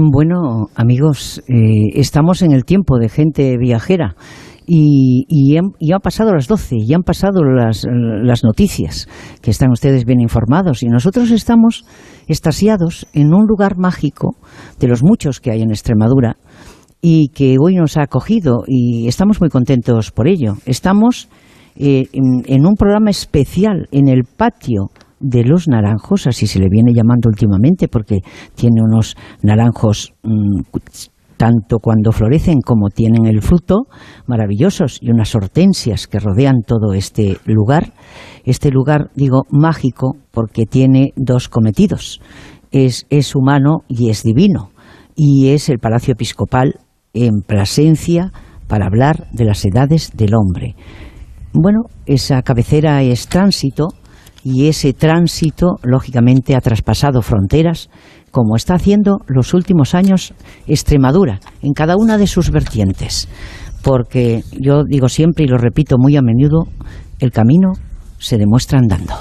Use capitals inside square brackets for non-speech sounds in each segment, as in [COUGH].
Bueno, amigos, eh, estamos en el tiempo de gente viajera. Y, y, han, pasado las 12, y han pasado las, las, noticias, que están ustedes bien informados, y nosotros estamos estasiados en un lugar mágico de los muchos que hay en Extremadura y que hoy nos ha acogido y estamos muy contentos por ello. Estamos eh, en, un programa especial en el patio de los naranjos, así se le viene llamando últimamente, porque tiene unos naranjos mm, tanto cuando florecen como tienen el fruto, maravillosos, y unas hortensias que rodean todo este lugar. Este lugar, digo, mágico, porque tiene dos cometidos. Es, es humano y es divino. Y es el Palacio Episcopal en Plasencia para hablar de las edades del hombre. Bueno, esa cabecera es tránsito y ese tránsito, lógicamente, ha traspasado fronteras, como está haciendo los últimos años Extremadura, en cada una de sus vertientes. Porque yo digo siempre y lo repito muy a menudo, el camino se demuestra andando.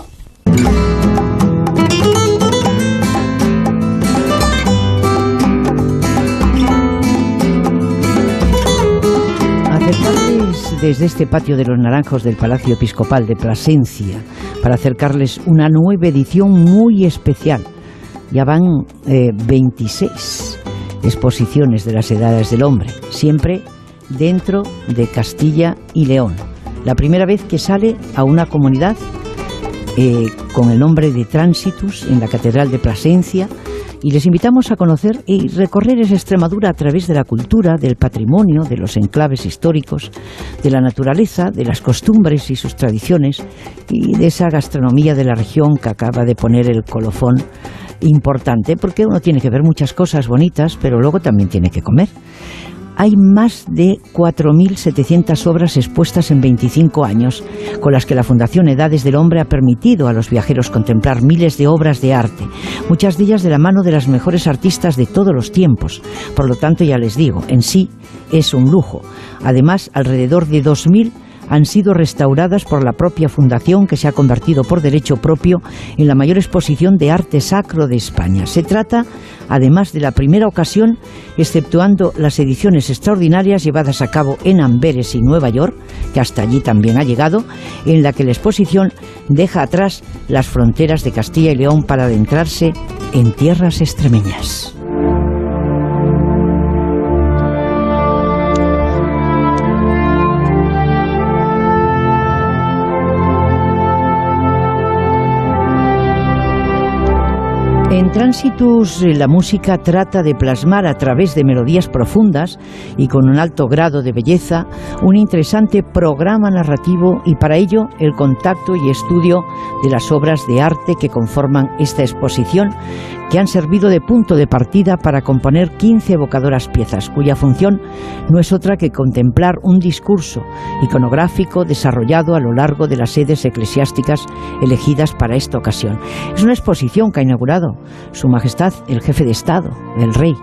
Desde este patio de los naranjos del Palacio Episcopal de Plasencia para acercarles una nueva edición muy especial. Ya van 26 eh, exposiciones de las edades del hombre, siempre dentro de Castilla y León. La primera vez que sale a una comunidad eh, con el nombre de Tránsitus en la Catedral de Plasencia y les invitamos a conocer y recorrer esa Extremadura a través de la cultura, del patrimonio, de los enclaves históricos, de la naturaleza, de las costumbres y sus tradiciones y de esa gastronomía de la región que acaba de poner el colofón importante, porque uno tiene que ver muchas cosas bonitas, pero luego también tiene que comer hay más de 4.700 obras expuestas en 25 años, con las que la Fundación Edades del Hombre ha permitido a los viajeros contemplar miles de obras de arte, muchas de ellas de la mano de las mejores artistas de todos los tiempos. Por lo tanto, ya les digo, en sí es un lujo. Además, alrededor de 2.000 han sido restauradas por la propia fundación que se ha convertido por derecho propio en la mayor exposición de arte sacro de España. Se trata, además de la primera ocasión, exceptuando las ediciones extraordinarias llevadas a cabo en Amberes y Nueva York, que hasta allí también ha llegado, en la que la exposición deja atrás las fronteras de Castilla y León para adentrarse en tierras extremeñas. En Tránsitus eh, la música trata de plasmar a través de melodías profundas y con un alto grado de belleza un interesante programa narrativo y para ello el contacto y estudio de las obras de arte que conforman esta exposición que han servido de punto de partida para componer 15 evocadoras piezas, cuya función no es otra que contemplar un discurso iconográfico desarrollado a lo largo de las sedes eclesiásticas elegidas para esta ocasión. Es una exposición que ha inaugurado Su Majestad, el jefe de Estado, el Rey.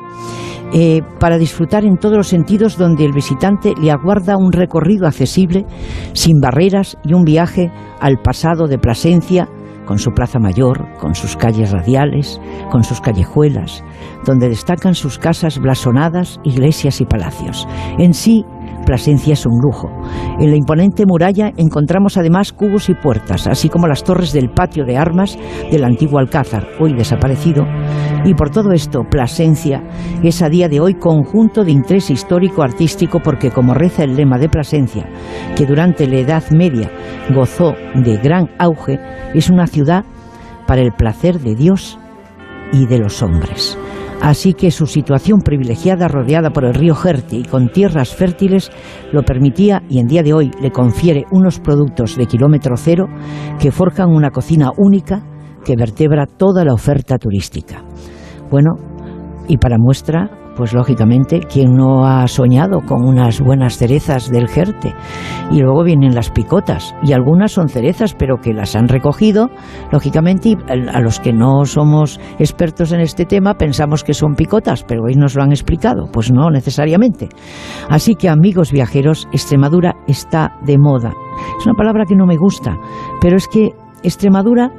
Eh, para disfrutar en todos los sentidos donde el visitante le aguarda un recorrido accesible, sin barreras y un viaje al pasado de Plasencia, con su plaza mayor, con sus calles radiales, con sus callejuelas, donde destacan sus casas blasonadas, iglesias y palacios. En sí, Plasencia es un lujo. En la imponente muralla encontramos además cubos y puertas, así como las torres del patio de armas del antiguo Alcázar, hoy desaparecido. Y por todo esto, Plasencia es a día de hoy conjunto de interés histórico-artístico porque, como reza el lema de Plasencia, que durante la Edad Media gozó de gran auge, es una ciudad para el placer de Dios y de los hombres. Así que su situación privilegiada rodeada por el río Jerti y con tierras fértiles lo permitía y en día de hoy le confiere unos productos de kilómetro cero que forjan una cocina única que vertebra toda la oferta turística. Bueno, y para muestra pues lógicamente, ¿quién no ha soñado con unas buenas cerezas del Jerte? Y luego vienen las picotas, y algunas son cerezas, pero que las han recogido, lógicamente, y a los que no somos expertos en este tema pensamos que son picotas, pero hoy nos lo han explicado, pues no necesariamente. Así que, amigos viajeros, Extremadura está de moda. Es una palabra que no me gusta, pero es que Extremadura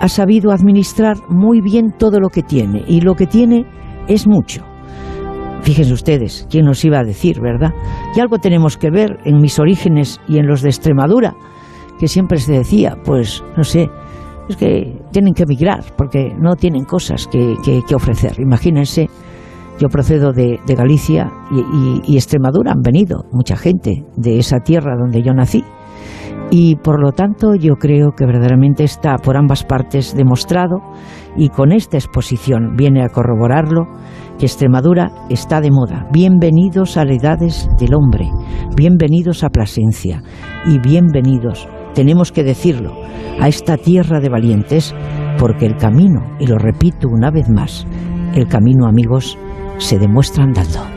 ha sabido administrar muy bien todo lo que tiene, y lo que tiene es mucho Fíjense ustedes, ¿quién nos iba a decir, verdad? Y algo tenemos que ver en mis orígenes y en los de Extremadura, que siempre se decía, pues, no sé, es que tienen que emigrar porque no tienen cosas que, ofrecer. Imagínense, yo procedo de, Galicia y, y Extremadura, han venido mucha gente de esa tierra donde yo nací. Y por lo tanto yo creo que verdaderamente está por ambas partes demostrado y con esta exposición viene a corroborarlo que Extremadura está de moda. Bienvenidos a las edades del hombre, bienvenidos a Plasencia y bienvenidos, tenemos que decirlo, a esta tierra de valientes, porque el camino, y lo repito una vez más, el camino amigos, se demuestra andando.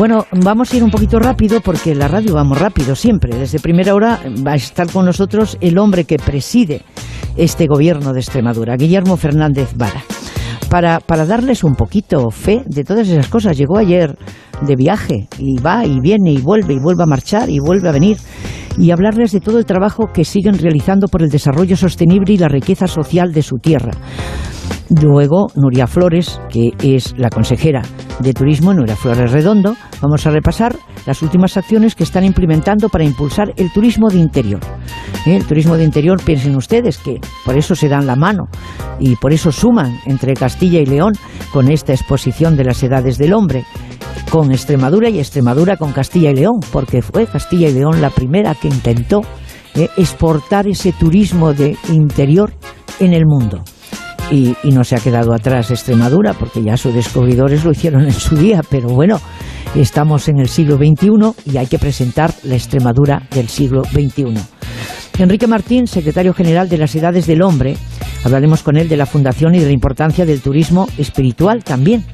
Bueno, vamos a ir un poquito rápido porque la radio vamos rápido siempre. Desde primera hora va a estar con nosotros el hombre que preside este gobierno de Extremadura, Guillermo Fernández Vara. Para, para darles un poquito fe de todas esas cosas. Llegó ayer de viaje y va y viene y vuelve y vuelve a marchar y vuelve a venir y hablarles de todo el trabajo que siguen realizando por el desarrollo sostenible y la riqueza social de su tierra. Luego, Nuria Flores, que es la consejera de Turismo, Nuria Flores Redondo, vamos a repasar las últimas acciones que están implementando para impulsar el turismo de interior. ¿Eh? El turismo de interior, piensen ustedes que por eso se dan la mano y por eso suman entre Castilla y León con esta exposición de las edades del hombre con Extremadura y Extremadura con Castilla y León, porque fue Castilla y León la primera que intentó eh, exportar ese turismo de interior en el mundo y, no se ha quedado atrás Extremadura, porque ya sus descubridores lo hicieron en su día, pero bueno, estamos en el siglo XXI y hay que presentar la Extremadura del siglo XXI. Enrique Martín, secretario general de las Edades del Hombre, hablaremos con él de la fundación y de la importancia del turismo espiritual también.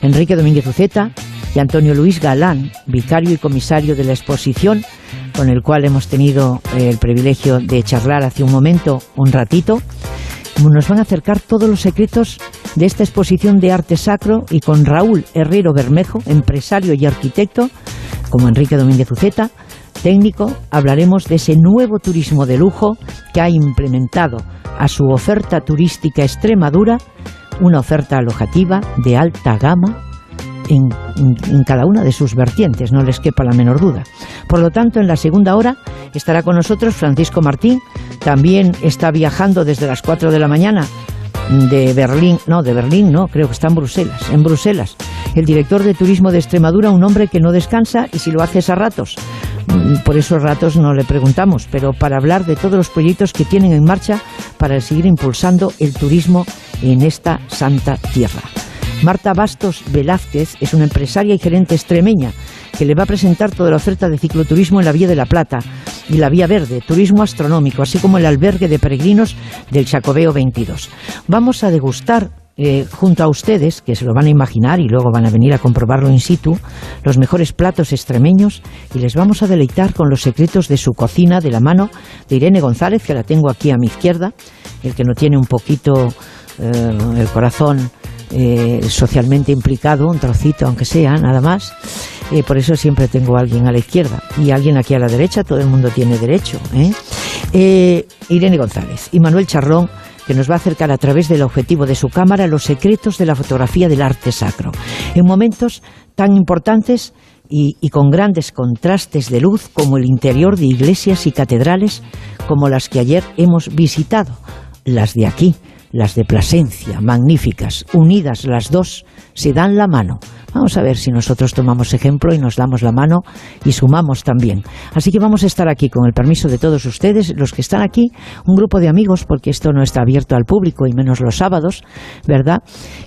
Enrique Domínguez Uceta y Antonio Luis Galán, vicario y comisario de la exposición, con el cual hemos tenido el privilegio de charlar hace un momento, un ratito nos van a acercar todos los secretos de esta exposición de arte sacro y con Raúl Herrero Bermejo, empresario y arquitecto, como Enrique Domínguez Uceta, técnico, hablaremos de ese nuevo turismo de lujo que ha implementado a su oferta turística Extremadura una oferta alojativa de alta gama en, cada una de sus vertientes, no les quepa la menor duda. Por lo tanto, en la segunda hora estará con nosotros Francisco Martín, también está viajando desde las 4 de la mañana de Berlín, no, de Berlín no, creo que está en Bruselas, en Bruselas. El director de turismo de Extremadura, un hombre que no descansa y si lo hace a ratos. Por esos ratos no le preguntamos, pero para hablar de todos los proyectos que tienen en marcha para seguir impulsando el turismo en esta santa tierra. Marta Bastos Velázquez es una empresaria y gerente extremeña que le va a presentar toda la oferta de cicloturismo en la Vía de la Plata y la Vía Verde, turismo astronómico, así como el albergue de peregrinos del Chacobeo 22. Vamos a degustar eh, junto a ustedes, que se lo van a imaginar y luego van a venir a comprobarlo in situ, los mejores platos extremeños y les vamos a deleitar con los secretos de su cocina de la mano de Irene González, que la tengo aquí a mi izquierda, el que no tiene un poquito eh, el corazón eh, socialmente implicado, un trocito aunque sea, nada más. Eh, por eso siempre tengo a alguien a la izquierda y alguien aquí a la derecha, todo el mundo tiene derecho. ¿eh? Irene González y Manuel Charrón que nos va a acercar a través del objetivo de su cámara los secretos de la fotografía del arte sacro. En momentos tan importantes y, con grandes contrastes de luz como el interior de iglesias y catedrales como las que ayer hemos visitado, las de aquí, las de Plasencia, magníficas, unidas las dos, se dan la mano. Vamos a ver si nosotros tomamos ejemplo y nos damos la mano y sumamos también. Así que vamos a estar aquí con el permiso de todos ustedes, los que están aquí, un grupo de amigos, porque esto no está abierto al público y menos los sábados, ¿verdad?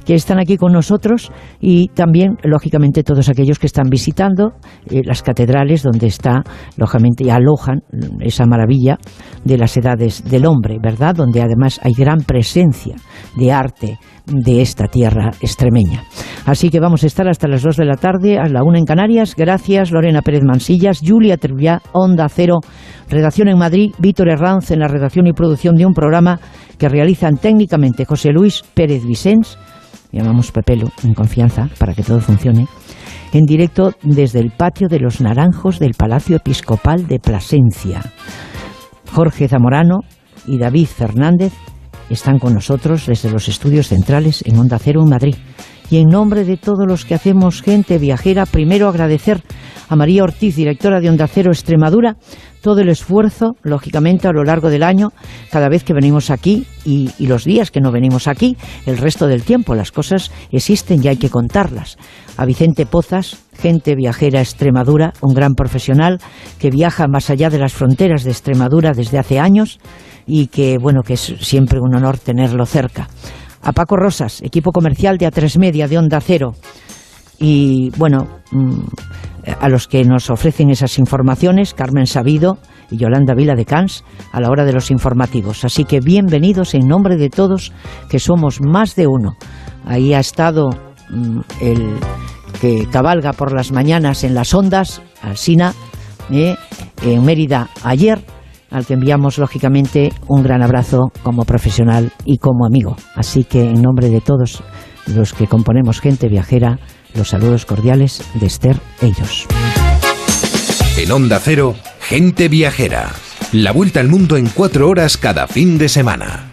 Que están aquí con nosotros y también, lógicamente, todos aquellos que están visitando eh, las catedrales donde está, lógicamente, y alojan esa maravilla de las edades del hombre, ¿verdad? Donde además hay gran presencia de arte de esta tierra extremeña. Así que vamos a estar hasta las 2 de la tarde, a la 1 en Canarias. Gracias, Lorena Pérez Mansillas, Julia Trullá, Onda Cero, redacción en Madrid, Víctor Herranz en la redacción y producción de un programa que realizan técnicamente José Luis Pérez Vicens, llamamos Pepelo en confianza para que todo funcione, en directo desde el patio de los Naranjos del Palacio Episcopal de Plasencia. Jorge Zamorano, y David Fernández están con nosotros desde los estudios centrales en Onda Cero en Madrid. Y en nombre de todos los que hacemos gente viajera, primero agradecer a María Ortiz, directora de Onda Cero Extremadura, todo el esfuerzo, lógicamente, a lo largo del año, cada vez que venimos aquí y, los días que no venimos aquí, el resto del tiempo. Las cosas existen y hay que contarlas. A Vicente Pozas, gente viajera Extremadura, un gran profesional que viaja más allá de las fronteras de Extremadura desde hace años y que, bueno, que es siempre un honor tenerlo cerca. A Paco Rosas, equipo comercial de A3 Media de Onda Cero. Y, bueno, mm, a los que nos ofrecen esas informaciones, Carmen Sabido y Yolanda Vila de Cans, a la hora de los informativos. Así que bienvenidos en nombre de todos, que somos más de uno. Ahí ha estado mm, el que cabalga por las mañanas en las ondas, Alsina, eh, en Mérida ayer, al que enviamos lógicamente un gran abrazo como profesional y como amigo. Así que en nombre de todos los que componemos gente viajera, los saludos cordiales de Esther Eiros. En Onda Cero, gente viajera. La vuelta al mundo en cuatro horas cada fin de semana.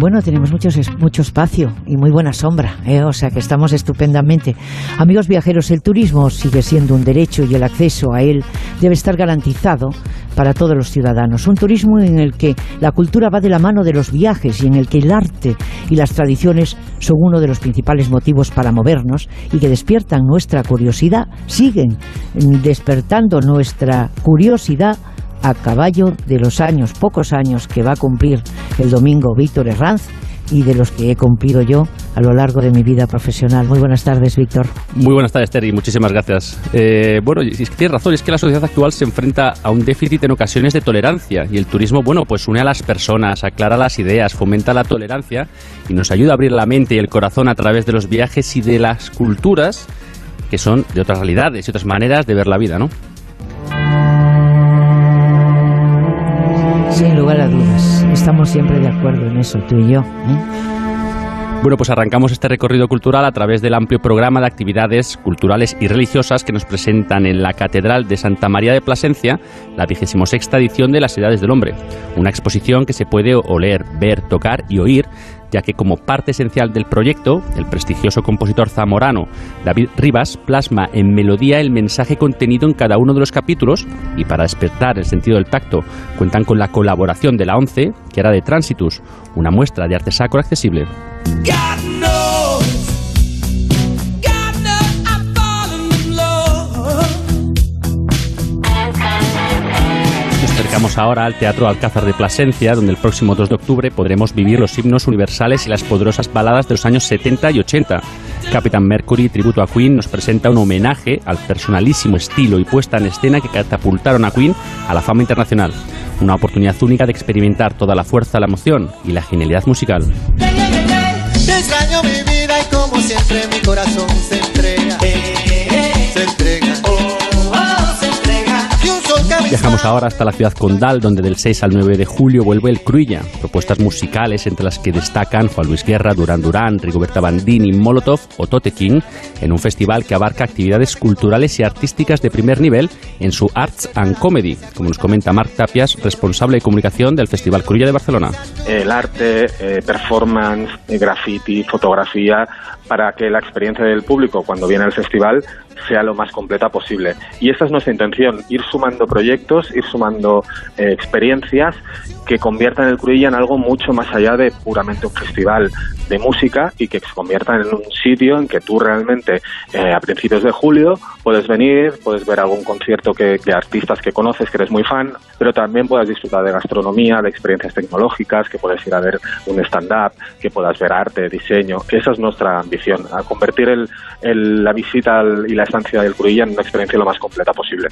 Bueno, tenemos mucho, mucho espacio y muy buena sombra, ¿eh? o sea que estamos estupendamente. Amigos viajeros, el turismo sigue siendo un derecho y el acceso a él debe estar garantizado para todos los ciudadanos. Un turismo en el que la cultura va de la mano de los viajes y en el que el arte y las tradiciones son uno de los principales motivos para movernos y que despiertan nuestra curiosidad, siguen despertando nuestra curiosidad a caballo de los años, pocos años que va a cumplir el domingo Víctor Herranz y de los que he cumplido yo a lo largo de mi vida profesional. Muy buenas tardes, Víctor. Muy buenas tardes, Terry. Muchísimas gracias. Eh, bueno, es que tienes razón, es que la sociedad actual se enfrenta a un déficit en ocasiones de tolerancia y el turismo, bueno, pues une a las personas, aclara las ideas, fomenta la tolerancia y nos ayuda a abrir la mente y el corazón a través de los viajes y de las culturas que son de otras realidades y otras maneras de ver la vida, ¿no? Sin lugar a dudas. Estamos siempre de acuerdo en eso, tú y yo. ¿eh? Bueno, pues arrancamos este recorrido cultural a través del amplio programa de actividades culturales y religiosas que nos presentan en la Catedral de Santa María de Plasencia la vigésimo sexta edición de Las Edades del Hombre, una exposición que se puede oler, ver, tocar y oír ya que como parte esencial del proyecto, el prestigioso compositor zamorano David Rivas plasma en melodía el mensaje contenido en cada uno de los capítulos y para despertar el sentido del tacto cuentan con la colaboración de la ONCE, que era de Transitus, una muestra de arte sacro accesible. Vamos ahora al Teatro Alcázar de Plasencia, donde el próximo 2 de octubre podremos vivir los himnos universales y las poderosas baladas de los años 70 y 80. Capitán Mercury, tributo a Queen, nos presenta un homenaje al personalísimo estilo y puesta en escena que catapultaron a Queen a la fama internacional. Una oportunidad única de experimentar toda la fuerza, la emoción y la genialidad musical. Viajamos ahora hasta la ciudad condal, donde del 6 al 9 de julio vuelve el Cruilla. Propuestas musicales entre las que destacan Juan Luis Guerra, Durán Durán, Rigoberta Bandini, Molotov o Tote King, en un festival que abarca actividades culturales y artísticas de primer nivel en su Arts and Comedy, como nos comenta Marc Tapias, responsable de comunicación del Festival Cruilla de Barcelona. El arte, eh, performance, eh, graffiti, fotografía, para que la experiencia del público cuando viene al festival sea lo más completa posible. Y esta es nuestra intención, ir sumando proyectos, ir sumando eh, experiencias que conviertan el Cruilla en algo mucho más allá de puramente un festival de música y que se conviertan en un sitio en que tú realmente eh, a principios de julio puedes venir, puedes ver algún concierto que, de artistas que conoces, que eres muy fan, pero también puedas disfrutar de gastronomía, de experiencias tecnológicas, que puedes ir a ver un stand-up, que puedas ver arte, diseño. Esa es nuestra ambición, a convertir el, la visita y la estancia del Cruilla en una experiencia lo más completa posible.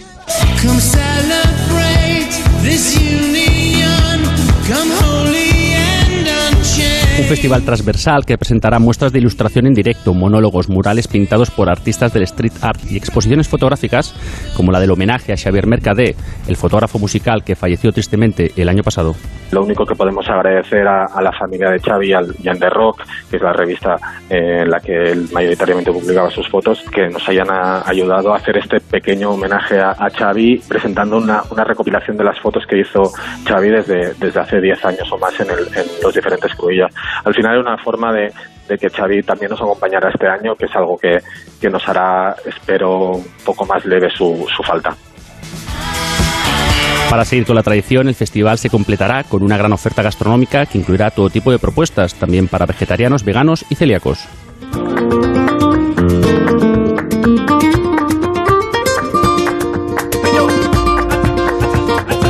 Un festival transversal que presentará muestras de ilustración en directo, monólogos, murales pintados por artistas del street art y exposiciones fotográficas como la del homenaje a Xavier Mercadé, el fotógrafo musical que falleció tristemente el año pasado. Lo único que podemos agradecer a, la familia de Xavi y al The Rock, que es la revista eh, en la que él mayoritariamente publicaba sus fotos, que nos hayan ayudado a hacer este pequeño homenaje a, Xavi, presentando una, recopilación de las fotos que hizo Xavi desde, hace 10 años o más en, los diferentes cruillas. Al final es una forma de, que Xavi también nos acompañará este año, que es algo que, nos hará, espero, un poco más leve su falta. Para seguir con la tradición, el festival se completará con una gran oferta gastronómica que incluirá todo tipo de propuestas, también para vegetarianos, veganos y celíacos.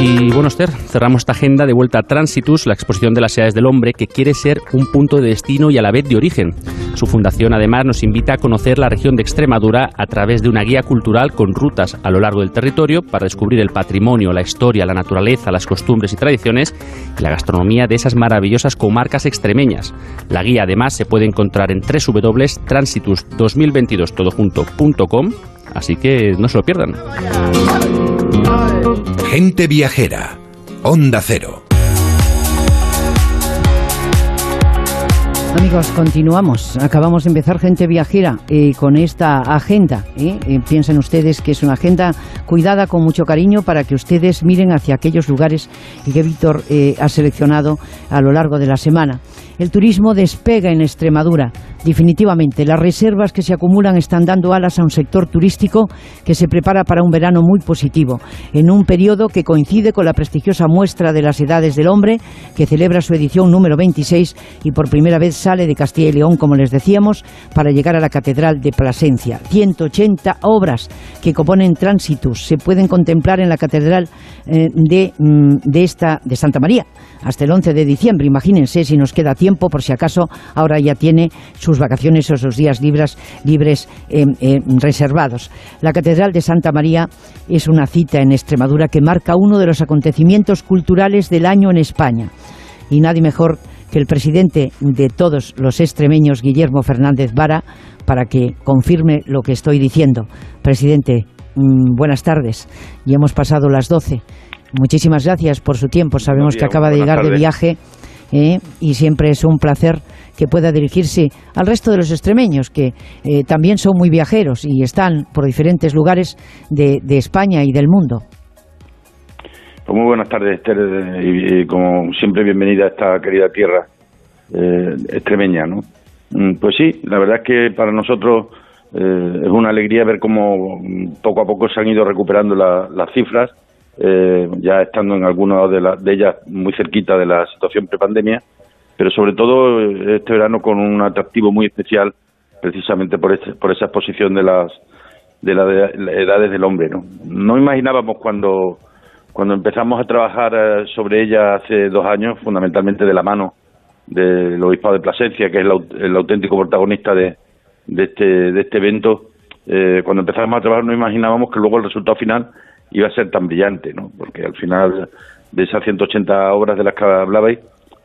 Y bueno, Esther, cerramos esta agenda de vuelta a Transitus, la exposición de las edades del hombre, que quiere ser un punto de destino y a la vez de origen. Su fundación además nos invita a conocer la región de Extremadura a través de una guía cultural con rutas a lo largo del territorio para descubrir el patrimonio, la historia, la naturaleza, las costumbres y tradiciones y la gastronomía de esas maravillosas comarcas extremeñas. La guía además se puede encontrar en www.transitus2022todojunto.com, así que no se lo pierdan. Gente viajera. Onda Cero. Amigos, continuamos. Acabamos de empezar Gente Viajera eh, con esta agenda. ¿eh? Eh, piensen ustedes que es una agenda cuidada con mucho cariño para que ustedes miren hacia aquellos lugares que Víctor ha seleccionado a lo largo de la semana. El turismo despega en Extremadura. Definitivamente, las reservas que se acumulan están dando alas a un sector turístico que se prepara para un verano muy positivo, en un periodo que coincide con la prestigiosa muestra de las edades del hombre, que celebra su edición número 26 y por primera vez sale de Castilla y León, como les decíamos, para llegar a la Catedral de Plasencia. 180 obras que componen tránsitos se pueden contemplar en la Catedral eh, de, mm, de, esta, de Santa María hasta el 11 de diciembre. Imagínense si nos queda tiempo, por si acaso ahora ya tiene sus vacaciones o sus días libres, libres em, em, reservados. La Catedral de Santa María es una cita en Extremadura que marca uno de los acontecimientos culturales del año en España. Y nadie mejor que el presidente de todos los extremeños, Guillermo Fernández Vara, para que confirme lo que estoy diciendo. Presidente, mm, buenas tardes. Y hemos pasado las 12. Muchísimas gracias por su tiempo. Sabemos que acaba de llegar de viaje ¿eh? y siempre es un placer que pueda dirigirse al resto de los extremeños, que eh, también son muy viajeros y están por diferentes lugares de, España y del mundo. Pues muy buenas tardes, Esther, y, como siempre bienvenida a esta querida tierra eh, extremeña, ¿no? Mm, pues sí, la verdad es que para nosotros es una alegría ver cómo mm, poco a poco se han ido recuperando las cifras eh, ya estando en algunas de, de ellas muy cerquita de la situación prepandemia, pero sobre todo eh, este verano con un atractivo muy especial, precisamente por, este, por esa exposición de las de las edades del hombre. ¿no? no imaginábamos cuando, cuando empezamos a trabajar eh, sobre ella hace dos años, fundamentalmente de la mano del obispado de Plasencia, que es el, auténtico protagonista de, de, este, de este evento, cuando empezamos a trabajar no imaginábamos que luego el resultado final iba a ser tan brillante, ¿no? Porque al final de esas 180 obras de las que hablabais,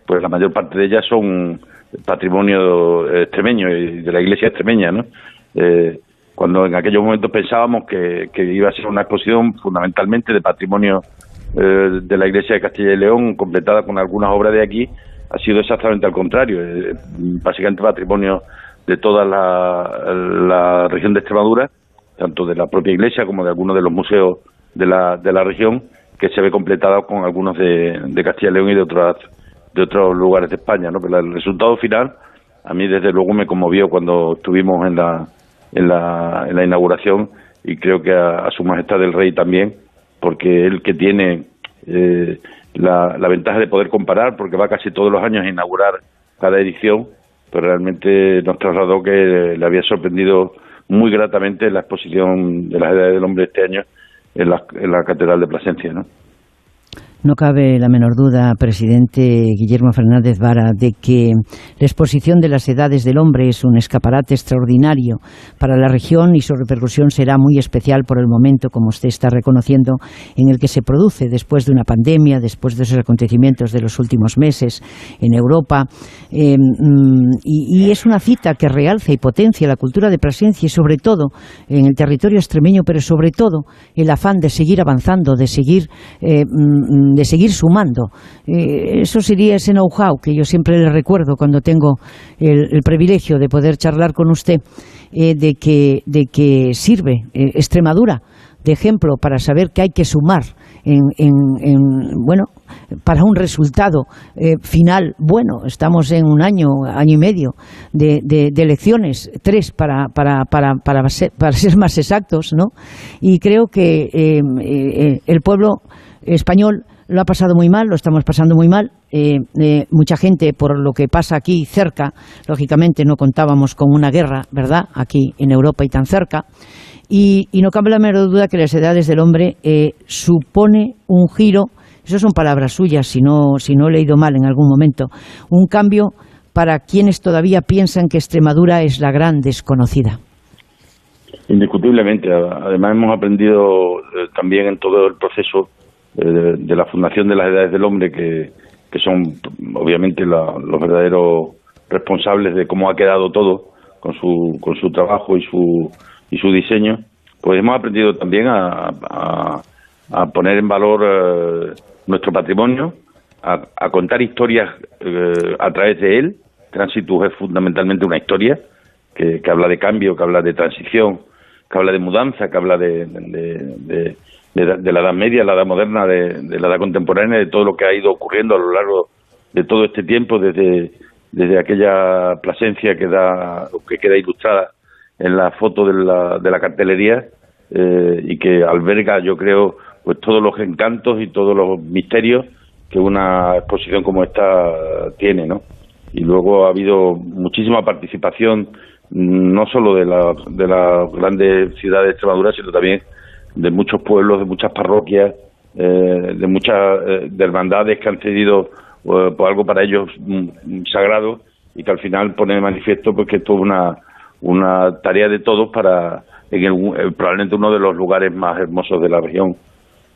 pues la mayor parte de ellas son patrimonio extremeño y de la iglesia extremeña, ¿no? Eh, cuando en aquellos momentos pensábamos que, iba a ser una exposición fundamentalmente de patrimonio eh, de la iglesia de Castilla y León, completada con algunas obras de aquí, ha sido exactamente al contrario, eh, básicamente patrimonio de toda la, la región de Extremadura, tanto de la propia iglesia como de algunos de los museos de la, de la región que se ve completada con algunos de, de Castilla y León y de otras de otros lugares de España, ¿no? Pero el resultado final a mí desde luego me conmovió cuando estuvimos en la en la, en la inauguración y creo que a, su majestad el rey también, porque él que tiene eh, la, la ventaja de poder comparar, porque va casi todos los años a inaugurar cada edición, pero realmente nos trasladó que le había sorprendido muy gratamente la exposición de las edades del hombre este año en la, en la Catedral de Plasencia, ¿no? No cabe la menor duda, presidente Guillermo Fernández Vara, de que la exposición de las edades del hombre es un escaparate extraordinario para la región y su repercusión será muy especial por el momento, como usted está reconociendo, en el que se produce después de una pandemia, después de esos acontecimientos de los últimos meses en Europa. Eh, mm, y, es una cita que realza y potencia la cultura de presencia y sobre todo en el territorio extremeño, pero sobre todo el afán de seguir avanzando, de seguir. Eh, mm, de seguir sumando. Eh, eso sería ese know-how que yo siempre le recuerdo cuando tengo el, privilegio de poder charlar con usted, eh, de, que, de que sirve Extremadura de ejemplo para saber que hay que sumar en, bueno para un resultado eh, final bueno estamos en un año año y medio de, elecciones tres para para, para, para, ser, más exactos no y creo que eh, eh, el pueblo español lo ha pasado muy mal, lo estamos pasando muy mal. mucha gente, por lo que pasa aquí cerca, lógicamente no contábamos con una guerra, ¿verdad? Aquí en Europa y tan cerca. Y, no cabe la menor duda que las edades del hombre eh, supone un giro, eso son palabras suyas, si no, si no he leído mal en algún momento, un cambio para quienes todavía piensan que Extremadura es la gran desconocida. Indiscutiblemente. Además hemos aprendido eh, también en todo el proceso eh, de, la Fundación de las Edades del Hombre, que, que son obviamente los verdaderos responsables de cómo ha quedado todo con su, con su trabajo y su, y su diseño, pues hemos aprendido también a, a, poner en valor eh, nuestro patrimonio, a, contar historias eh, a través de él. Transitus es fundamentalmente una historia que, habla de cambio, que habla de transición, que habla de mudanza, que habla de, de, la Edad Media, la Edad Moderna, de, la Edad Contemporánea, de todo lo que ha ido ocurriendo a lo largo de todo este tiempo, desde, desde aquella Plasencia que, da, que queda ilustrada en la foto de la, de la cartelería eh, y que alberga, yo creo, pues todos los encantos y todos los misterios que una exposición como esta tiene, ¿no? Y luego ha habido muchísima participación, no solo de, la, de las grandes ciudades de Extremadura, sino también de muchos pueblos, de muchas parroquias, eh, de muchas eh, de hermandades que han cedido por algo para ellos mm, sagrado y que al final pone de manifiesto pues que esto es una una tarea de todos para en el, probablemente uno de los lugares más hermosos de la región,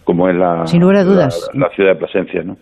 como es la, dudas. la, ciudad de Plasencia. ¿no?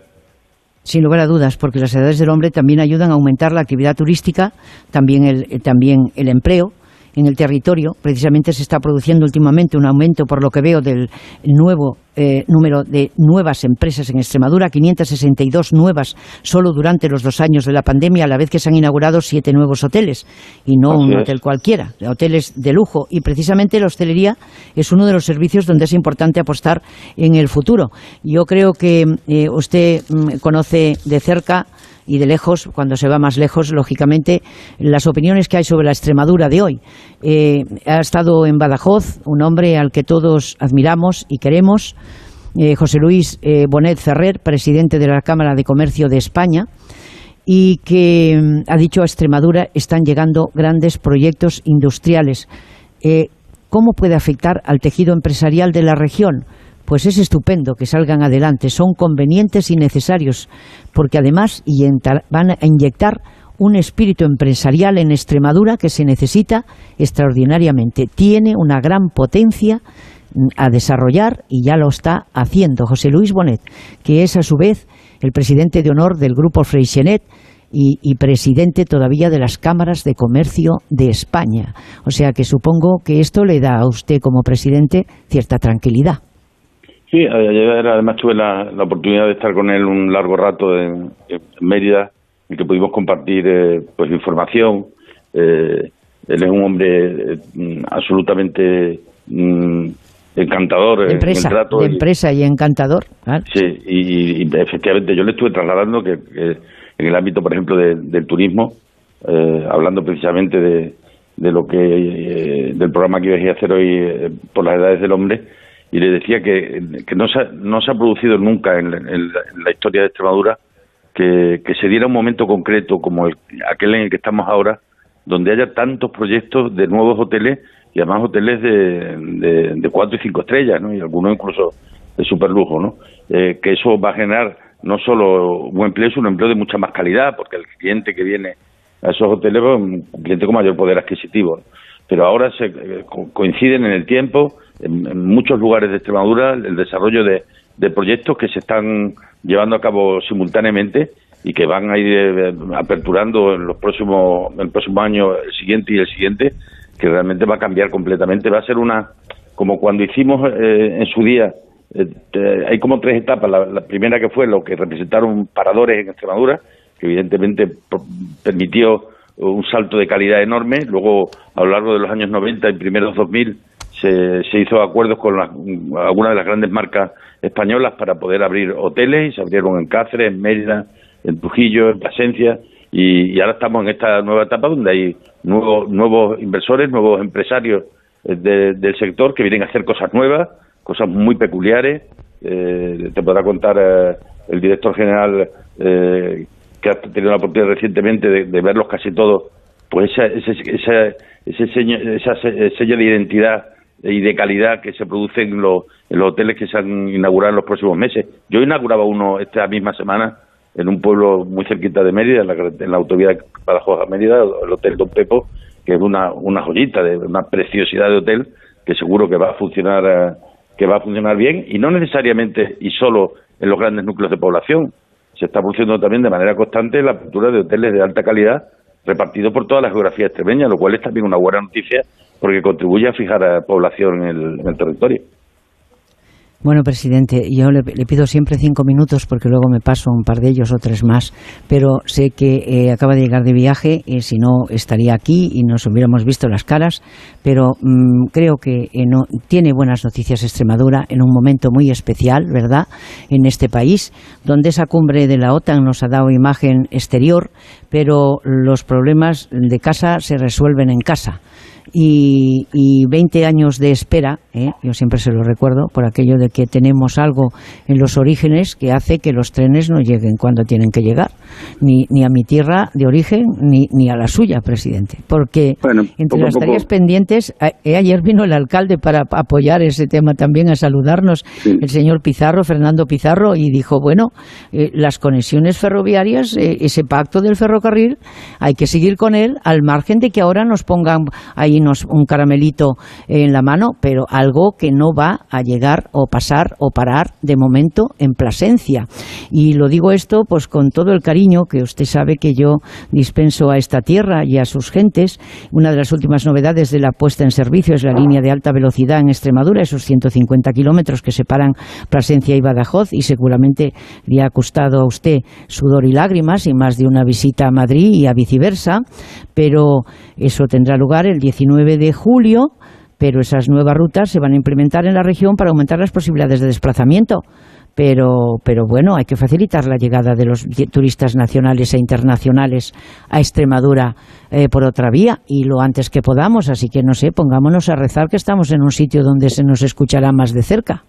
Sin lugar a dudas, porque las edades del hombre también ayudan a aumentar la actividad turística, también el, también el empleo, en el territorio. Precisamente se está produciendo últimamente un aumento, por lo que veo, del nuevo eh, número de nuevas empresas en Extremadura, 562 nuevas solo durante los dos años de la pandemia, a la vez que se han inaugurado siete nuevos hoteles, y no un hotel cualquiera, hoteles de lujo. Y precisamente la hostelería es uno de los servicios donde es importante apostar en el futuro. Yo creo que eh, usted mm, conoce de cerca y de lejos, cuando se va más lejos, lógicamente, las opiniones que hay sobre la Extremadura de hoy. Eh, ha estado en Badajoz un hombre al que todos admiramos y queremos, eh, José Luis eh, Bonet Ferrer, presidente de la Cámara de Comercio de España, y que mm, ha dicho a Extremadura están llegando grandes proyectos industriales. ¿Cómo puede afectar al tejido empresarial de la región? Pues es estupendo que salgan adelante, son convenientes y necesarios, porque además van a inyectar un espíritu empresarial en Extremadura que se necesita extraordinariamente. Tiene una gran potencia mm, a desarrollar y ya lo está haciendo. José Luis Bonet, que es a su vez el presidente de honor del grupo Freixenet y, y, presidente todavía de las cámaras de comercio de España. O sea que supongo que esto le da a usted como presidente cierta tranquilidad. Sí, ayer además tuve la, oportunidad de estar con él un largo rato en, Mérida, en que pudimos compartir eh, pues información. Eh, él es un hombre eh, absolutamente mm, encantador de empresa, en el trato. De empresa y encantador. Sí, y, efectivamente yo le estuve trasladando que, en el ámbito, por ejemplo, del turismo, hablando precisamente de, de lo que del programa que iba a hacer hoy por las edades del hombre, y le decía que, no, se ha, no se ha producido nunca en, la historia de Extremadura que, se diera un momento concreto como el, aquel en el que estamos ahora, donde haya tantos proyectos de nuevos hoteles y además hoteles de, de, cuatro y cinco estrellas, ¿no? y algunos incluso de super lujo, ¿no? Eh, que eso va a generar no solo buen empleo, sino un empleo de mucha más calidad, porque el cliente que viene a esos hoteles es un cliente con mayor poder adquisitivo. Pero ahora se eh, coinciden en el tiempo en, muchos lugares de Extremadura el desarrollo de, proyectos que se están llevando a cabo simultáneamente y que van a ir eh, aperturando en los próximos el próximo año el siguiente y el siguiente que realmente va a cambiar completamente va a ser una como cuando hicimos eh, en su día eh, hay como tres etapas. La, primera que fue lo que representaron paradores en Extremadura, que evidentemente permitió un salto de calidad enorme. Luego, a lo largo de los años 90 y primeros 2000, se, se hizo acuerdos con algunas de las grandes marcas españolas para poder abrir hoteles y se abrieron en Cáceres, en Mérida, en Trujillo, en Plasencia y, ahora estamos en esta nueva etapa donde hay nuevos, nuevos inversores, nuevos empresarios eh, del sector que vienen a hacer cosas nuevas, cosas muy peculiares. Eh, te podrá contar eh, el director general que ha tenido la oportunidad recientemente de, verlos casi todos, pues esa, ese, esa, ese esa sello de identidad y de calidad que se produce en los, hoteles que se han inaugurado en los próximos meses. Yo inauguraba uno esta misma semana en un pueblo muy cerquita de Mérida, en la, en la autovía Badajoz a Mérida, el Hotel Don Pepo, que es una, una joyita, de una preciosidad de hotel que seguro que va a funcionar eh, que va a funcionar bien y no necesariamente y solo en los grandes núcleos de población. Se está produciendo también de manera constante la apertura de hoteles de alta calidad repartidos por toda la geografía extremeña, lo cual es también una buena noticia porque contribuye a fijar a población en el territorio. Bueno, presidente, yo le, pido siempre cinco minutos porque luego me paso un par de ellos o tres más, pero sé que eh, acaba de llegar de viaje, y si no estaría aquí y nos hubiéramos visto las caras, pero mm, creo que eh, no, tiene buenas noticias Extremadura en un momento muy especial, ¿verdad?, en este país, donde esa cumbre de la OTAN nos ha dado imagen exterior, pero los problemas de casa se resuelven en casa y, y 20 años de espera, ¿eh? yo siempre se lo recuerdo, por aquello de que tenemos algo en los orígenes que hace que los trenes no lleguen cuando tienen que llegar, ni, ni a mi tierra de origen ni, ni a la suya, presidente. Porque entre las tareas pendientes, eh, ayer vino el alcalde para apoyar ese tema también, a saludarnos, el señor Pizarro, Fernando Pizarro, y dijo, bueno, eh, las conexiones ferroviarias, ese pacto del ferrocarril, hay que seguir con él al margen de que ahora nos pongan ahí un caramelito en la mano, pero algo que no va a llegar o pasar o parar de momento en Plasencia. Y lo digo esto pues con todo el cariño que usted sabe que yo dispenso a esta tierra y a sus gentes. Una de las últimas novedades de la puesta en servicio es la línea de alta velocidad en Extremadura, esos 150 kilómetros que separan Plasencia y Badajoz y seguramente le ha costado a usted sudor y lágrimas y más de una visita a Madrid y a viceversa, pero eso tendrá lugar el 19 9 de julio, pero esas nuevas rutas se van a implementar en la región para aumentar las posibilidades de desplazamiento. Pero, pero bueno, hay que facilitar la llegada de los turistas nacionales e internacionales a Extremadura eh, por otra vía y lo antes que podamos. Así que no sé, pongámonos a rezar que estamos en un sitio donde se nos escuchará más de cerca.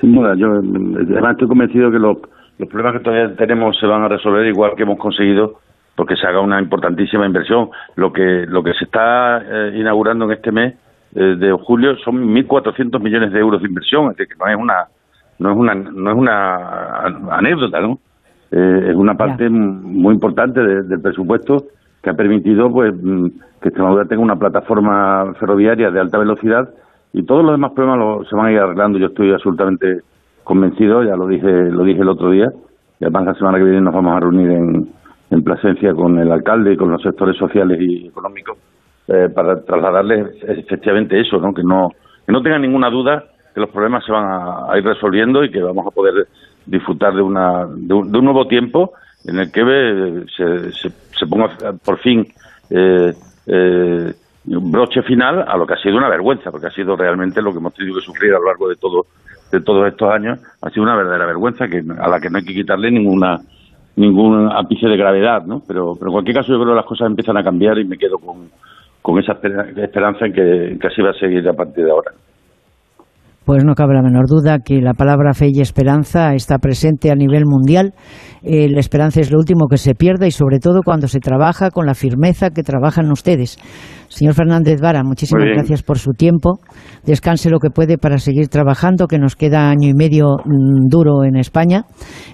Sin duda, yo además estoy convencido que los problemas que todavía tenemos se van a resolver igual que hemos conseguido porque se haga una importantísima inversión. Lo que lo que se está eh, inaugurando en este mes eh, de julio son 1.400 millones de euros de inversión, decir, que no es una no es una no es una anécdota, ¿no? Eh, es una parte muy importante del presupuesto que ha permitido pues mm, que Extremadura tenga una plataforma ferroviaria de alta velocidad y todos los demás problemas se van a ir arreglando. Yo estoy absolutamente convencido, ya lo dije lo dije el otro día, y además la semana que viene nos vamos a reunir en, en Plasencia con el alcalde y con los sectores sociales y económicos eh, para trasladarles efectivamente eso, ¿no? Que no que no tengan ninguna duda que los problemas se van a, ir resolviendo y que vamos a poder disfrutar de una de un, nuevo tiempo en el que eh, se, se, ponga por fin eh, eh, un broche final a lo que ha sido una vergüenza, porque ha sido realmente lo que hemos tenido que sufrir a lo largo de todo de todos estos años, ha sido una verdadera vergüenza que a la que no hay que quitarle ninguna ningún ápice de gravedad, ¿no? Pero, pero en cualquier caso yo creo que las cosas empiezan a cambiar y me quedo con, con esa esperanza en que, así va a seguir a partir de ahora. Pues no cabe la menor duda que la palabra fe y esperanza está presente a nivel mundial. Eh, la esperanza es lo último que se pierde y sobre todo cuando se trabaja con la firmeza que trabajan ustedes. Señor Fernández Vara, muchísimas gracias por su tiempo. Descanse lo que puede para seguir trabajando, que nos queda año y medio mm, duro en España,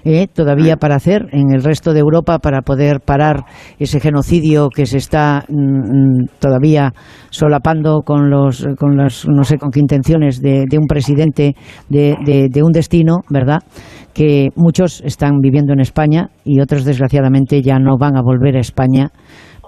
eh, todavía para hacer en el resto de Europa para poder parar ese genocidio que se está mm, mm, todavía solapando con los, con las, no sé con qué intenciones de, un presidente de, de un destino, ¿verdad? Que muchos están viviendo en España y otros desgraciadamente ya no van a volver a España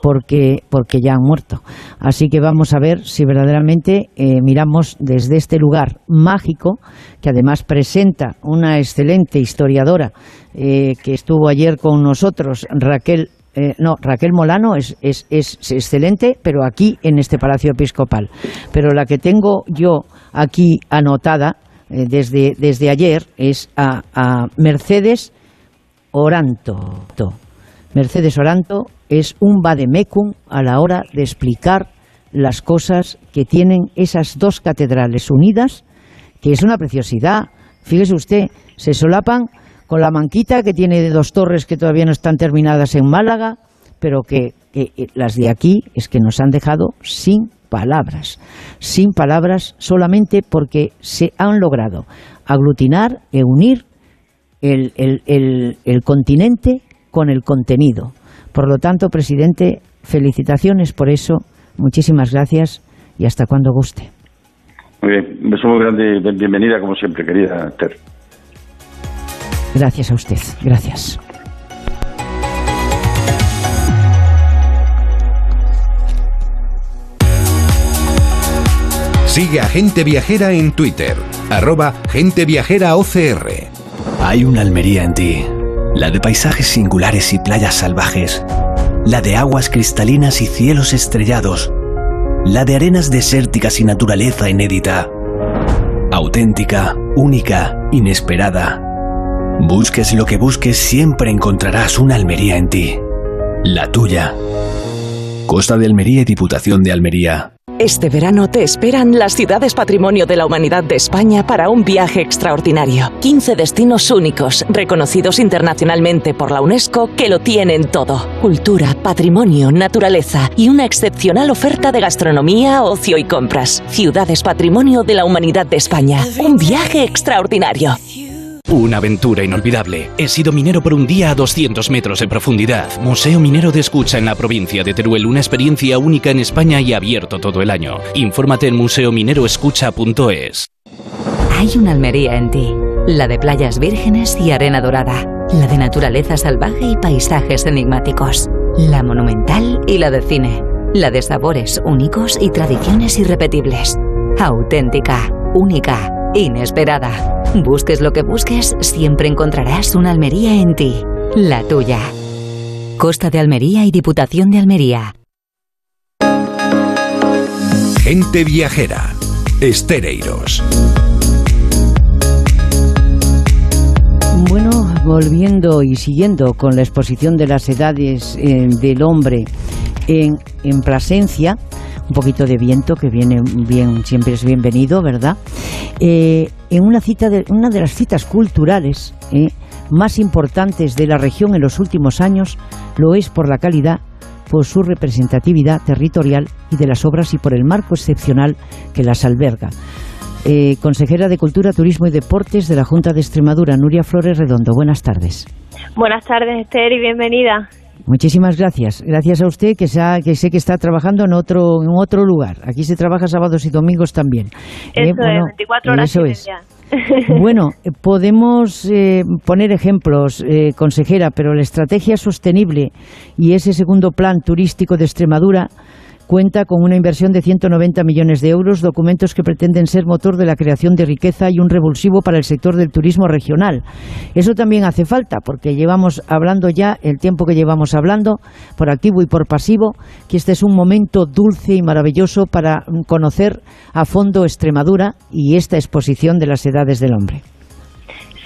porque, porque ya han muerto. Así que vamos a ver si verdaderamente eh, miramos desde este lugar mágico, que además presenta una excelente historiadora eh, que estuvo ayer con nosotros, Raquel eh, no, Raquel Molano es, es, es, excelente, pero aquí en este Palacio Episcopal. Pero la que tengo yo aquí anotada desde, desde ayer es a, a Mercedes Oranto. Mercedes Oranto es un vademecum a la hora de explicar las cosas que tienen esas dos catedrales unidas, que es una preciosidad. Fíjese usted, se solapan con la manquita que tiene dos torres que todavía no están terminadas en Málaga, pero que, que las de aquí es que nos han dejado sin palabras, sin palabras solamente porque se han logrado aglutinar e unir el, continente con el contenido. Por lo tanto, presidente, felicitaciones por eso, muchísimas gracias y hasta cuando guste. Muy bien, un beso muy grande, bienvenida como siempre, querida Esther. Gracias a usted, gracias. Sigue a Gente Viajera en Twitter, arroba Gente Viajera OCR. Hay una Almería en ti, la de paisajes singulares y playas salvajes, la de aguas cristalinas y cielos estrellados, la de arenas desérticas y naturaleza inédita, auténtica, única, inesperada. Busques lo que busques, siempre encontrarás una Almería en ti, la tuya. Costa de Almería y Diputación de Almería. Este verano te esperan las ciudades patrimonio de la humanidad de España para un viaje extraordinario. 15 destinos únicos, reconocidos internacionalmente por la UNESCO, que lo tienen todo. Cultura, patrimonio, naturaleza y una excepcional oferta de gastronomía, ocio y compras. Ciudades patrimonio de la humanidad de España. Un viaje extraordinario. Una aventura inolvidable. He sido minero por un día a 200 metros de profundidad. Museo Minero de Escucha en la provincia de Teruel. Una experiencia única en España y abierto todo el año. Infórmate en museomineroescucha.es. Hay una Almería en ti. La de playas vírgenes y arena dorada. La de naturaleza salvaje y paisajes enigmáticos. La monumental y la de cine. La de sabores únicos y tradiciones irrepetibles. Auténtica, única, inesperada. Busques lo que busques, siempre encontrarás una Almería en ti, la tuya. Costa de Almería y Diputación de Almería. Gente viajera. Estereiros. Bueno, volviendo y siguiendo con la exposición de las edades eh, del hombre en, en Plasencia, un poquito de viento que viene bien, siempre es bienvenido, ¿verdad? Eh, en una cita de, una de las citas culturales eh, más importantes de la región en los últimos años lo es por la calidad, por su representatividad territorial y de las obras y por el marco excepcional que las alberga. Eh, consejera de Cultura, Turismo y Deportes de la Junta de Extremadura, Nuria Flores Redondo. Buenas tardes. Buenas tardes, Esther, y bienvenida. Muchísimas gracias. Gracias a usted que, que sé que está trabajando en otro, en otro lugar. Aquí se trabaja sábados y domingos también. Eh, eso es, 24 horas eso es. [LAUGHS] bueno, eh, [LAUGHS] podemos eh, poner ejemplos, consejera, pero la estrategia sostenible y ese segundo plan turístico de Extremadura cuenta con una inversión de 190 millones de euros, documentos que pretenden ser motor de la creación de riqueza y un revulsivo para el sector del turismo regional. Eso también hace falta, porque llevamos hablando ya, el tiempo que llevamos hablando, por activo y por pasivo, que este es un momento dulce y maravilloso para conocer a fondo Extremadura y esta exposición de las edades del hombre.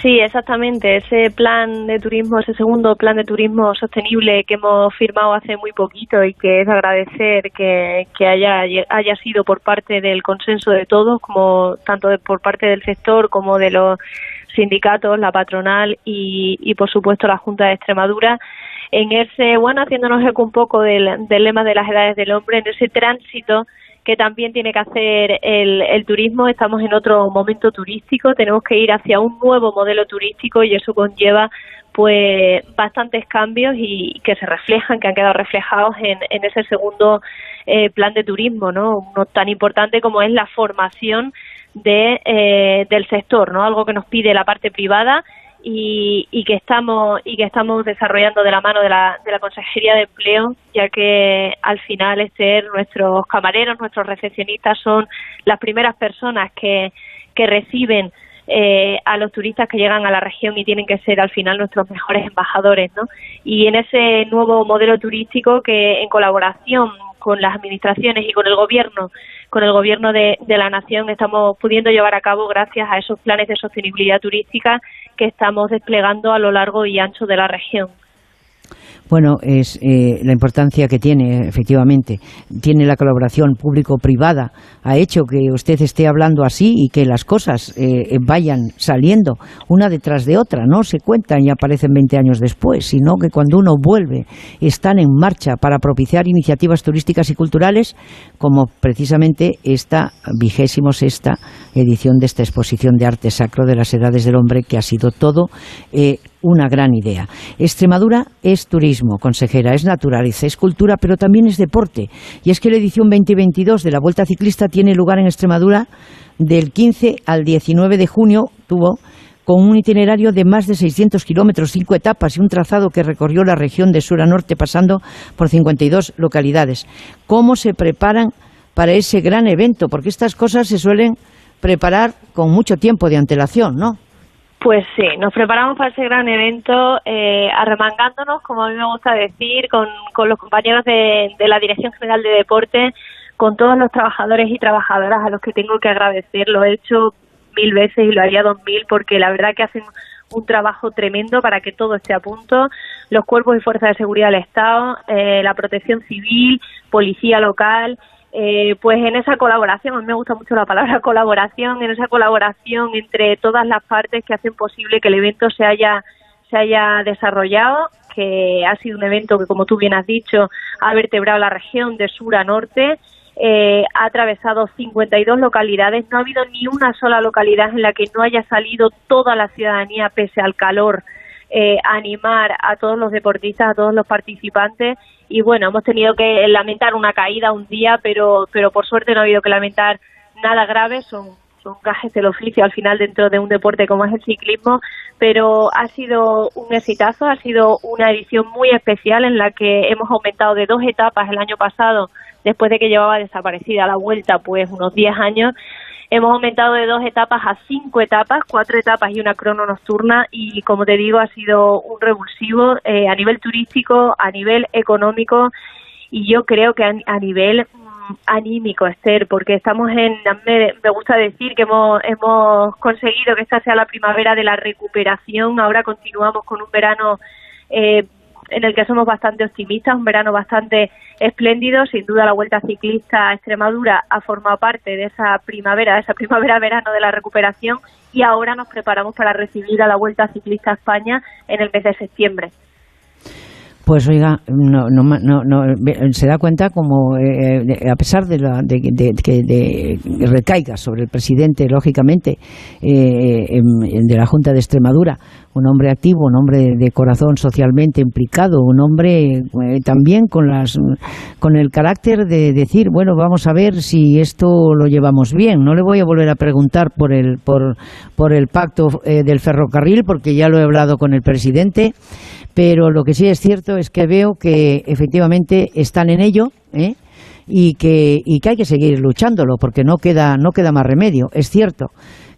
Sí, exactamente. Ese plan de turismo, ese segundo plan de turismo sostenible que hemos firmado hace muy poquito y que es agradecer que, haya, haya sido por parte del consenso de todos, como tanto por parte del sector como de los sindicatos, la patronal y, y por supuesto la Junta de Extremadura en ese, bueno, haciéndonos eco un poco del, del lema de las edades del hombre, en ese tránsito que también tiene que hacer el, el, turismo. Estamos en otro momento turístico, tenemos que ir hacia un nuevo modelo turístico y eso conlleva pues bastantes cambios y que se reflejan, que han quedado reflejados en, ese segundo eh, plan de turismo, ¿no? Uno tan importante como es la formación de, eh, del sector, ¿no? Algo que nos pide la parte privada y, y, que estamos y que estamos desarrollando de la mano de la, de la Consejería de Empleo, ya que al final Esther, nuestros camareros, nuestros recepcionistas son las primeras personas que, que reciben eh, a los turistas que llegan a la región y tienen que ser al final nuestros mejores embajadores, ¿no? Y en ese nuevo modelo turístico que en colaboración con las administraciones y con el gobierno, con el gobierno de, de la nación estamos pudiendo llevar a cabo gracias a esos planes de sostenibilidad turística que estamos desplegando a lo largo y ancho de la región. Bueno, es eh, la importancia que tiene, efectivamente. Tiene la colaboración público-privada. Ha hecho que usted esté hablando así y que las cosas eh, vayan saliendo una detrás de otra. No se cuentan y aparecen 20 años después, sino que cuando uno vuelve están en marcha para propiciar iniciativas turísticas y culturales, como precisamente esta vigésimo sexta edición de esta exposición de arte sacro de las edades del hombre, que ha sido todo eh, una gran idea. Extremadura es turismo, consejera, es naturaleza, es cultura, pero también es deporte. Y es que la edición 2022 de la Vuelta Ciclista tiene lugar en Extremadura del 15 al 19 de junio, tuvo con un itinerario de más de 600 kilómetros, cinco etapas y un trazado que recorrió la región de sur a norte pasando por 52 localidades. ¿Cómo se preparan para ese gran evento? Porque estas cosas se suelen preparar con mucho tiempo de antelación, ¿no? Pues sí, nos preparamos para ese gran evento eh, arremangándonos, como a mí me gusta decir, con, los compañeros de, de la Dirección General de Deporte, con todos los trabajadores y trabajadoras a los que tengo que agradecer. Lo he hecho mil veces y lo haría dos mil porque la verdad que hacen un trabajo tremendo para que todo esté a punto. Los cuerpos y fuerzas de seguridad del Estado, eh, la protección civil, policía local eh, pues en esa colaboración, a mí me gusta mucho la palabra [LAUGHS] colaboración, en esa colaboración entre todas las partes que hacen posible que el evento se haya, se haya desarrollado, que ha sido un evento que, como tú bien has dicho, ha vertebrado la región de sur a norte, eh, ha atravesado 52 localidades, no ha habido ni una sola localidad en la que no haya salido toda la ciudadanía pese al calor eh, animar a todos los deportistas, a todos los participantes. Y bueno, hemos tenido que lamentar una caída un día, pero, pero por suerte no ha habido que lamentar nada grave, son, son gajes del oficio al final dentro de un deporte como es el ciclismo, pero ha sido un exitazo, ha sido una edición muy especial en la que hemos aumentado de dos etapas el año pasado, después de que llevaba desaparecida la vuelta pues unos 10 años, Hemos aumentado de dos etapas a cinco etapas, cuatro etapas y una crono nocturna y como te digo ha sido un revulsivo eh, a nivel turístico, a nivel económico y yo creo que a, nivel mm, anímico, Esther, porque estamos en, me, me, gusta decir que hemos, hemos conseguido que esta sea la primavera de la recuperación, ahora continuamos con un verano eh, en el que somos bastante optimistas, un verano bastante espléndido. Sin duda la Vuelta Ciclista a Extremadura ha formado parte de esa primavera, de esa primavera-verano de la recuperación y ahora nos preparamos para recibir a la Vuelta Ciclista a España en el mes de septiembre. Pues oiga, no, no, no, se da cuenta como, eh, a pesar de, la, de, de, recaiga sobre el presidente, lógicamente, eh, de la Junta de Extremadura, un hombre activo, un hombre de corazón socialmente implicado, un hombre eh, también con, las, con el carácter de decir, bueno, vamos a ver si esto lo llevamos bien. No le voy a volver a preguntar por el, por, por el pacto del ferrocarril, porque ya lo he hablado con el presidente pero lo que sí es cierto es que veo que efectivamente están en ello ¿eh? y, que, y que hay que seguir luchándolo porque no queda, no queda más remedio. Es cierto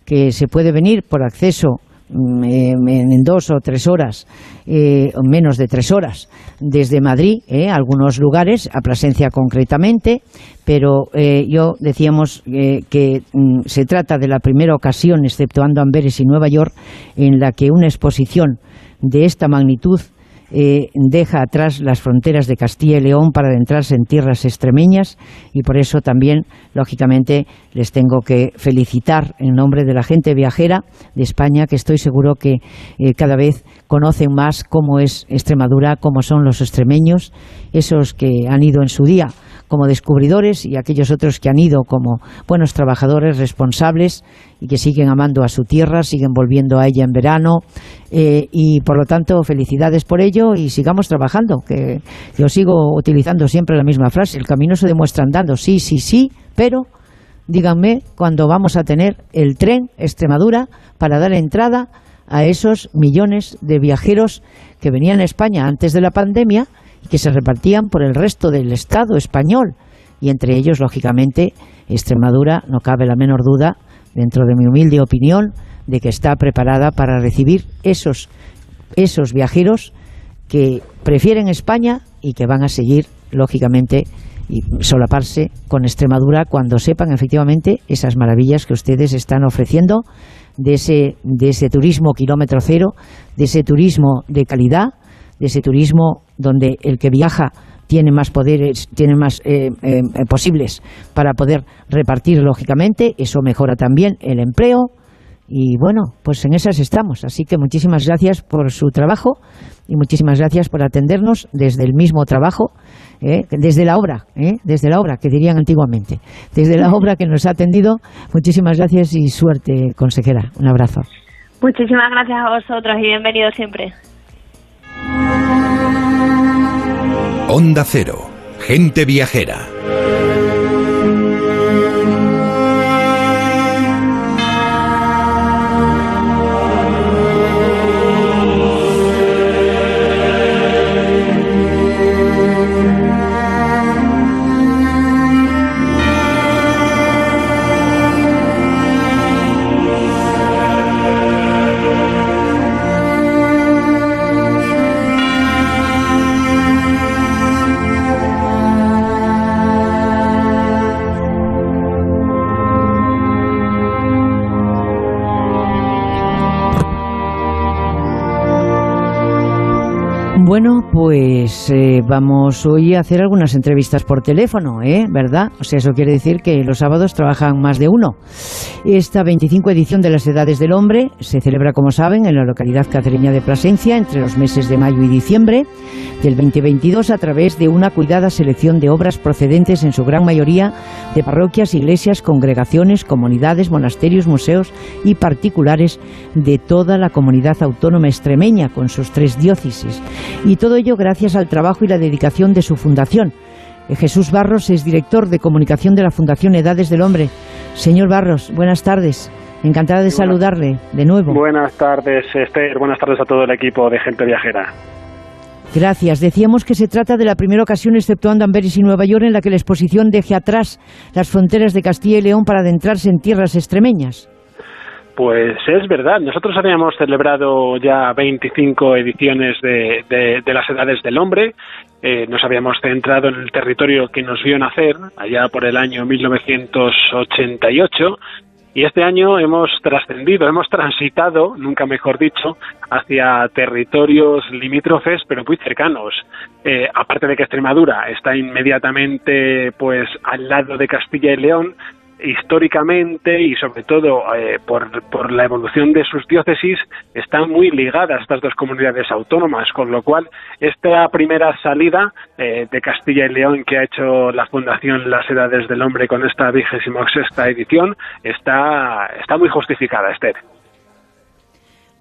que se puede venir por acceso en dos o tres horas, eh, menos de tres horas, desde Madrid, eh, algunos lugares, a Plasencia concretamente, pero eh, yo decíamos que mm, se trata de la primera ocasión, exceptuando Amberes y Nueva York, en la que una exposición de esta magnitud eh, deja atrás las fronteras de Castilla y León para adentrarse en tierras extremeñas y por eso también, lógicamente, les tengo que felicitar en nombre de la gente viajera de España, que estoy seguro que eh, cada vez conocen más cómo es Extremadura, cómo son los extremeños, esos que han ido en su día como descubridores y aquellos otros que han ido como buenos trabajadores responsables y que siguen amando a su tierra, siguen volviendo a ella en verano. Eh, y por lo tanto felicidades por ello y sigamos trabajando, que yo sigo utilizando siempre la misma frase, el camino se demuestra andando, sí, sí, sí, pero díganme cuándo vamos a tener el tren Extremadura para dar entrada a esos millones de viajeros que venían a España antes de la pandemia que se repartían por el resto del Estado español. Y entre ellos, lógicamente, Extremadura, no cabe la menor duda, dentro de mi humilde opinión, de que está preparada para recibir esos, esos viajeros que prefieren España y que van a seguir, lógicamente, y solaparse con Extremadura cuando sepan efectivamente esas maravillas que ustedes están ofreciendo de ese, de ese turismo kilómetro cero, de ese turismo de calidad, de ese turismo donde el que viaja tiene más poderes, tiene más eh, eh, posibles para poder repartir lógicamente, eso mejora también el empleo y bueno, pues en esas estamos. Así que muchísimas gracias por su trabajo y muchísimas gracias por atendernos desde el mismo trabajo ¿eh? desde la obra, ¿eh? desde la obra, que dirían antiguamente, desde la obra que nos ha atendido. Muchísimas gracias y suerte, consejera. Un abrazo. Muchísimas gracias a vosotros y bienvenidos siempre. Onda Cero, gente viajera. Bueno, pues eh, vamos hoy a hacer algunas entrevistas por teléfono, ¿eh? ¿Verdad? O sea, eso quiere decir que los sábados trabajan más de uno. Esta 25 edición de las Edades del Hombre se celebra, como saben, en la localidad cacereña de Plasencia entre los meses de mayo y diciembre del 2022 a través de una cuidada selección de obras procedentes en su gran mayoría de parroquias, iglesias, congregaciones, comunidades, monasterios, museos y particulares de toda la comunidad autónoma extremeña con sus tres diócesis y todo ello gracias al trabajo y la dedicación de su fundación. Eh, Jesús Barros es director de comunicación de la Fundación Edades del Hombre. Señor Barros, buenas tardes. Encantada de saludarle de nuevo. Buenas tardes, Esther. Buenas tardes a todo el equipo de Gente Viajera. Gracias. Decíamos que se trata de la primera ocasión, exceptuando Amberes y Nueva York, en la que la exposición deje atrás las fronteras de Castilla y León para adentrarse en tierras extremeñas. Pues es verdad, nosotros habíamos celebrado ya 25 ediciones de, de, las Edades del Hombre, eh, nos habíamos centrado en el territorio que nos vio nacer, allá por el año 1988, y este año hemos trascendido, hemos transitado, nunca mejor dicho, hacia territorios limítrofes, pero muy cercanos. Eh, aparte de que Extremadura está inmediatamente pues al lado de Castilla y León, históricamente y sobre todo eh, por, la evolución de sus diócesis están muy ligadas estas dos comunidades autónomas, con lo cual esta primera salida eh, de Castilla y León que ha hecho la Fundación Las Edades del Hombre con esta vigésima sexta edición está, está muy justificada, Esther.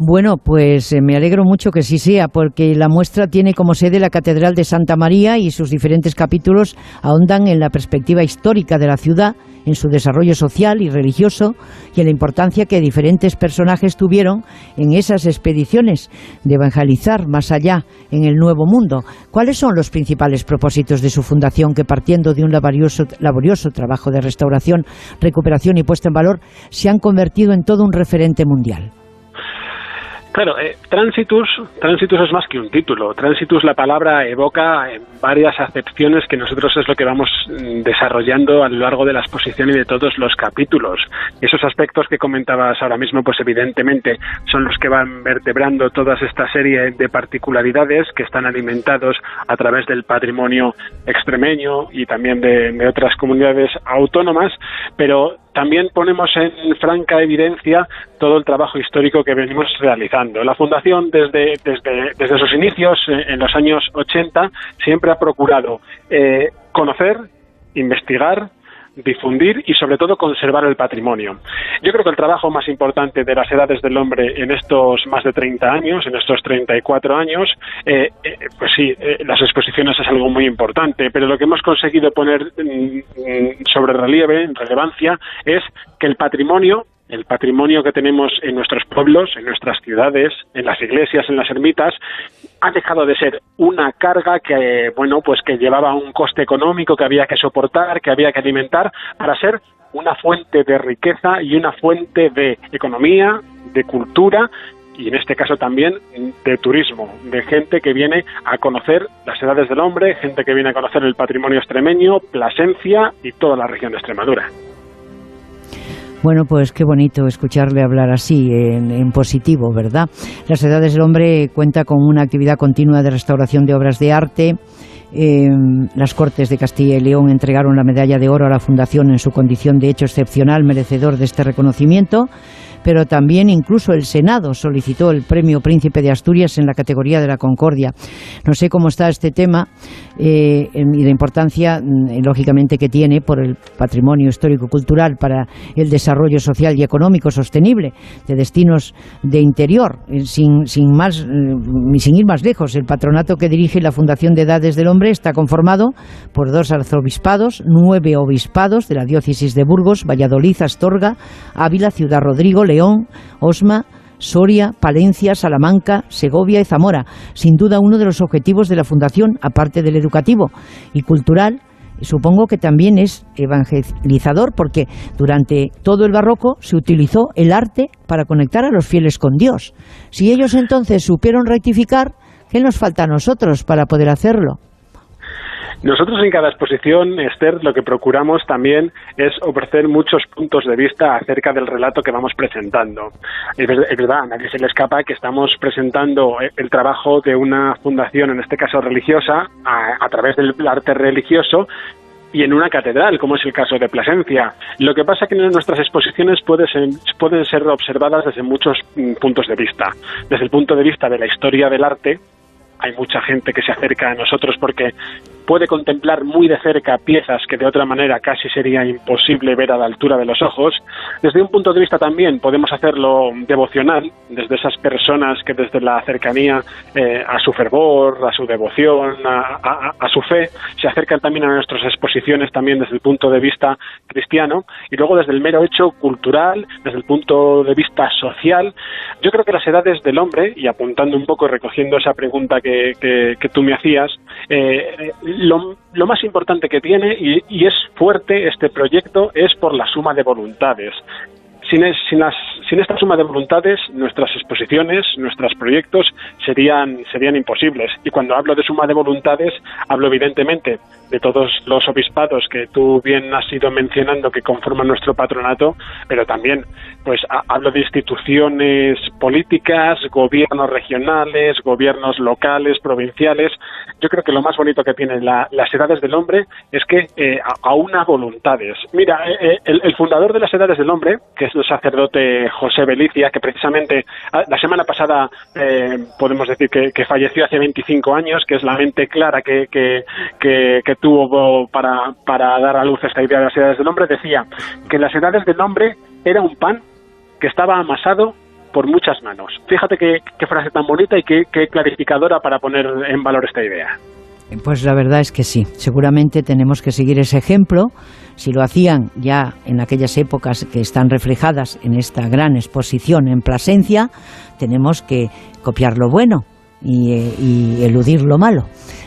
Bueno, pues eh, me alegro mucho que sí sea, porque la muestra tiene como sede la Catedral de Santa María y sus diferentes capítulos ahondan en la perspectiva histórica de la ciudad, en su desarrollo social y religioso y en la importancia que diferentes personajes tuvieron en esas expediciones de evangelizar más allá en el Nuevo Mundo. ¿Cuáles son los principales propósitos de su fundación que partiendo de un laborioso, laborioso trabajo de restauración, recuperación y puesta en valor se han convertido en todo un referente mundial? Claro, eh, Transitus, Transitus es más que un título. Transitus, la palabra evoca varias acepciones que nosotros es lo que vamos mm, desarrollando a lo largo de la exposición y de todos los capítulos. Esos aspectos que comentabas ahora mismo, pues evidentemente son los que van vertebrando toda esta serie de particularidades que están alimentados a través del patrimonio extremeño y también de otras comunidades autónomas, pero también ponemos en franca evidencia todo el trabajo histórico que venimos realizando. La Fundación, desde, desde, desde sus inicios, eh, en los años 80, siempre ha procurado eh, conocer, investigar, difundir y sobre todo conservar el patrimonio. Yo creo que el trabajo más importante de las edades del hombre en estos más de 30 años, en estos 34 años, eh, eh, pues sí, eh, las exposiciones es algo muy importante, pero lo que hemos conseguido poner mm, mm, sobre relieve, en relevancia, es que el patrimonio el patrimonio que tenemos en nuestros pueblos, en nuestras ciudades, en las iglesias, en las ermitas, ha dejado de ser una carga que, bueno, pues que llevaba un coste económico que había que soportar, que había que alimentar, para ser una fuente de riqueza y una fuente de economía, de cultura y en este caso también de turismo, de gente que viene a conocer las edades del hombre, gente que viene a conocer el patrimonio extremeño, Plasencia y toda la región de Extremadura. Bueno, pues qué bonito escucharle hablar así, en, positivo, ¿verdad? Las Edades del Hombre cuenta con una actividad continua de restauración de obras de arte. Em, las Cortes de Castilla y León entregaron la medalla de oro a la Fundación en su condición de hecho excepcional merecedor de este reconocimiento pero también incluso el Senado solicitó el premio Príncipe de Asturias en la categoría de la Concordia. No sé cómo está este tema eh, y la importancia, mm, lógicamente, que tiene por el patrimonio histórico-cultural para el desarrollo social y económico sostenible de destinos de interior. Eh, sin, sin, más, mm, sin ir más lejos, el patronato que dirige la Fundación de Edades del Hombre está conformado por dos arzobispados, nueve obispados de la diócesis de Burgos, Valladolid, Astorga, Ávila, Ciudad Rodrigo, León, Osma, Soria, Palencia, Salamanca, Segovia y Zamora. Sin duda uno de los objetivos de la Fundación, aparte del educativo y cultural, supongo que también es evangelizador porque durante todo el barroco se utilizó el arte para conectar a los fieles con Dios. Si ellos entonces supieron rectificar, ¿qué nos falta a nosotros para poder hacerlo? Nosotros en cada exposición, Esther, lo que procuramos también es ofrecer muchos puntos de vista acerca del relato que vamos presentando. Es verdad, a nadie se le escapa que estamos presentando el trabajo de una fundación, en este caso religiosa, a, través del arte religioso, y en una catedral, como es el caso de Plasencia. Lo que pasa es que nuestras exposiciones pueden ser observadas desde muchos mm, puntos de vista. Desde el punto de vista de la historia del arte, hay mucha gente que se acerca a nosotros porque puede contemplar muy de cerca piezas que de otra manera casi sería imposible ver a la altura de los ojos. Desde un punto de vista también podemos hacerlo devocional, desde esas personas que desde la cercanía eh, a su fervor, a su devoción, a, su fe, se acercan también a nuestras exposiciones también desde el punto de vista cristiano y luego desde el mero hecho cultural, desde el punto de vista social. Yo creo que las edades del hombre, y apuntando un poco, recogiendo esa pregunta que, que, tú me hacías, eh, lo, más importante que tiene, y, es fuerte este proyecto, es por la suma de voluntades. Sin, sin, esta suma de voluntades, nuestras exposiciones, nuestros proyectos serían, serían imposibles. Y cuando hablo de suma de voluntades, hablo evidentemente de todos los obispados que tú bien has ido mencionando que conforman nuestro patronato, pero también pues hablo de instituciones políticas, gobiernos regionales, gobiernos locales, provinciales. Yo creo que lo más bonito que tienen las edades del hombre es que eh, aúna voluntades. Mira, eh, eh, el, fundador de las edades del hombre, que es el sacerdote José Belicia, que precisamente ah, la semana pasada eh, podemos decir que, falleció hace 25 años, que es la mente clara que tuvo para, para dar a luz esta idea de las edades del hombre, decía que las edades del hombre era un pan que estaba amasado por muchas manos. Fíjate qué, frase tan bonita y qué, clarificadora para poner en valor esta idea. Pues la verdad es que sí, seguramente tenemos que seguir ese ejemplo. Si lo hacían ya en aquellas épocas que están reflejadas en esta gran exposición en Plasencia, tenemos que copiar lo bueno y, eh, y eludir lo malo.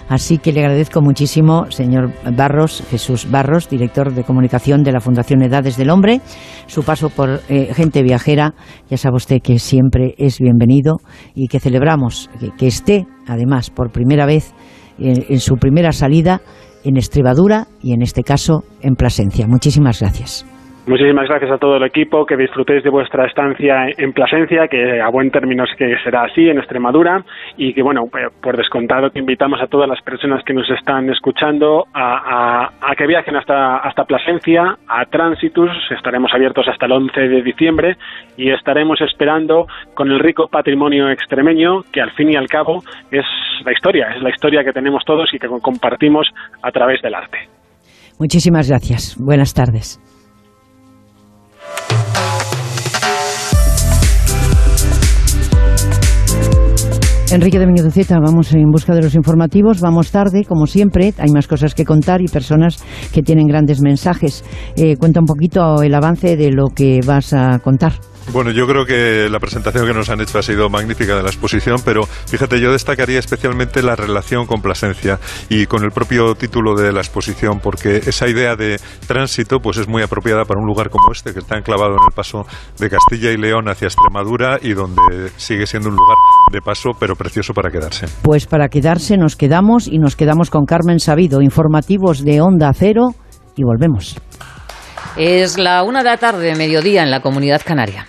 Así que le agradezco muchísimo, señor Barros, Jesús Barros, director de comunicación de la Fundación Edades del Hombre, su paso por eh, Gente Viajera. Ya sabe usted que siempre es bienvenido y que celebramos que, esté, además, por primera vez eh, en su primera salida en Estribadura y, en este caso, en Plasencia. Muchísimas gracias. Muchísimas gracias a todo el equipo, que disfrutéis de vuestra estancia en Plasencia, que a buen término es que será así en Extremadura, y que, bueno, pues, por descontado que invitamos a todas las personas que nos están escuchando a, que viajen hasta, hasta Plasencia, a Transitus, estaremos abiertos hasta el 11 de diciembre, y estaremos esperando con el rico patrimonio extremeño, que al fin y al cabo es la historia, es la historia que tenemos todos y que compartimos a través del arte. Muchísimas gracias. Buenas tardes. Enrique de Mendoza, vamos en busca de los informativos, vamos tarde, como siempre, hay más cosas que contar y personas que tienen grandes mensajes. Eh, cuenta un poquito el avance de lo que vas a contar. Bueno, yo creo que la presentación que nos han hecho ha sido magnífica de la exposición, pero fíjate, yo destacaría especialmente la relación con Plasencia y con el propio título de la exposición, porque esa idea de tránsito pues es muy apropiada para un lugar como este, que está enclavado en el paso de Castilla y León hacia Extremadura y donde sigue siendo un lugar de paso, pero precioso para quedarse. Pues para quedarse nos quedamos y nos quedamos con Carmen Sabido, informativos de Onda Cero y volvemos. Es la una de la tarde, mediodía en la comunidad canaria.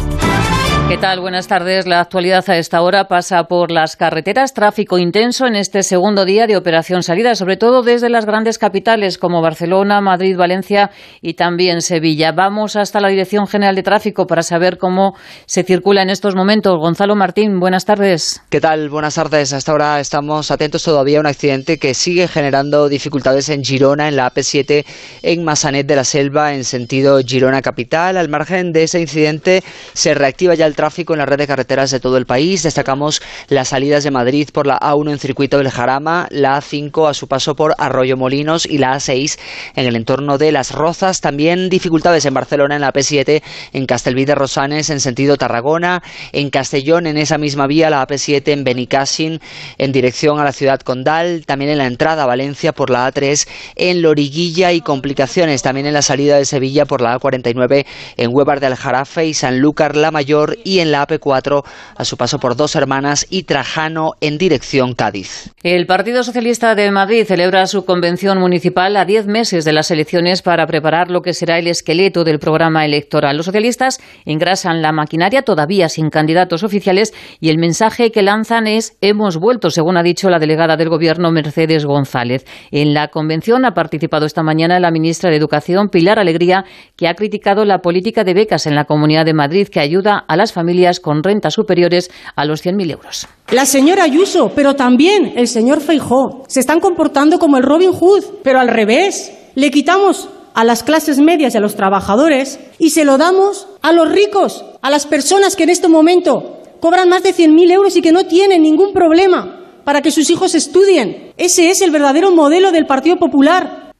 ¿Qué tal? Buenas tardes. La actualidad a esta hora pasa por las carreteras, tráfico intenso en este segundo día de operación salida, sobre todo desde las grandes capitales como Barcelona, Madrid, Valencia y también Sevilla. Vamos hasta la Dirección General de Tráfico para saber cómo se circula en estos momentos. Gonzalo Martín, buenas tardes. ¿Qué tal? Buenas tardes. Hasta ahora estamos atentos todavía a un accidente que sigue generando dificultades en Girona, en la AP7, en Massanet de la Selva, en sentido Girona Capital. Al margen de ese incidente, se reactiva ya el tráfico en la red de carreteras de todo el país. Destacamos las salidas de Madrid por la A1 en circuito del Jarama, la A5 a su paso por Arroyo Molinos y la A6 en el entorno de Las Rozas. También dificultades en Barcelona en la P7, en Castelví de Rosanes en sentido Tarragona, en Castellón en esa misma vía, la AP7 en Benicassin en dirección a la ciudad condal, también en la entrada a Valencia por la A3 en Loriguilla y complicaciones también en la salida de Sevilla por la A49 en Huevar del Jarafe y Sanlúcar la Mayor y en la AP4 a su paso por Dos Hermanas y Trajano en dirección Cádiz. El Partido Socialista de Madrid celebra su convención municipal a diez meses de las elecciones para preparar lo que será el esqueleto del programa electoral. Los socialistas engrasan la maquinaria todavía sin candidatos oficiales y el mensaje que lanzan es hemos vuelto, según ha dicho la delegada del Gobierno Mercedes González. En la convención ha participado esta mañana la ministra de Educación, Pilar Alegría, que ha criticado la política de becas en la Comunidad de Madrid que ayuda a las familias con rentas superiores a los 100.000 euros. La señora Ayuso, pero también el señor Feijó, se están comportando como el Robin Hood, pero al revés. Le quitamos a las clases medias y a los trabajadores y se lo damos a los ricos, a las personas que en este momento cobran más de 100.000 euros y que no tienen ningún problema para que sus hijos estudien. Ese es el verdadero modelo del Partido Popular.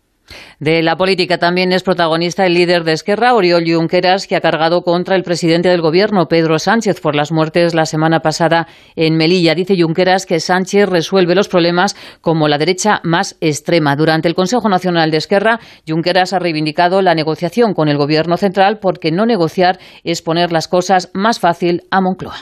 De la política también es protagonista el líder de Esquerra, Oriol Junqueras, que ha cargado contra el presidente del gobierno, Pedro Sánchez, por las muertes la semana pasada en Melilla. Dice Junqueras que Sánchez resuelve los problemas como la derecha más extrema. Durante el Consejo Nacional de Esquerra, Junqueras ha reivindicado la negociación con el gobierno central porque no negociar es poner las cosas más fácil a Moncloa.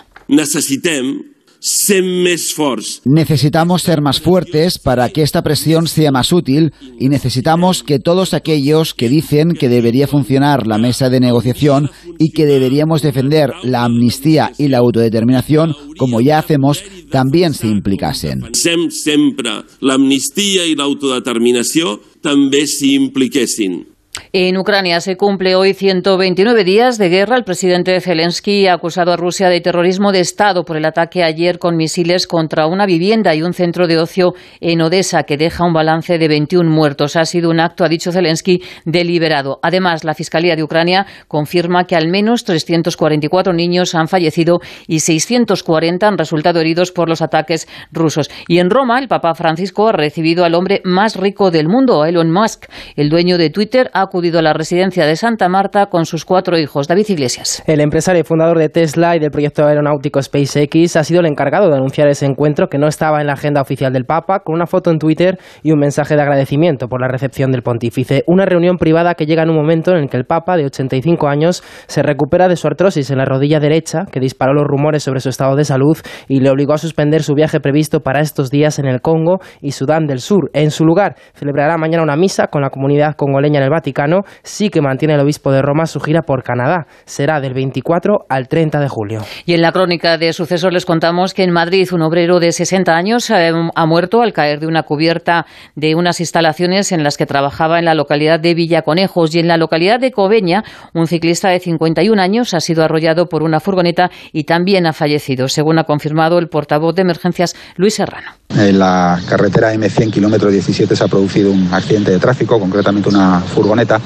Necesitamos ser más fuertes para que esta presión sea más útil y necesitamos que todos aquellos que dicen que debería funcionar la mesa de negociación y que deberíamos defender la amnistía y la autodeterminación, como ya hacemos, también se implicasen. Siempre la amnistía y la autodeterminación también se impliquessin. En Ucrania se cumple hoy 129 días de guerra. El presidente Zelensky ha acusado a Rusia de terrorismo de Estado por el ataque ayer con misiles contra una vivienda y un centro de ocio en Odessa que deja un balance de 21 muertos. Ha sido un acto, ha dicho Zelensky, deliberado. Además, la Fiscalía de Ucrania confirma que al menos 344 niños han fallecido y 640 han resultado heridos por los ataques rusos. Y en Roma, el Papa Francisco ha recibido al hombre más rico del mundo, Elon Musk. El dueño de Twitter ha acudido a la residencia de Santa Marta con sus cuatro hijos. David Iglesias. El empresario y fundador de Tesla y del proyecto aeronáutico SpaceX ha sido el encargado de anunciar ese encuentro que no estaba en la agenda oficial del Papa, con una foto en Twitter y un mensaje de agradecimiento por la recepción del pontífice. Una reunión privada que llega en un momento en el que el Papa, de 85 años, se recupera de su artrosis en la rodilla derecha, que disparó los rumores sobre su estado de salud y le obligó a suspender su viaje previsto para estos días en el Congo y Sudán del Sur. En su lugar, celebrará mañana una misa con la comunidad congoleña en el Vaticano sí que mantiene el obispo de Roma su gira por Canadá. Será del 24 al 30 de julio. Y en la crónica de sucesos les contamos que en Madrid un obrero de 60 años eh, ha muerto al caer de una cubierta de unas instalaciones en las que trabajaba en la localidad de Villaconejos y en la localidad de Coveña un ciclista de 51 años ha sido arrollado por una furgoneta y también ha fallecido, según ha confirmado el portavoz de emergencias Luis Serrano. En la carretera M100 kilómetro 17 se ha producido un accidente de tráfico, concretamente una furgoneta furgoneta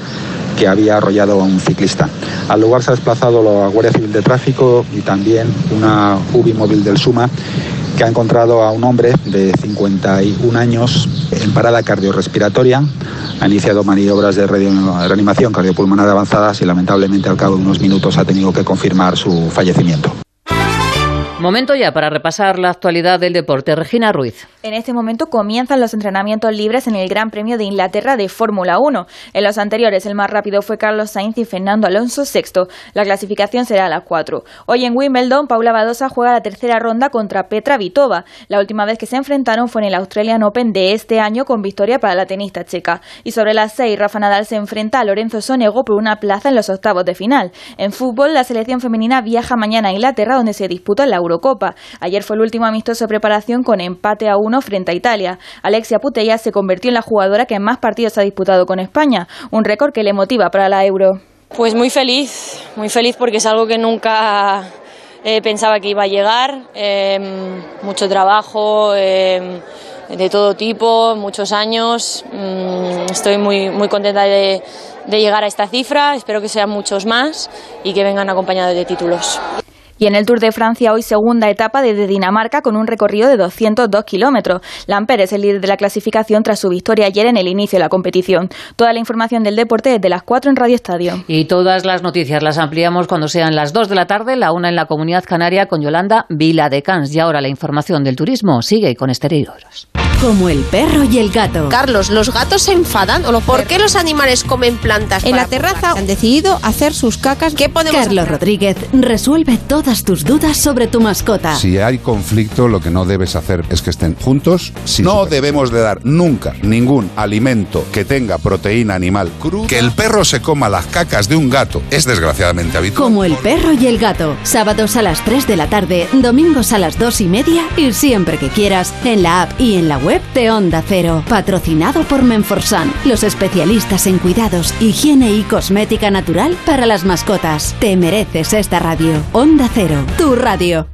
que había arrollado a un ciclista. Al lugar se ha desplazado la Guardia Civil de Tráfico y también una UBI móvil del SUMA que ha encontrado a un hombre de 51 años en parada cardiorrespiratoria. Ha iniciado maniobras de reanimación cardiopulmonar avanzadas y lamentablemente al cabo de unos minutos ha tenido que confirmar su fallecimiento. Momento ya para repasar la actualidad del deporte. Regina Ruiz. En este momento comienzan los entrenamientos libres en el Gran Premio de Inglaterra de Fórmula 1. En los anteriores, el más rápido fue Carlos Sainz y Fernando Alonso sexto. La clasificación será a las 4. Hoy en Wimbledon, Paula Badosa juega la tercera ronda contra Petra Vitova. La última vez que se enfrentaron fue en el Australian Open de este año con victoria para la tenista checa. Y sobre las 6, Rafa Nadal se enfrenta a Lorenzo Sonego por una plaza en los octavos de final. En fútbol, la selección femenina viaja mañana a Inglaterra donde se disputa la Eurocopa. Ayer fue el último amistoso de preparación con empate a frente a Italia. Alexia Putella se convirtió en la jugadora que más partidos ha disputado con España, un récord que le motiva para la Euro. Pues muy feliz, muy feliz porque es algo que nunca eh, pensaba que iba a llegar. Em, mucho trabajo. Em, de todo tipo, muchos años. Mm, estoy muy, muy contenta de, de llegar a esta cifra, espero que sean muchos más y que vengan acompañados de títulos. Y en el Tour de Francia, hoy segunda etapa desde Dinamarca con un recorrido de 202 kilómetros. Lamper es el líder de la clasificación tras su victoria ayer en el inicio de la competición. Toda la información del deporte desde las 4 en Radio Estadio. Y todas las noticias las ampliamos cuando sean las 2 de la tarde, la una en la Comunidad Canaria con Yolanda Vila de Cans. Y ahora la información del turismo sigue con exteriores. Como el perro y el gato. Carlos, ¿los gatos se enfadan o lo por qué los animales comen plantas? En la terraza han decidido hacer sus cacas. ¿Qué podemos Carlos Rodríguez resuelve todas tus dudas sobre tu mascota. Si hay conflicto, lo que no debes hacer es que estén juntos. no debemos de dar nunca ningún alimento que tenga proteína animal cruda. Que el perro se coma las cacas de un gato es desgraciadamente habitual. Como el perro y el gato. Sábados a las 3 de la tarde, domingos a las 2 y media y siempre que quieras en la app y en la web de Onda Cero. Patrocinado por Menforsan, los especialistas en cuidados, higiene y cosmética natural para las mascotas. Te mereces esta radio. Onda Cero, tu radio.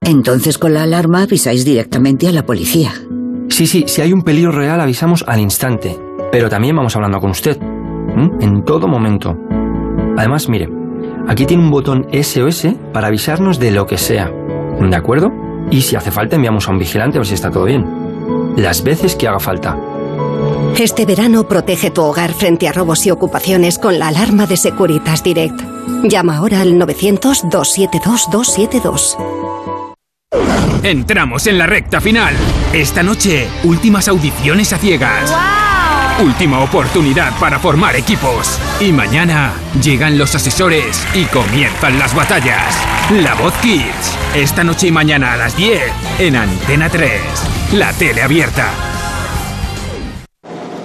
Entonces con la alarma avisáis directamente a la policía. Sí, sí, si hay un peligro real avisamos al instante. Pero también vamos hablando con usted. En todo momento. Además, mire, aquí tiene un botón SOS para avisarnos de lo que sea. ¿De acuerdo? Y si hace falta enviamos a un vigilante a ver si está todo bien. Las veces que haga falta. Este verano protege tu hogar frente a robos y ocupaciones con la alarma de Securitas Direct. Llama ahora al 900-272-272. Entramos en la recta final. Esta noche, últimas audiciones a ciegas. Última oportunidad para formar equipos. Y mañana llegan los asesores y comienzan las batallas. La Voz Kids. Esta noche y mañana a las 10 en Antena 3. La tele abierta.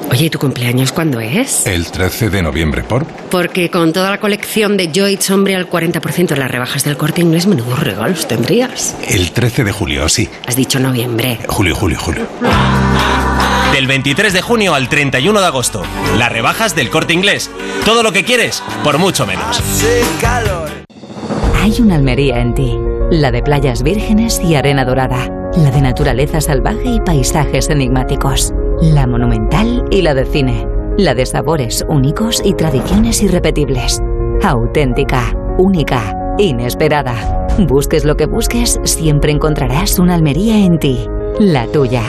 Oye, ¿y tu cumpleaños cuándo es? El 13 de noviembre, ¿por? Porque con toda la colección de Joyce Hombre al 40% de las rebajas del corte inglés, menudos regalos tendrías. El 13 de julio, sí. Has dicho noviembre. Julio, julio, julio. Del 23 de junio al 31 de agosto. Las rebajas del corte inglés. Todo lo que quieres, por mucho menos. Hay una Almería en ti. La de playas vírgenes y arena dorada. La de naturaleza salvaje y paisajes enigmáticos. La monumental y la de cine. La de sabores únicos y tradiciones irrepetibles. Auténtica, única, inesperada. Busques lo que busques, siempre encontrarás una Almería en ti. La tuya.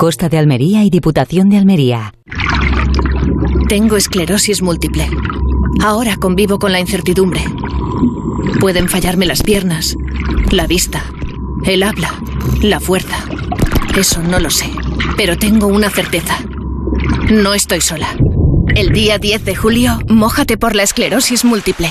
Costa de Almería y Diputación de Almería. Tengo esclerosis múltiple. Ahora convivo con la incertidumbre. Pueden fallarme las piernas, la vista, el habla, la fuerza. Eso no lo sé, pero tengo una certeza. No estoy sola. El día 10 de julio, mójate por la esclerosis múltiple.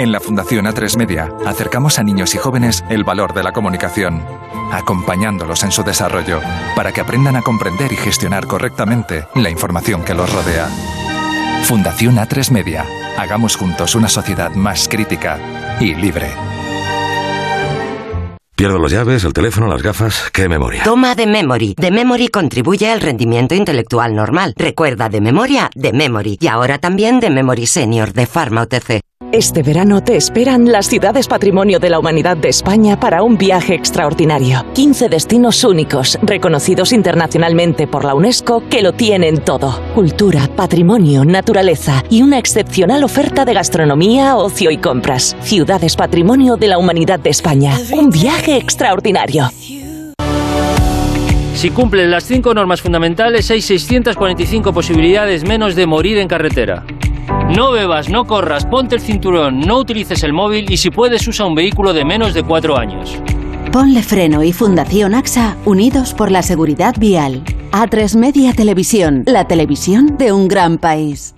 En la Fundación A3 Media acercamos a niños y jóvenes el valor de la comunicación, acompañándolos en su desarrollo para que aprendan a comprender y gestionar correctamente la información que los rodea. Fundación A3 Media. Hagamos juntos una sociedad más crítica y libre. Pierdo las llaves, el teléfono, las gafas. ¿Qué memoria? Toma de Memory. De Memory contribuye al rendimiento intelectual normal. Recuerda de memoria, de Memory. Y ahora también de Memory Senior, de Pharma OTC. Este verano te esperan las ciudades patrimonio de la humanidad de España para un viaje extraordinario. 15 destinos únicos, reconocidos internacionalmente por la UNESCO, que lo tienen todo. Cultura, patrimonio, naturaleza y una excepcional oferta de gastronomía, ocio y compras. Ciudades patrimonio de la humanidad de España. Un viaje extraordinario. Si cumplen las cinco normas fundamentales, hay 645 posibilidades menos de morir en carretera. No bebas, no corras, ponte el cinturón, no utilices el móvil y si puedes usa un vehículo de menos de cuatro años. Ponle Freno y Fundación AXA, unidos por la seguridad vial. A3 Media Televisión, la televisión de un gran país.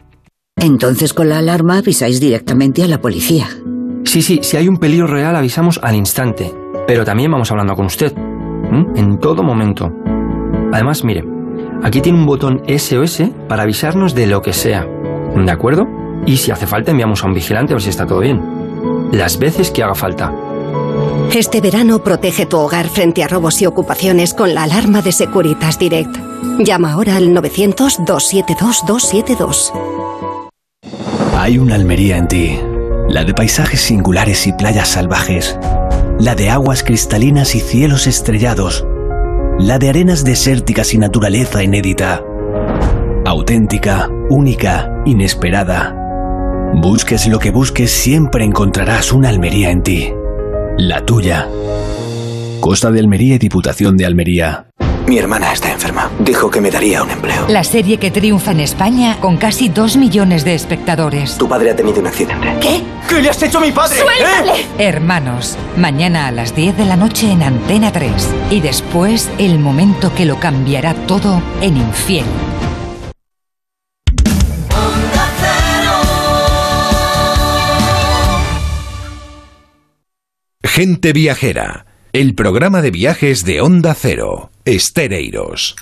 Entonces con la alarma avisáis directamente a la policía. Sí, sí, si hay un peligro real avisamos al instante. Pero también vamos hablando con usted. En todo momento. Además, mire, aquí tiene un botón SOS para avisarnos de lo que sea. ¿De acuerdo? Y si hace falta enviamos a un vigilante a ver si está todo bien. Las veces que haga falta. Este verano protege tu hogar frente a robos y ocupaciones con la alarma de Securitas Direct. Llama ahora al 900-272-272. Hay una Almería en ti. La de paisajes singulares y playas salvajes. La de aguas cristalinas y cielos estrellados. La de arenas desérticas y naturaleza inédita. Auténtica, única, inesperada. Busques lo que busques, siempre encontrarás una Almería en ti. La tuya. Costa de Almería y Diputación de Almería. Mi hermana está enferma. Dijo que me daría un empleo. La serie que triunfa en España con casi dos millones de espectadores. Tu padre ha tenido un accidente. ¿Qué? ¿Qué le has hecho a mi padre? ¡Suéltale! ¿Eh? Hermanos, mañana a las 10 de la noche en Antena 3. Y después el momento que lo cambiará todo en Infiel. Gente Viajera, el programa de viajes de Onda Cero, Estereiros.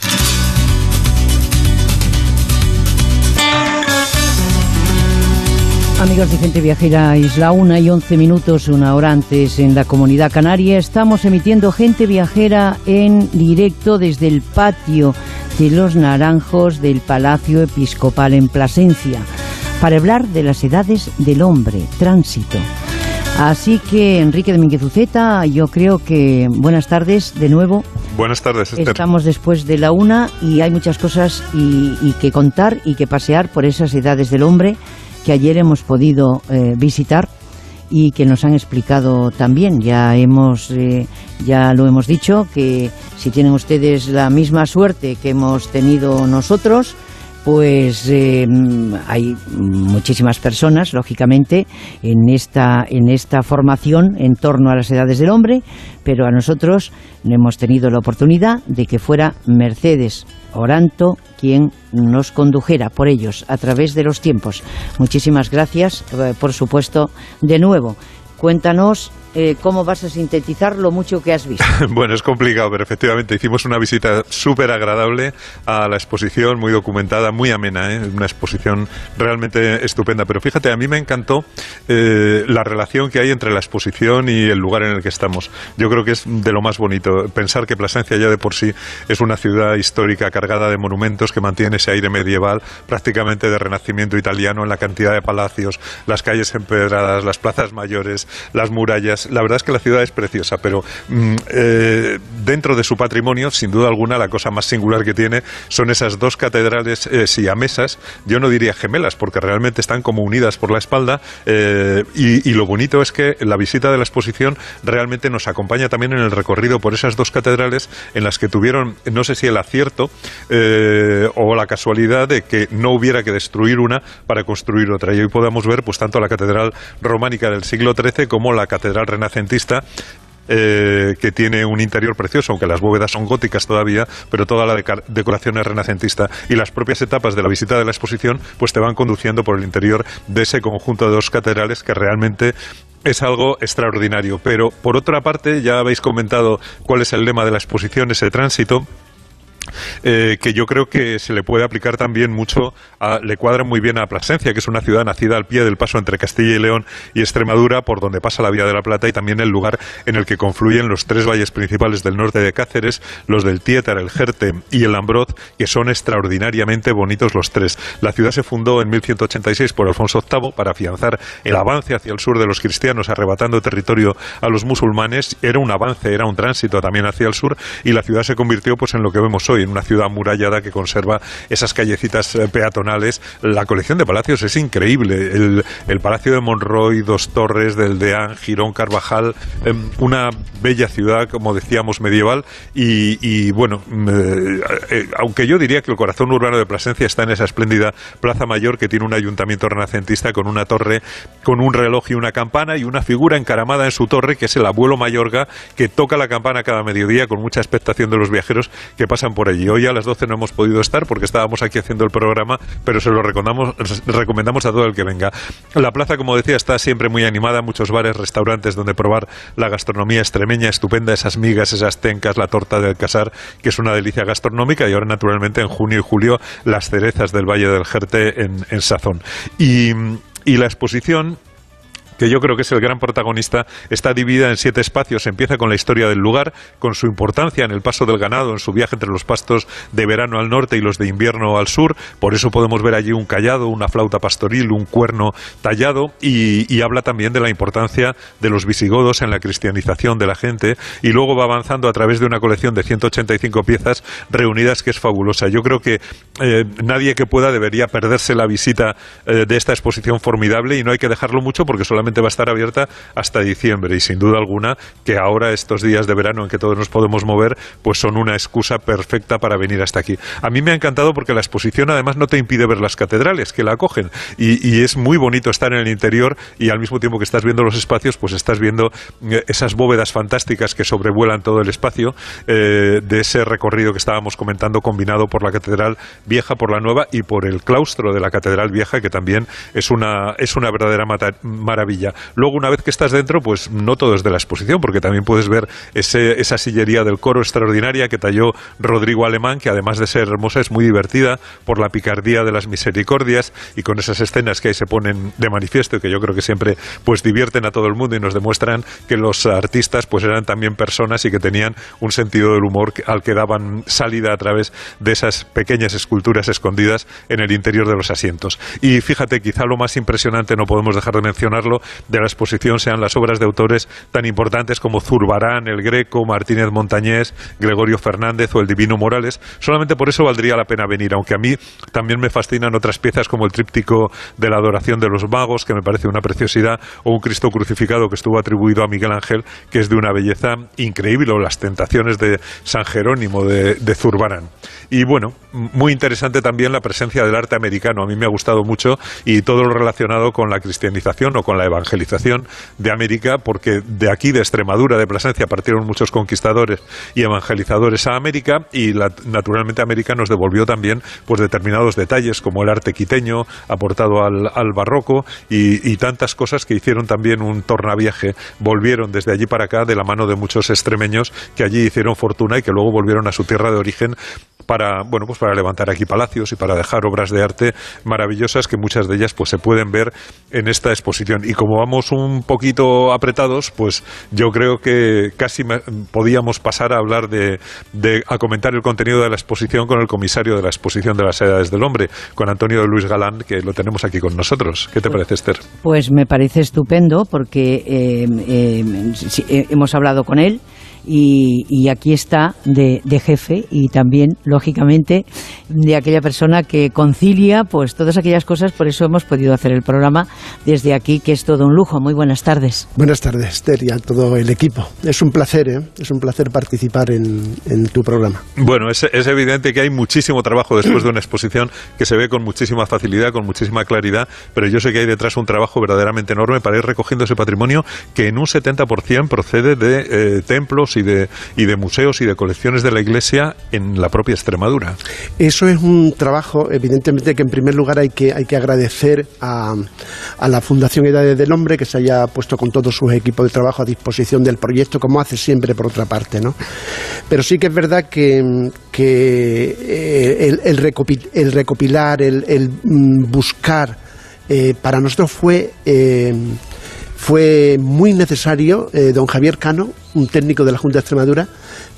Amigos de Gente Viajera, Isla 1 y 11 minutos, una hora antes en la comunidad canaria. Estamos emitiendo Gente Viajera en directo desde el patio de los Naranjos del Palacio Episcopal en Plasencia para hablar de las edades del hombre, tránsito. Así que, Enrique de Uceta, yo creo que buenas tardes de nuevo. Buenas tardes, Esther. Estamos después de la una y hay muchas cosas y, que contar y que pasear por esas edades del hombre que ayer hemos podido eh, visitar y que nos han explicado también. Ya hemos, eh, ya lo hemos dicho que si tienen ustedes la misma suerte que hemos tenido nosotros, pues eh, hay muchísimas personas, lógicamente, en esta, en esta formación en torno a las edades del hombre, pero a nosotros hemos tenido la oportunidad de que fuera Mercedes Oranto quien nos condujera por ellos a través de los tiempos. Muchísimas gracias, eh, por supuesto, de nuevo. Cuéntanos eh, cómo vas a sintetizar lo mucho que has visto. [LAUGHS] bueno, es complicado, pero efectivamente hicimos una visita súper agradable a la exposición, muy documentada, muy amena, ¿eh? una exposición realmente estupenda. Pero fíjate, a mí me encantó eh, la relación que hay entre la exposición y el lugar en el que estamos. Yo creo que es de lo más bonito. Pensar que Plasencia ya de por sí es una ciudad histórica cargada de monumentos que mantiene ese aire medieval, prácticamente de renacimiento italiano en la cantidad de palacios, las calles empedradas, las plazas mayores, las murallas la verdad es que la ciudad es preciosa, pero mm, eh, dentro de su patrimonio, sin duda alguna, la cosa más singular que tiene son esas dos catedrales eh, siamesas, yo no diría gemelas, porque realmente están como unidas por la espalda, eh, y, lo bonito es que la visita de la exposición realmente nos acompaña también en el recorrido por esas dos catedrales en las que tuvieron, no sé si el acierto o la casualidad de que no hubiera que destruir una para construir otra. Y hoy podemos ver pues tanto la catedral románica del siglo XIII como la catedral renacentista eh, que tiene un interior precioso, aunque las bóvedas son góticas todavía, pero toda la decoración es renacentista. Y las propias etapas de la visita de la exposición pues te van conduciendo por el interior de ese conjunto de dos catedrales que realmente es algo extraordinario. Pero por otra parte, ya habéis comentado cuál es el lema de la exposición, ese tránsito. Eh, que yo creo que se le puede aplicar también mucho, le cuadra muy bien a Plasencia, que es una ciudad nacida al pie del paso entre Castilla y León y Extremadura, por donde pasa la Vía de la Plata y también el lugar en el que confluyen los tres valles principales del norte de Cáceres, los del Tietar, el Jerte y el Ambroz, que son extraordinariamente bonitos los tres. La ciudad se fundó en 1186 por Alfonso VIII para afianzar el avance hacia el sur de los cristianos, arrebatando territorio a los musulmanes. Era un avance, era un tránsito también hacia el sur y la ciudad se convirtió pues en lo que vemos hoy, en una ciudad amurallada que conserva esas callecitas eh, peatonales. La colección de palacios es increíble. El, Palacio de Monroy, dos torres del Deán, Girón, Carvajal, em, una bella ciudad, como decíamos, medieval y, bueno, eh, eh, aunque yo diría que el corazón urbano de Plasencia está en esa espléndida Plaza Mayor que tiene un ayuntamiento renacentista con una torre, con un reloj y una campana y una figura encaramada en su torre que es el abuelo Mayorga que toca la campana cada mediodía con mucha expectación de los viajeros que pasan por allí. Hoy a las 12 no hemos podido estar porque estábamos aquí haciendo el programa, pero se lo recomendamos, recomendamos a todo el que venga. La plaza, como decía, está siempre muy animada, muchos bares, restaurantes donde probar la gastronomía extremeña estupenda, esas migas, esas tencas, la torta del casar, que es una delicia gastronómica, y ahora naturalmente en junio y julio las cerezas del Valle del Jerte en, en Sazón. Y, y la exposición que yo creo que es el gran protagonista, está dividida en siete espacios. Empieza con la historia del lugar, con su importancia en el paso del ganado, en su viaje entre los pastos de verano al norte y los de invierno al sur. Por eso podemos ver allí un callado, una flauta pastoril, un cuerno tallado y, habla también de la importancia de los visigodos en la cristianización de la gente. Y luego va avanzando a través de una colección de 185 piezas reunidas que es fabulosa. Yo creo que eh, nadie que pueda debería perderse la visita eh, de esta exposición formidable y no hay que dejarlo mucho porque solamente va a estar abierta hasta diciembre y sin duda alguna que ahora estos días de verano en que todos nos podemos mover pues son una excusa perfecta para venir hasta aquí. A mí me ha encantado porque la exposición además no te impide ver las catedrales que la acogen y, es muy bonito estar en el interior y al mismo tiempo que estás viendo los espacios pues estás viendo eh, esas bóvedas fantásticas que sobrevuelan todo el espacio eh, de ese recorrido que estábamos comentando combinado por la catedral vieja, por la nueva y por el claustro de la catedral vieja que también es una, es una verdadera maravilla. Luego, una vez que estás dentro, pues no todo es de la exposición, porque también puedes ver esa sillería del coro extraordinaria que talló Rodrigo Alemán, que además de ser hermosa es muy divertida por la picardía de las misericordias y con esas escenas que ahí se ponen de manifiesto y que yo creo que siempre pues divierten a todo el mundo y nos demuestran que los artistas pues eran también personas y que tenían un sentido del humor al que daban salida a través de esas pequeñas esculturas escondidas en el interior de los asientos. Y fíjate, quizá lo más impresionante, no podemos dejar de mencionarlo, de la exposición sean las obras de autores tan importantes como Zurbarán, El Greco, Martínez Montañés, Gregorio Fernández o el Divino Morales. Solamente por eso valdría la pena venir, aunque a mí también me fascinan otras piezas como el tríptico de la adoración de los magos, que me parece una preciosidad, o un Cristo crucificado que estuvo atribuido a Miguel Ángel, que es de una belleza increíble, o las tentaciones de San Jerónimo de, de Zurbarán. Y bueno, muy interesante también la presencia del arte americano. A mí me ha gustado mucho y todo lo relacionado con la cristianización o con la evangelización de América, porque de aquí, de Extremadura, de Plasencia, partieron muchos conquistadores y evangelizadores a América y naturalmente América nos devolvió también pues determinados detalles como el arte quiteño aportado al, barroco y, tantas cosas que hicieron también un tornaviaje. Volvieron desde allí para acá de la mano de muchos extremeños que allí hicieron fortuna y que luego volvieron a su tierra de origen para, bueno, pues para levantar aquí palacios y para dejar obras de arte maravillosas que muchas de ellas pues se pueden ver en esta exposición. Como vamos un poquito apretados, pues yo creo que casi podíamos pasar a hablar de, a comentar el contenido de la exposición con el comisario de la exposición de las edades del hombre, con Antonio Luis Galán, que lo tenemos aquí con nosotros. ¿Qué te parece, Esther? Pues me parece estupendo porque eh, eh, eh, hemos hablado con él y, aquí está de, jefe y también, lógicamente, de aquella persona que concilia pues todas aquellas cosas, por eso hemos podido hacer el programa desde aquí, que es todo un lujo. Muy buenas tardes. Buenas tardes, Esther, y a todo el equipo. Es un placer, ¿eh? es un placer participar en, tu programa. Bueno, es, es evidente que hay muchísimo trabajo después de una exposición que se ve con muchísima facilidad, con muchísima claridad, pero yo sé que hay detrás un trabajo verdaderamente enorme para ir recogiendo ese patrimonio que en un 70% procede de eh, templos, y de, y de museos y de colecciones de la Iglesia en la propia Extremadura. Eso es un trabajo, evidentemente, que en primer lugar hay que, hay que agradecer a, a la Fundación Edades del Hombre que se haya puesto con todos sus equipos de trabajo a disposición del proyecto, como hace siempre por otra parte. ¿no? Pero sí que es verdad que, que eh, el, el, recopilar, el, mm, buscar, eh, para nosotros fue... Eh, fue muy necesario don Javier Cano, un técnico de la Junta de Extremadura,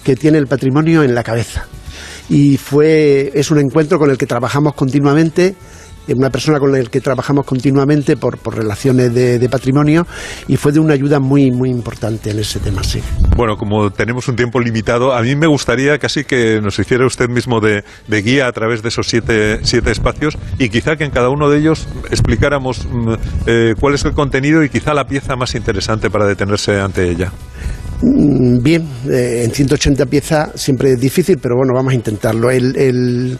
que tiene el patrimonio en la cabeza. Y fue, es un encuentro con el que trabajamos continuamente una persona con la que trabajamos continuamente por, por relaciones de, patrimonio y fue de una ayuda muy, muy importante en ese tema, sí. Bueno, como tenemos un tiempo limitado, a mí me gustaría casi que nos hiciera usted mismo de, de guía a través de esos siete, siete, espacios y quizá que en cada uno de ellos explicáramos eh, cuál es el contenido y quizá la pieza más interesante para detenerse ante ella. Bien, eh, en 180 piezas siempre es difícil, pero bueno, vamos a intentarlo. El,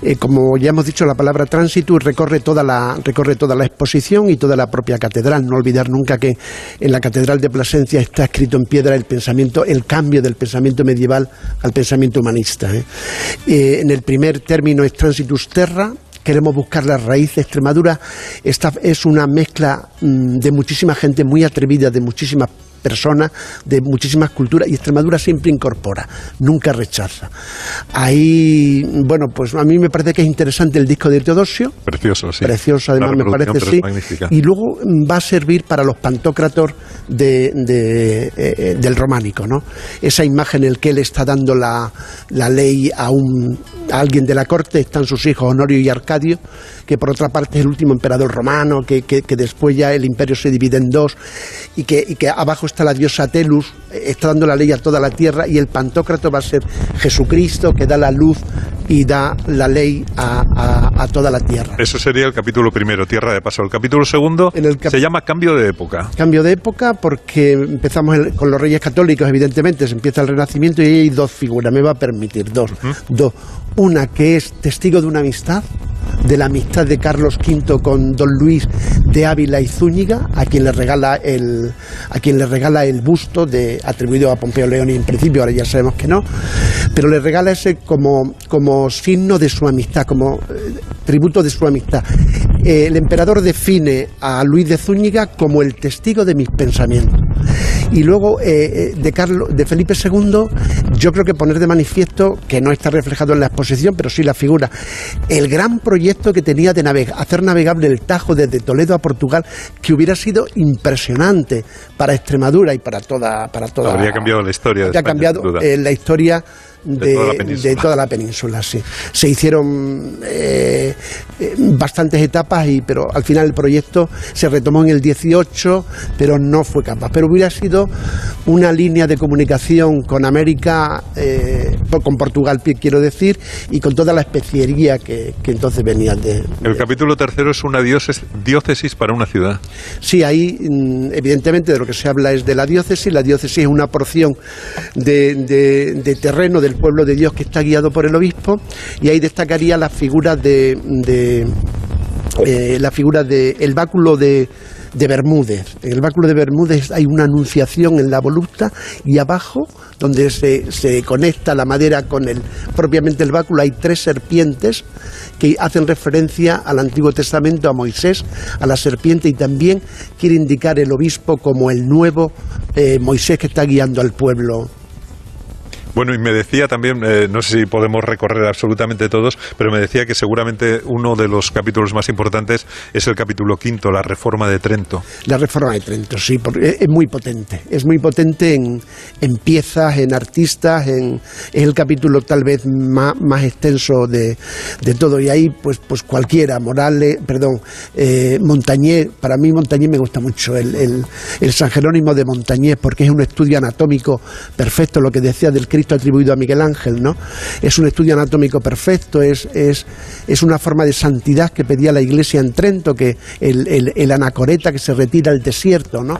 eh, como ya hemos dicho, la palabra tránsito recorre toda, la, recorre toda la exposición y toda la propia catedral. No olvidar nunca que en la catedral de Plasencia está escrito en piedra el pensamiento, el cambio del pensamiento medieval al pensamiento humanista. ¿eh? Eh, en el primer término es transitus terra, queremos buscar la raíz de Extremadura. Esta es una mezcla mmm, de muchísima gente muy atrevida, de muchísimas personas de muchísimas culturas y Extremadura siempre incorpora, nunca rechaza. Ahí, bueno, pues a mí me parece que es interesante el disco de Teodosio. Precioso, sí. Precioso, además me parece, sí. Y luego va a servir para los pantocrator de, de, eh, del románico, ¿no? Esa imagen en la que él está dando la, la ley a, un, a alguien de la corte, están sus hijos Honorio y Arcadio, que por otra parte es el último emperador romano, que, que, que después ya el imperio se divide en dos y que, y que abajo está la diosa Telus, está dando la ley a toda la tierra y el pantócrato va a ser Jesucristo que da la luz y da la ley a, a, a toda la tierra. Eso sería el capítulo primero, Tierra de Paso. El capítulo segundo en el cap se llama Cambio de Época. Cambio de época porque empezamos el, con los reyes católicos, evidentemente, se empieza el Renacimiento y hay dos figuras, me va a permitir, dos. Uh -huh. dos. Una que es testigo de una amistad, de la amistad de Carlos V con don Luis de Ávila y Zúñiga, a quien le regala el, a quien le regala el busto de, atribuido a Pompeo León y en principio ahora ya sabemos que no, pero le regala ese como, como signo de su amistad, como eh, tributo de su amistad. Eh, el emperador define a Luis de Zúñiga como el testigo de mis pensamientos. Y luego eh, de, Carlos, de Felipe II, yo creo que poner de manifiesto, que no está reflejado en la exposición, pero sí la figura, el gran proyecto que tenía de navegar, hacer navegable el Tajo desde Toledo a Portugal, que hubiera sido impresionante para Extremadura y para toda... Para toda Habría cambiado la historia. Habría cambiado eh, la historia de, de, toda de, toda la península, sí. Se hicieron eh, bastantes etapas, y, pero al final el proyecto se retomó en el 18, pero no fue capaz. Pero hubiera sido una línea de comunicación con América, eh, con Portugal, quiero decir, y con toda la especiería que, que entonces venía de, El capítulo tercero es una diócesis, diócesis para una ciudad. Sí, ahí mm, evidentemente de lo que se habla es de la diócesis. La diócesis es una porción de, de, de terreno del pueblo de Dios que está guiado por el obispo y ahí destacaría la figura de, de eh, la figura de el báculo de de Bermúdez. En el báculo de Bermúdez hay una anunciación en la volupta y abajo, donde se, se, conecta la madera con el propiamente el báculo, hay tres serpientes que hacen referencia al Antiguo Testamento, a Moisés, a la serpiente y también quiere indicar el obispo como el nuevo eh, Moisés que está guiando al pueblo bueno, y me decía también, eh, no sé si podemos recorrer absolutamente todos, pero me decía que seguramente uno de los capítulos más importantes es el capítulo quinto, la reforma de Trento. La reforma de Trento, sí, porque es muy potente. Es muy potente en, en piezas, en artistas, en, es el capítulo tal vez más, más extenso de, de, todo. Y ahí, pues, pues cualquiera, Morales, perdón, eh, Montañés, para mí Montañés me gusta mucho, el, el, el San Jerónimo de Montañés, porque es un estudio anatómico perfecto, lo que decía del Cristo atribuido a Miguel Ángel, ¿no? Es un estudio anatómico perfecto, es, es, es una forma de santidad que pedía la Iglesia en Trento, que el, el, anacoreta que se retira al desierto, ¿no?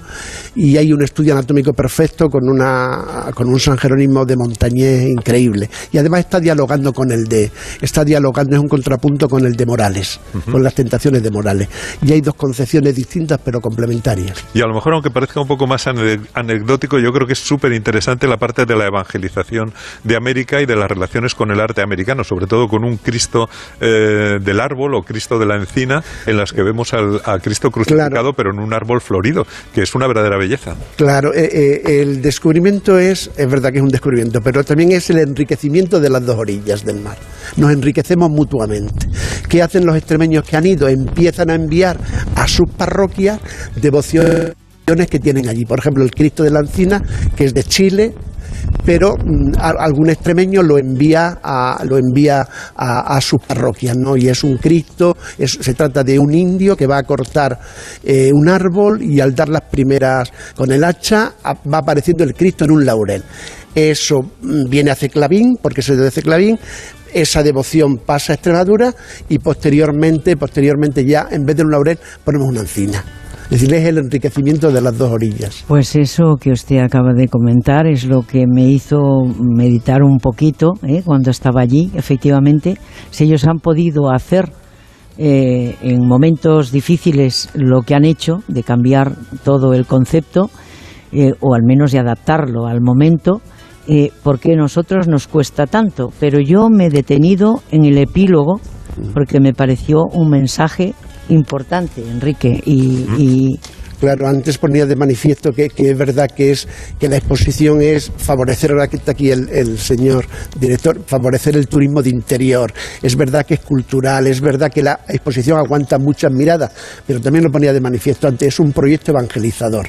Y hay un estudio anatómico perfecto con, una, con un San Jerónimo de Montañés increíble. Y además está dialogando con el de, está dialogando, es un contrapunto con el de Morales, con las tentaciones de Morales. Y hay dos concepciones distintas pero complementarias. Y a lo mejor, aunque parezca un poco más anecdótico, yo creo que es súper interesante la parte de la evangelización de América y de las relaciones con el arte americano, sobre todo con un Cristo eh, del árbol o Cristo de la encina, en las que vemos al, a Cristo crucificado, pero en un árbol florido, que es una verdadera belleza. Claro, eh, eh, el descubrimiento es, es verdad que es un descubrimiento, pero también es el enriquecimiento de las dos orillas del mar. Nos enriquecemos mutuamente. ¿Qué hacen los extremeños que han ido? Empiezan a enviar a sus parroquias devociones que tienen allí. Por ejemplo, el Cristo de la Encina, que es de Chile, pero mm, algún extremeño lo envía a, lo envía a, sus parroquias, ¿no? Y es un Cristo, se trata de un indio que va a cortar eh, un árbol y al dar las primeras con el hacha va apareciendo el Cristo en un laurel. Eso mm, viene a Ceclavín, porque se de Ceclavín, esa devoción pasa a Extremadura y posteriormente, posteriormente ya en vez de un laurel ponemos una encina. Es decir, es el enriquecimiento de las dos orillas. Pues eso que usted acaba de comentar es lo que me hizo meditar un poquito ¿eh? cuando estaba allí. Efectivamente, si ellos han podido hacer eh, en momentos difíciles lo que han hecho, de cambiar todo el concepto, eh, o al menos de adaptarlo al momento, eh, porque a nosotros nos cuesta tanto. Pero yo me he detenido en el epílogo porque me pareció un mensaje importante, Enrique, y, Claro, antes ponía de manifiesto que, es verdad que es que la exposición es favorecer, ahora que está aquí el, señor director, favorecer el turismo de interior. Es verdad que es cultural, es verdad que la exposición aguanta muchas miradas, pero también lo ponía de manifiesto antes, es un proyecto evangelizador.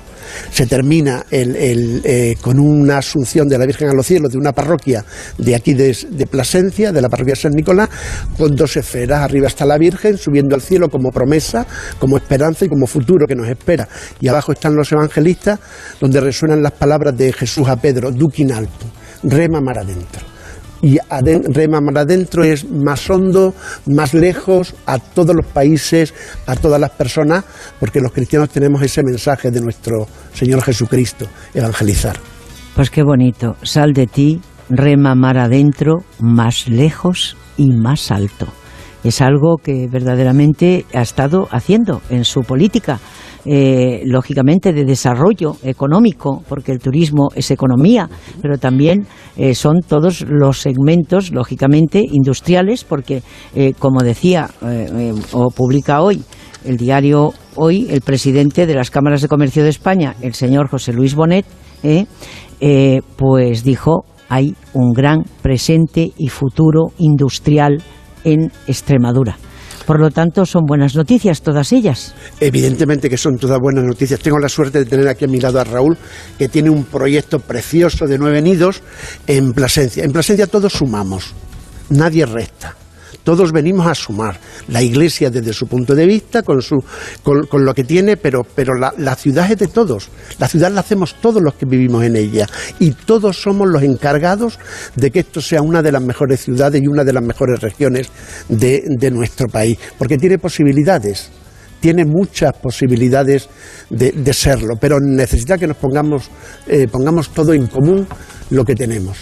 Se termina eh, con una asunción de la Virgen a los cielos de una parroquia de aquí de, de Plasencia, de la parroquia San Nicolás, con dos esferas. Arriba está la Virgen subiendo al cielo como promesa, como esperanza y como futuro que nos espera y abajo están los evangelistas, donde resuenan las palabras de Jesús a Pedro, duquin alto, rema mar adentro. Y rema mar adentro es más hondo, más lejos, a todos los países, a todas las personas, porque los cristianos tenemos ese mensaje de nuestro Señor Jesucristo, evangelizar. Pues qué bonito, sal de ti, rema mar adentro, más lejos y más alto. Es algo que verdaderamente ha estado haciendo en su política eh, lógicamente de desarrollo económico, porque el turismo es economía, pero también eh, son todos los segmentos, lógicamente, industriales, porque, eh, como decía o publica hoy el diario Hoy, el presidente de las cámaras de comercio de España, el señor José Luis Bonet, pues dijo hay un gran presente y futuro industrial en Extremadura. Por lo tanto, son buenas noticias todas ellas. Evidentemente que son todas buenas noticias. Tengo la suerte de tener aquí a mi lado a Raúl, que tiene un proyecto precioso de nueve nidos en Plasencia. En Plasencia todos sumamos, nadie resta todos venimos a sumar. La iglesia desde su punto de vista, con, su, con, lo que tiene, pero, pero la, la, ciudad es de todos. La ciudad la hacemos todos los que vivimos en ella. Y todos somos los encargados de que esto sea una de las mejores ciudades y una de las mejores regiones de, de nuestro país. Porque tiene posibilidades tiene muchas posibilidades de, de, serlo, pero necesita que nos pongamos, eh, pongamos todo en común lo que tenemos.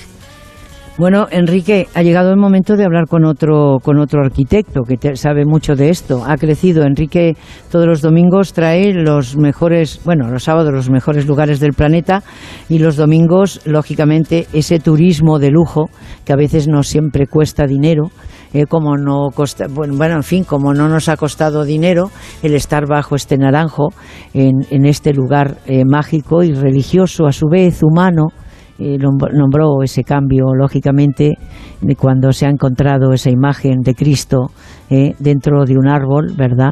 Bueno, Enrique, ha llegado el momento de hablar con otro, con otro arquitecto que sabe mucho de esto. Ha crecido. Enrique todos los domingos trae los mejores, bueno, los sábados los mejores lugares del planeta y los domingos, lógicamente, ese turismo de lujo que a veces no siempre cuesta dinero. Eh, como no costa, bueno, en fin, como no nos ha costado dinero el estar bajo este naranjo en, en este lugar eh, mágico y religioso, a su vez humano, eh, nombró ese cambio, lógicamente, cuando se ha encontrado esa imagen de Cristo eh, dentro de un árbol, ¿verdad?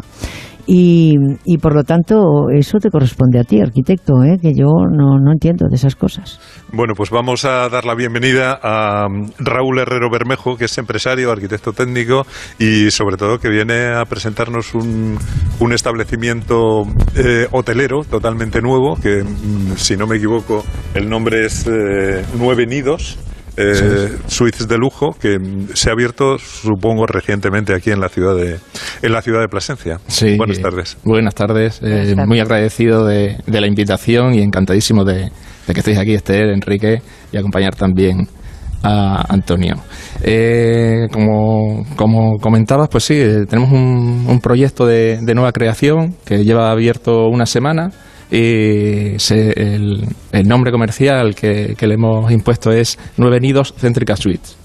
Y, y, por lo tanto, eso te corresponde a ti, arquitecto, ¿eh? que yo no, no, entiendo de esas cosas. Bueno, pues vamos a dar la bienvenida a Raúl Herrero Bermejo, que es empresario, arquitecto técnico y sobre todo que viene a presentarnos un, un establecimiento eh, hotelero totalmente nuevo, que mm, si no me equivoco el nombre es eh, Nueve Nidos eh, suites de lujo que se ha abierto, supongo, recientemente aquí en la ciudad de, en la ciudad de Plasencia. Sí, Buenas tardes. Buenas tardes. eh, Muy agradecido de, de la invitación y encantadísimo de, de que estéis aquí, Esther, Enrique, y acompañar también a Antonio. Eh, como, como comentabas, pues sí, eh, tenemos un, un proyecto de, de nueva creación que lleva abierto una semana. Y se- el, nombre comercial que, le hemos impuesto es Nueve Nidos Céntrica Suites.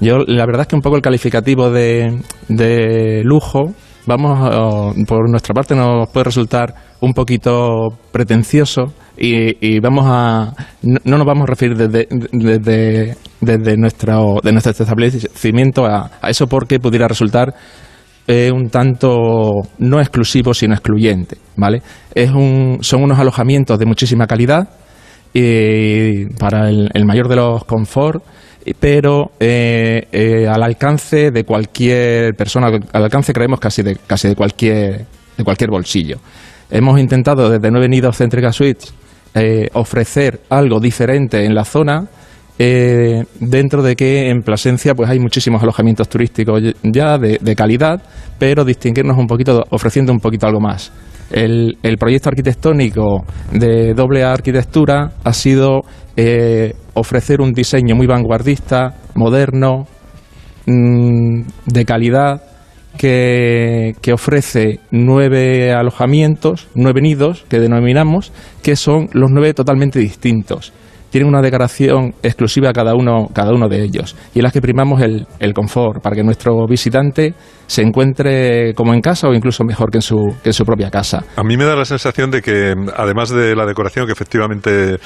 Yo, la verdad es que un poco el calificativo de, de lujo, vamos, por nuestra parte nos puede resultar un poquito pretencioso y, vamos a, no, no nos vamos a referir desde, desde, desde nuestro, de nuestro establecimiento a eso porque pudiera resultar eh, un tanto no exclusivo sino excluyente, ¿vale? Es un, son unos alojamientos de muchísima calidad y para el, mayor de los confort, pero eh, eh, al alcance de cualquier persona, al alcance creemos casi de casi de cualquier de cualquier bolsillo. Hemos intentado desde Nueve Nidos Céntrica Suites eh, ofrecer algo diferente en la zona. Eh, dentro de que en Plasencia pues hay muchísimos alojamientos turísticos ya de, calidad, pero distinguirnos un poquito, ofreciendo un poquito algo más. El, proyecto arquitectónico de doble arquitectura ha sido eh, ofrecer un diseño muy vanguardista, moderno, mm, de calidad, que ofrece nueve alojamientos, nueve nidos que denominamos, que son los nueve totalmente distintos. Tienen una decoración exclusiva cada uno, cada uno de ellos. Y en las que primamos el, el confort, para que nuestro visitante se encuentre como en casa o incluso mejor que en su, que en su propia casa. A mí me da la sensación de que, además de la decoración, que efectivamente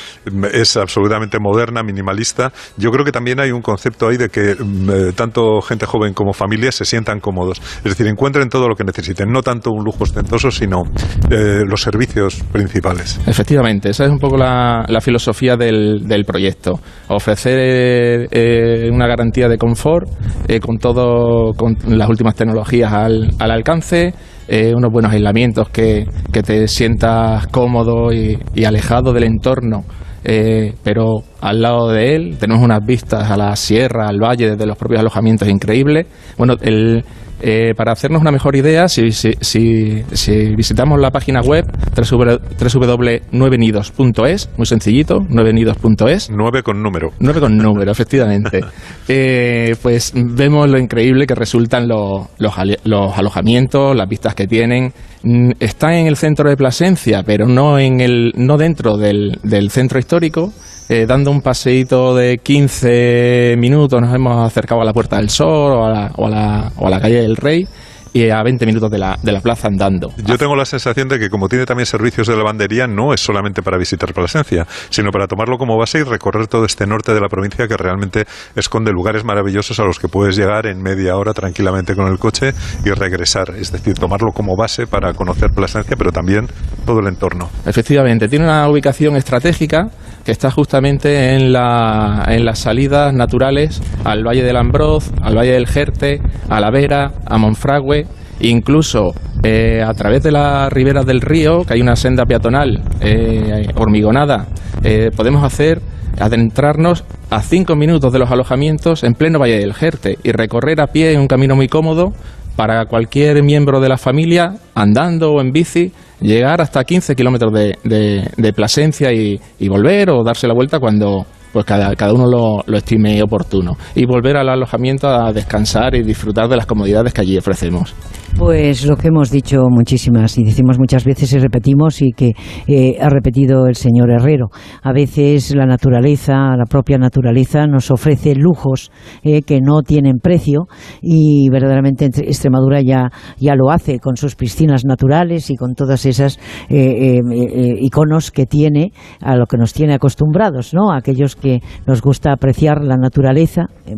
es absolutamente moderna, minimalista, yo creo que también hay un concepto ahí de que mm, eh, tanto gente joven como familias se sientan cómodos. Es decir, encuentren todo lo que necesiten, no tanto un lujo ostentoso, sino eh, los servicios principales. Efectivamente, esa es un poco la, la filosofía del, del proyecto. Ofrecer eh, eh, una garantía de confort eh, con todo, con las últimas tecnologías al, al alcance, unos buenos aislamientos que, que te sientas cómodo y, alejado del entorno. pero al lado de él tenemos unas vistas a la sierra, al valle, desde los propios alojamientos increíbles. Bueno, el, eh, para hacernos una mejor idea, si, si, si, si visitamos la página web www.nuevenidos.es, muy sencillito, nuevenidos.es. Nueve con número. Nueve con número, efectivamente. [LAUGHS] Eh, pues vemos lo increíble que resultan los, los, ale- los alojamientos, las vistas que tienen. Mm, Están en el centro de Plasencia, pero no, en el, no dentro del, del centro histórico. Eh, dando un paseíto de 15 minutos nos hemos acercado a la Puerta del Sol o a la, o a la, o a la calle del Rey y a 20 minutos de la, de la plaza andando. Yo tengo la sensación de que como tiene también servicios de lavandería, no es solamente para visitar Plasencia, sino para tomarlo como base y recorrer todo este norte de la provincia que realmente esconde lugares maravillosos a los que puedes llegar en media hora tranquilamente con el coche y regresar. Es decir, tomarlo como base para conocer Plasencia, pero también todo el entorno. Efectivamente, tiene una ubicación estratégica que está justamente en, la, en las salidas naturales al Valle del Ambroz, al Valle del Jerte, a La Vera, a Monfragüe, incluso eh, a través de las riberas del río, que hay una senda peatonal eh, hormigonada, eh, podemos hacer adentrarnos a cinco minutos de los alojamientos en pleno Valle del Jerte y recorrer a pie en un camino muy cómodo para cualquier miembro de la familia, andando o en bici, llegar hasta 15 kilómetros de, de- Plasencia y, y volver o darse la vuelta cuando pues cada, cada uno lo, lo estime oportuno. Y volver al alojamiento a descansar y disfrutar de las comodidades que allí ofrecemos. Pues lo que hemos dicho muchísimas y decimos muchas veces y repetimos y que eh, ha repetido el señor Herrero. A veces la naturaleza, la propia naturaleza, nos ofrece lujos eh, que no tienen precio y verdaderamente Extremadura ya, ya lo hace con sus piscinas naturales y con todas esas eh, eh, iconos que tiene a lo que nos tiene acostumbrados, ¿no? Aquellos que nos gusta apreciar la naturaleza eh,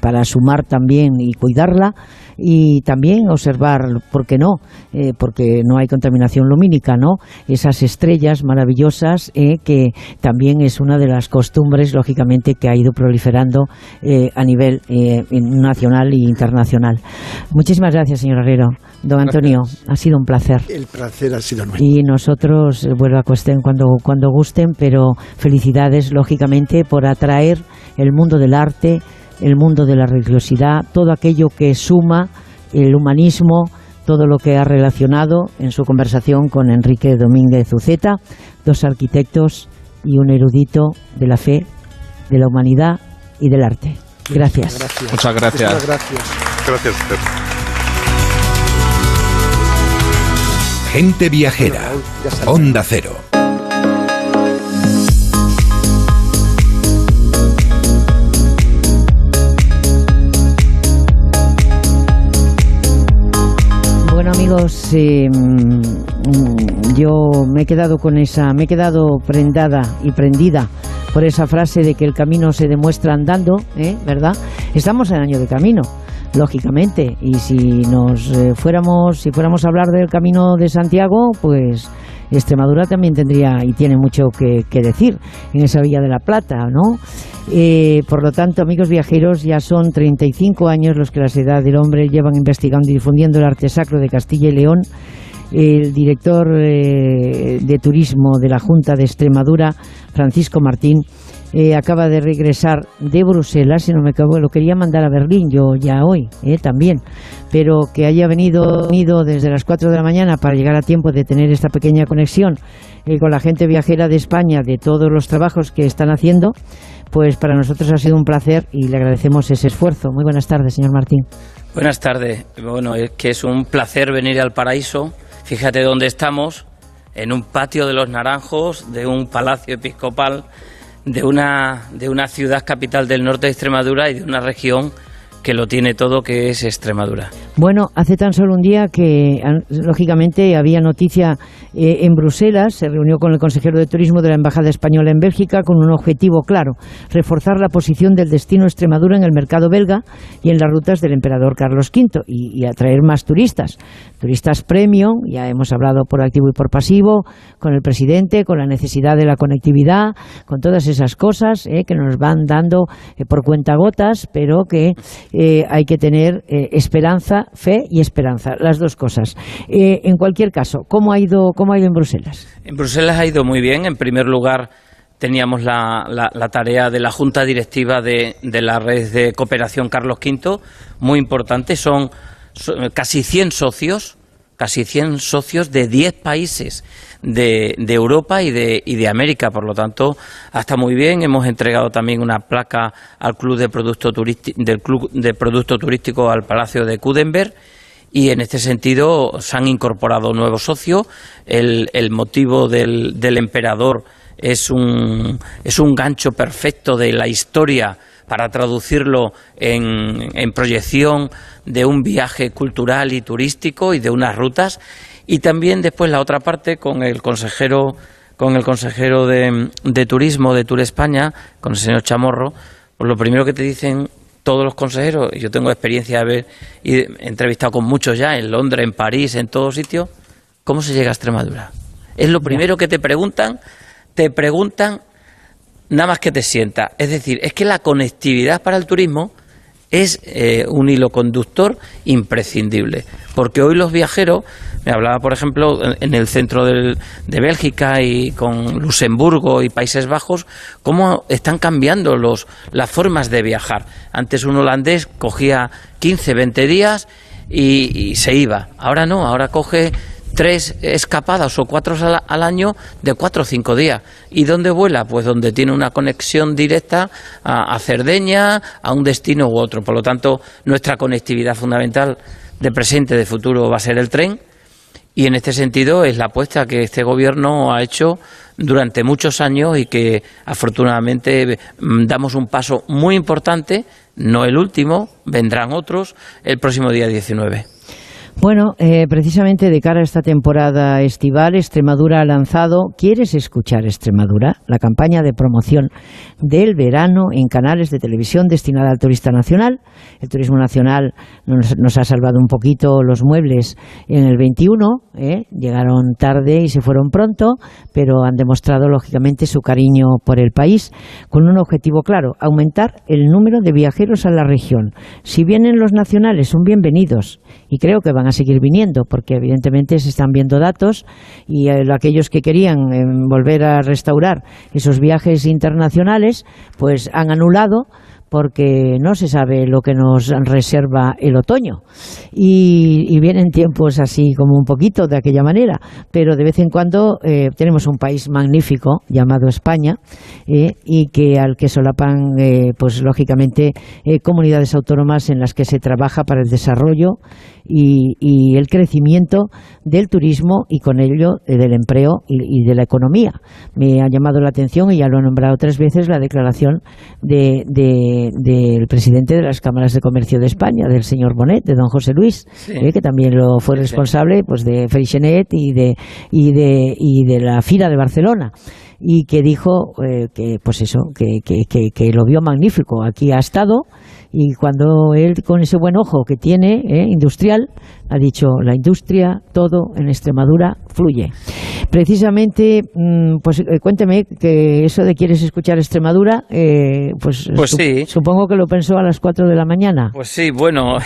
para sumar también y cuidarla y también observar, ¿por qué no? Eh, porque no hay contaminación lumínica, ¿no? Esas estrellas maravillosas eh, que también es una de las costumbres, lógicamente, que ha ido proliferando eh, a nivel nacional e internacional. Muchísimas gracias, señor Herrero. Don Antonio, ha sido un placer. El placer ha sido nuestro. Y nosotros, vuelvo a cuestión cuando, cuando gusten, pero felicidades, lógicamente, por atraer el mundo del arte, el mundo de la religiosidad, todo aquello que suma el humanismo, todo lo que ha relacionado en su conversación con Enrique Domínguez Uceta, dos arquitectos y un erudito de la fe, de la humanidad y del arte. Gracias. Muchas gracias. Muchas gracias. Gracias a Gente viajera. Onda Cero. Bueno amigos, eh, mm, yo me he quedado con esa, me he quedado prendada y prendida por esa frase de que el camino se demuestra andando, ¿eh? ¿verdad? Estamos en año de camino, lógicamente, y si nos eh, fuéramos, si fuéramos a hablar del camino de Santiago, pues Extremadura también tendría y tiene mucho que, que decir en esa Villa de la Plata, ¿no? Eh, por lo tanto, amigos viajeros, ya son 35 años los que la Sociedad del Hombre llevan investigando y difundiendo el arte sacro de Castilla y León. El director eh, de turismo de la Junta de Extremadura, Francisco Martín, eh, acaba de regresar de Bruselas, si no me equivoco, lo quería mandar a Berlín yo ya hoy eh, también, pero que haya venido, venido desde las 4 de la mañana para llegar a tiempo de tener esta pequeña conexión eh, con la gente viajera de España, de todos los trabajos que están haciendo, pues para nosotros ha sido un placer y le agradecemos ese esfuerzo. Muy buenas tardes, señor Martín. Buenas tardes. Bueno, es que es un placer venir al paraíso. Fíjate dónde estamos, en un patio de los naranjos de un palacio episcopal de una, de una ciudad capital del norte de Extremadura y de una región que lo tiene todo, que es Extremadura. Bueno, hace tan solo un día que, lógicamente, había noticia eh, en Bruselas, se reunió con el consejero de Turismo de la Embajada Española en Bélgica con un objetivo claro, reforzar la posición del destino Extremadura en el mercado belga y en las rutas del emperador Carlos V y atraer más turistas. Turistas premium, ya hemos hablado por activo y por pasivo, con el presidente, con la necesidad de la conectividad, con todas esas cosas eh, que nos van dando eh, por cuentagotas, pero que eh, hay que tener eh, esperanza, fe y esperanza, las dos cosas. Eh, en cualquier caso, ¿cómo ha, ido, ¿cómo ha ido en Bruselas? En Bruselas ha ido muy bien. En primer lugar, teníamos la, la, la tarea de la Junta Directiva de, de, la red de cooperación Carlos V, muy importante. Son, son casi 100 socios, casi 100 socios de 10 países de, de, Europa y de, y de América. Por lo tanto, hasta muy bien. Hemos entregado también una placa al Club de Producto del Club de Producto Turístico al Palacio de Kudenberg y en este sentido se han incorporado nuevos socios. El, el motivo del, del emperador es un, es un gancho perfecto de la historia para traducirlo en, en, proyección de un viaje cultural y turístico y de unas rutas. Y también después la otra parte con el consejero con el consejero de, de turismo de Tour España con el señor Chamorro pues lo primero que te dicen todos los consejeros y yo tengo experiencia de haber entrevistado con muchos ya en Londres en París en todos sitios cómo se llega a Extremadura es lo primero que te preguntan te preguntan nada más que te sienta. Es decir, es que la conectividad para el turismo es eh, un hilo conductor imprescindible. Porque hoy los viajeros, me hablaba por ejemplo en el centro del, de Bélgica y con Luxemburgo y Países Bajos, cómo están cambiando los, las formas de viajar. Antes un holandés cogía 15, 20 días y, y se iba. Ahora no, ahora coge tres escapadas o cuatro al, año de cuatro o cinco días. ¿Y dónde vuela? Pues donde tiene una conexión directa a, a, Cerdeña, a un destino u otro. Por lo tanto, nuestra conectividad fundamental de presente, de futuro, va a ser el tren. Y en este sentido es la apuesta que este gobierno ha hecho durante muchos años y que afortunadamente damos un paso muy importante, no el último, vendrán otros, el próximo día 19. Bueno, eh, precisamente de cara a esta temporada estival, Extremadura ha lanzado ¿Quieres escuchar Extremadura? La campaña de promoción del verano en canales de televisión destinada al turista nacional. El turismo nacional nos, ha salvado un poquito los muebles en el 21, ¿eh? llegaron tarde y se fueron pronto, pero han demostrado lógicamente su cariño por el país con un objetivo claro, aumentar el número de viajeros a la región. Si vienen los nacionales, son bienvenidos y creo que van a seguir viniendo, porque evidentemente se están viendo datos y eh, aquellos que querían eh, volver a restaurar esos viajes internacionales, pues han anulado porque no se sabe lo que nos reserva el otoño. Y, vienen tiempos así como un poquito de aquella manera, pero de vez en cuando eh, tenemos un país magnífico llamado España y que al que solapan, pues lógicamente, comunidades autónomas en las que se trabaja para el desarrollo y, el crecimiento del turismo y con ello del empleo y, de la economía. Me ha llamado la atención y ya lo he nombrado tres veces la declaración de del presidente de las cámaras de comercio de España, del señor Bonet, de don José Luis, eh, que también lo fue responsable pues de Freixenet y de, y de, y de la FIRA de Barcelona y que dijo eh, que pues eso que, que, que, lo vio magnífico. Aquí ha estado y cuando él con ese buen ojo que tiene eh, industrial ha dicho la industria todo en Extremadura fluye precisamente mm, pues eh, cuénteme que eso de quieres escuchar Extremadura eh, pues, pues sí. supongo que lo pensó a las 4 de la mañana. Pues sí bueno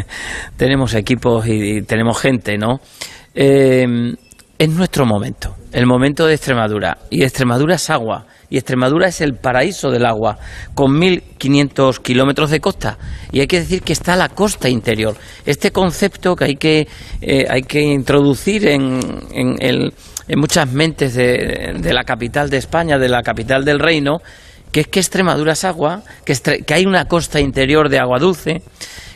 [LAUGHS] tenemos equipos y, tenemos gente no es nuestro momento el momento de Extremadura y Extremadura es agua y Extremadura es el paraíso del agua, con 1.500 kilómetros de costa. Y hay que decir que está la costa interior. Este concepto que hay que, eh, hay que introducir en, en, muchas mentes de, la capital de España, de la capital del reino, que es que Extremadura es agua, que, que hay una costa interior de agua dulce,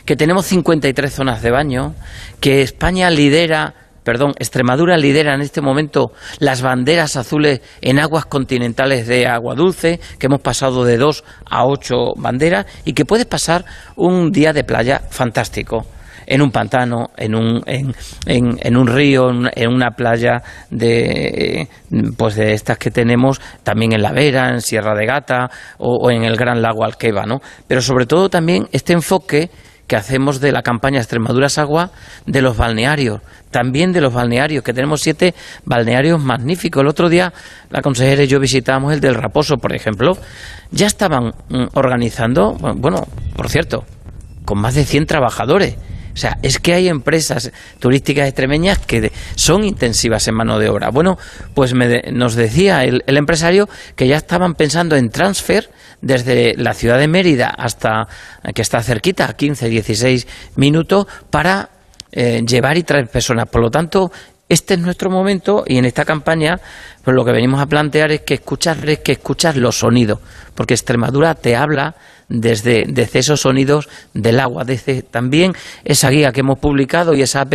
que tenemos 53 zonas de baño, que España lidera perdón, Extremadura lidera en este momento las banderas azules en aguas continentales de agua dulce, que hemos pasado de dos a ocho banderas y que puedes pasar un día de playa fantástico en un pantano, en un, en, en, un río, en una playa de, pues de estas que tenemos también en La Vera, en Sierra de Gata o, o en el Gran Lago Alqueva, ¿no? Pero sobre todo también este enfoque que hacemos de la campaña Extremaduras Agua de los balnearios, también de los balnearios, que tenemos siete balnearios magníficos. El otro día la consejera y yo visitamos el del Raposo, por ejemplo. Ya estaban mm, organizando, bueno, por cierto, con más de 100 trabajadores. O sea, es que hay empresas turísticas extremeñas que son intensivas en mano de obra. Bueno, pues nos decía el, empresario que ya estaban pensando en transfer desde la ciudad de Mérida hasta que está cerquita, 15, 16 minutos, para eh, llevar y traer personas. Por lo tanto, este es nuestro momento y en esta campaña pues lo que venimos a plantear es que escuchas, que escuchas los sonidos, porque Extremadura te habla desde, desde esos sonidos del agua, desde también esa guía que hemos publicado y esa app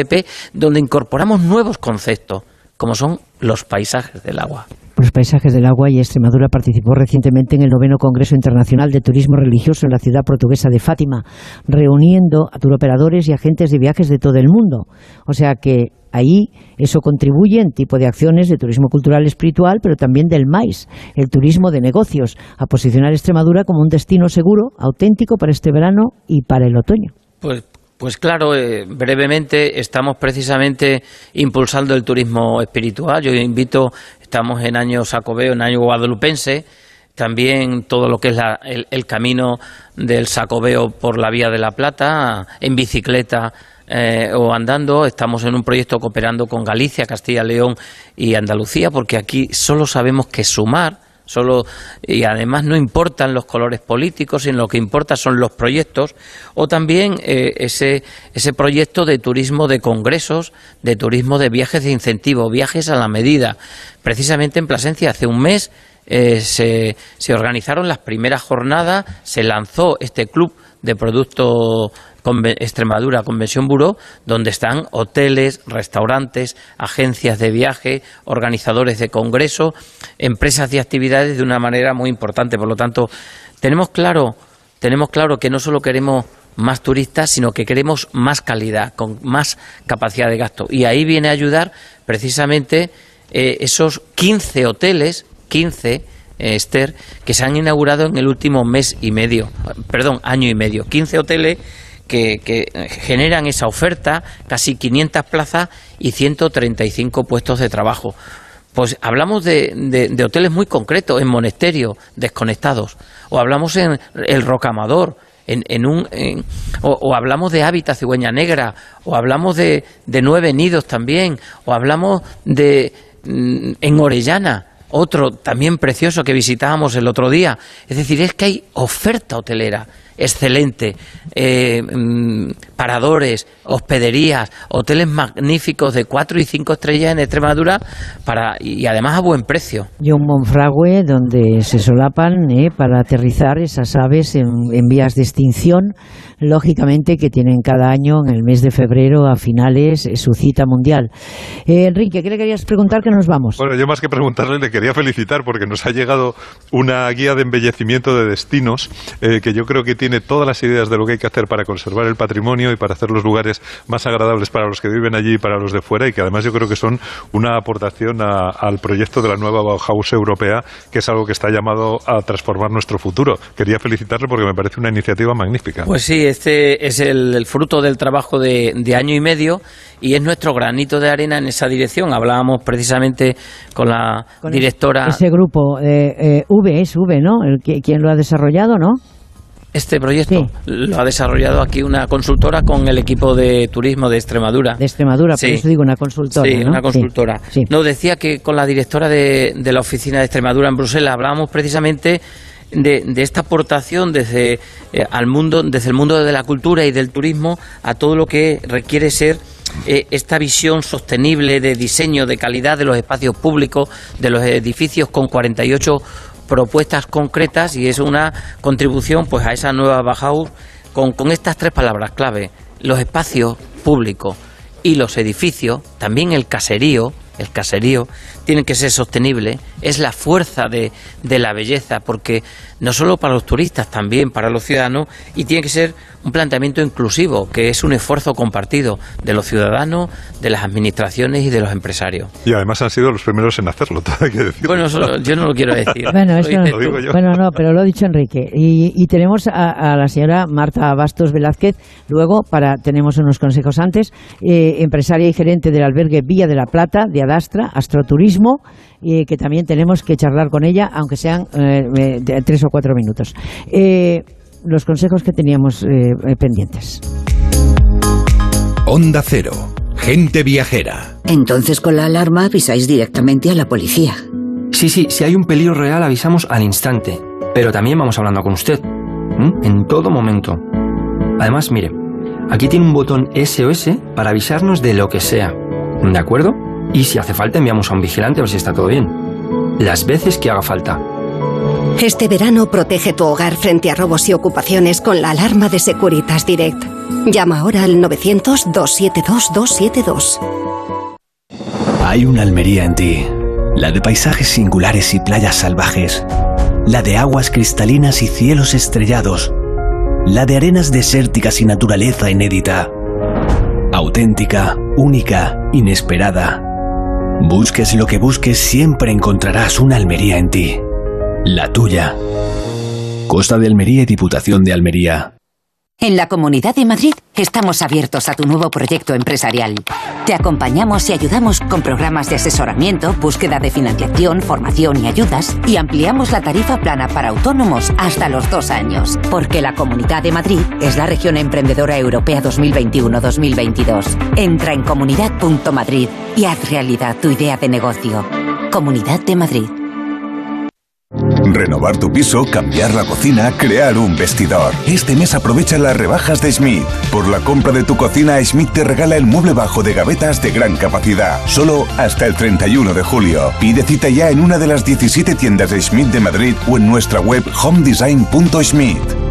donde incorporamos nuevos conceptos, como son los paisajes del agua los paisajes del agua y Extremadura participó recientemente en el noveno Congreso Internacional de Turismo Religioso en la ciudad portuguesa de Fátima, reuniendo a turoperadores y agentes de viajes de todo el mundo. O sea que ahí eso contribuye en tipo de acciones de turismo cultural espiritual, pero también del MAIS, el turismo de negocios, a posicionar Extremadura como un destino seguro, auténtico para este verano y para el otoño. Pues pues claro, eh, brevemente estamos precisamente impulsando el turismo espiritual. Yo invito Estamos en año sacobeo, en año guadalupense. También todo lo que es el, camino del sacobeo por la Vía de la Plata, en bicicleta eh, o andando. Estamos en un proyecto cooperando con Galicia, Castilla, León y Andalucía, porque aquí solo sabemos que sumar solo y además no importan los colores políticos, sino lo que importa son los proyectos o también eh, ese ese proyecto de turismo de congresos, de turismo de viajes de incentivo, viajes a la medida. Precisamente en Plasencia hace un mes eh, se, se organizaron las primeras jornadas, se lanzó este club de Extremadura Convención Buró, donde están hoteles, restaurantes, agencias de viaje, organizadores de congresos, empresas de actividades de una manera muy importante. Por lo tanto, tenemos claro, tenemos claro que no solo queremos más turistas, sino que queremos más calidad, con más capacidad de gasto. Y ahí viene a ayudar precisamente eh, esos 15 hoteles, 15, eh, Esther, que se han inaugurado en el último mes y medio, perdón, año y medio. 15 hoteles que, generan esa oferta, casi 500 plazas y 135 puestos de trabajo. Pues hablamos de, hoteles muy concretos, en monasterios desconectados, o hablamos en el Rocamador, en, un, o, hablamos de hábitat cigüeña negra, o hablamos de, de nueve nidos también, o hablamos de mm, en Orellana, otro también precioso que visitábamos el otro día. Es decir, es que hay oferta hotelera excelente, eh, mm, paradores, hospederías, hoteles magníficos de cuatro y cinco estrellas en Extremadura para y además a buen precio. Y un Monfragüe donde se solapan eh, para aterrizar esas aves en, en vías de extinción lógicamente que tienen cada año en el mes de febrero a finales eh, su cita mundial. Eh, Enrique, ¿qué le querías preguntar que nos vamos? Bueno, yo más que preguntarle le quería felicitar porque nos ha llegado una guía de embellecimiento de destinos eh, que yo creo que tiene todas las ideas de lo que hay que hacer para conservar el patrimonio y para hacer los lugares más agradables para los que viven allí y para los de fuera y que además yo creo que son una aportación al proyecto de la nueva Bauhaus europea que es algo que está llamado a transformar nuestro futuro. Quería felicitarle porque me parece una iniciativa magnífica. Pues sí, este es el, fruto del trabajo de, año y medio y es nuestro granito de arena en esa dirección. Hablábamos precisamente con la directora. Ese grupo, eh, eh, V, es V, ¿no? El, ¿Quién lo ha desarrollado, no? Este proyecto lo ha desarrollado aquí una consultora con el equipo de turismo de Extremadura. De Extremadura, por eso digo una consultora. Sí, una consultora. No, decía que con la directora de, de la oficina de Extremadura en Bruselas hablábamos precisamente de, esta aportación desde, eh, al mundo, desde el mundo de la cultura y del turismo a todo lo que requiere ser eh, esta visión sostenible de diseño, de calidad de los espacios públicos, de los edificios con 48 propuestas concretas y es una contribución pues a esa nueva Bauhaus con, con estas tres palabras clave, los espacios públicos y los edificios, también el caserío, el caserío, tiene que ser sostenible, es la fuerza de, de, la belleza, porque no solo para los turistas, también para los ciudadanos, y tiene que ser un planteamiento inclusivo, que es un esfuerzo compartido de los ciudadanos, de las administraciones y de los empresarios. Y además han sido los primeros en hacerlo, [LAUGHS] todo hay que decir. Bueno, yo no lo quiero decir. [LAUGHS] bueno, bueno, no, pero lo ha dicho Enrique. Y, tenemos a, la señora Marta Bastos Velázquez, luego para tenemos unos consejos antes, eh, empresaria y gerente del albergue Villa de la Plata, de Adastra, Astroturismo, y que también tenemos que charlar con ella, aunque sean eh, eh, tres o cuatro minutos. Eh, los consejos que teníamos pendientes. Onda Cero. Gente viajera. Entonces con la alarma avisáis directamente a la policía. Sí, sí, si hay un peligro real avisamos al instante. Pero también vamos hablando con usted. En todo momento. Además, mire, aquí tiene un botón SOS para avisarnos de lo que sea. ¿De acuerdo? Y si hace falta enviamos a un vigilante a ver si está todo bien. Las veces que haga falta. Este verano protege tu hogar frente a robos y ocupaciones con la alarma de Securitas Direct. Llama ahora al 900-272-272. Hay una Almería en ti. La de paisajes singulares y playas salvajes. La de aguas cristalinas y cielos estrellados. La de arenas desérticas y naturaleza inédita. Auténtica, única, inesperada Busques lo que busques, siempre encontrarás una Almería en ti. La tuya. Costa de Almería y Diputación de Almería. En la Comunidad de Madrid estamos abiertos a tu nuevo proyecto empresarial. Te acompañamos y ayudamos con programas de asesoramiento, búsqueda de financiación, formación y ayudas y ampliamos la tarifa plana para autónomos hasta los dos años. Porque la Comunidad de Madrid es la región emprendedora europea 2021-2022. Entra en comunidad.madrid y haz realidad tu idea de negocio. Comunidad de Madrid. Renovar tu piso, cambiar la cocina, crear un vestidor. Este mes aprovecha las rebajas de Schmidt. Por la compra de tu cocina, Schmidt te regala el mueble bajo de gavetas de gran capacidad. Solo hasta el 31 de julio. Pide cita ya en una de las 17 tiendas de Schmidt de Madrid o en nuestra web homedesign.schmidt.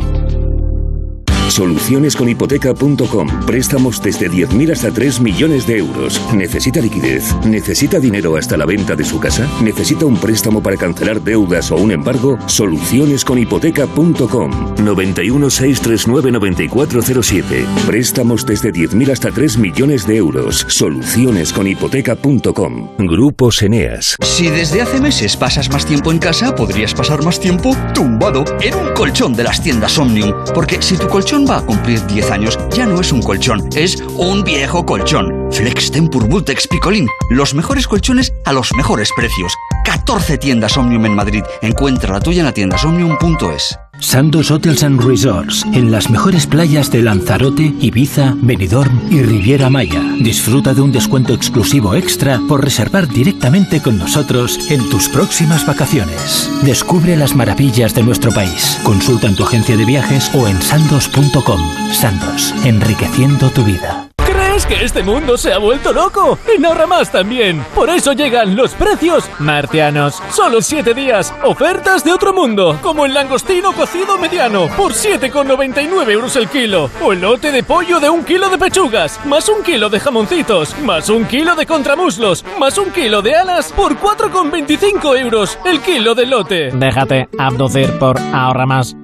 Solucionesconhipoteca.com. Préstamos desde 10.000 hasta 3 millones de euros. ¿Necesita liquidez? ¿Necesita dinero hasta la venta de su casa? ¿Necesita un préstamo para cancelar deudas o un embargo? Solucionesconhipoteca.com. 91 639 9407. Préstamos desde 10.000 hasta 3 millones de euros. Solucionesconhipoteca.com. Grupo Eneas. Si desde hace meses pasas más tiempo en casa, podrías pasar más tiempo tumbado en un colchón de las tiendas Omnium. Porque si tu colchón va a cumplir 10 años, ya no es un colchón, es un viejo colchón. Flex Tempur Vultex Picolín. Los mejores colchones a los mejores precios. 14 tiendas Omnium en Madrid. Encuentra la tuya en la tienda omnium.es. Sandos Hotels and Resorts, en las mejores playas de Lanzarote, Ibiza, Benidorm y Riviera Maya. Disfruta de un descuento exclusivo extra por reservar directamente con nosotros en tus próximas vacaciones. Descubre las maravillas de nuestro país. Consulta en tu agencia de viajes o en sandos.com. Sandos, enriqueciendo tu vida. ¿Crees que este mundo se ha vuelto loco? En Ahorra Más también. Por eso llegan los precios martianos. Solo 7 días. Ofertas de otro mundo. Como el langostino cocido mediano por 7,99 euros el kilo. O el lote de pollo de un kilo de pechugas. Más un kilo de jamoncitos. Más un kilo de contramuslos. Más un kilo de alas por 4,25 euros el kilo de lote. Déjate abducir por Ahorra Más.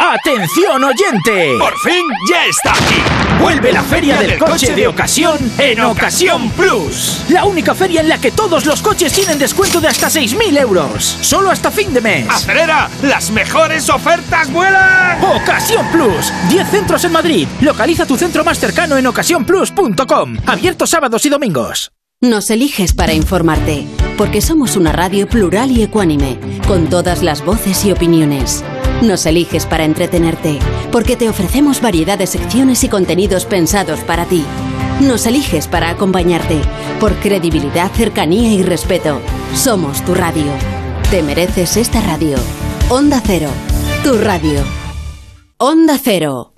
¡Atención oyente! ¡Por fin ya está aquí! Vuelve la feria del coche de ocasión en Ocasión Plus. La única feria en la que todos los coches tienen descuento de hasta 6.000 euros. Solo hasta fin de mes. ¡Acelera! ¡Las mejores ofertas vuelan! Ocasión Plus. 10 centros en Madrid. Localiza tu centro más cercano en ocasiónplus.com. Abierto sábados y domingos. Nos eliges para informarte, porque somos una radio plural y ecuánime, con todas las voces y opiniones. Nos eliges para entretenerte, porque te ofrecemos variedad de secciones y contenidos pensados para ti. Nos eliges para acompañarte, por credibilidad, cercanía y respeto. Somos tu radio. Te mereces esta radio. Onda Cero, tu radio. Onda Cero.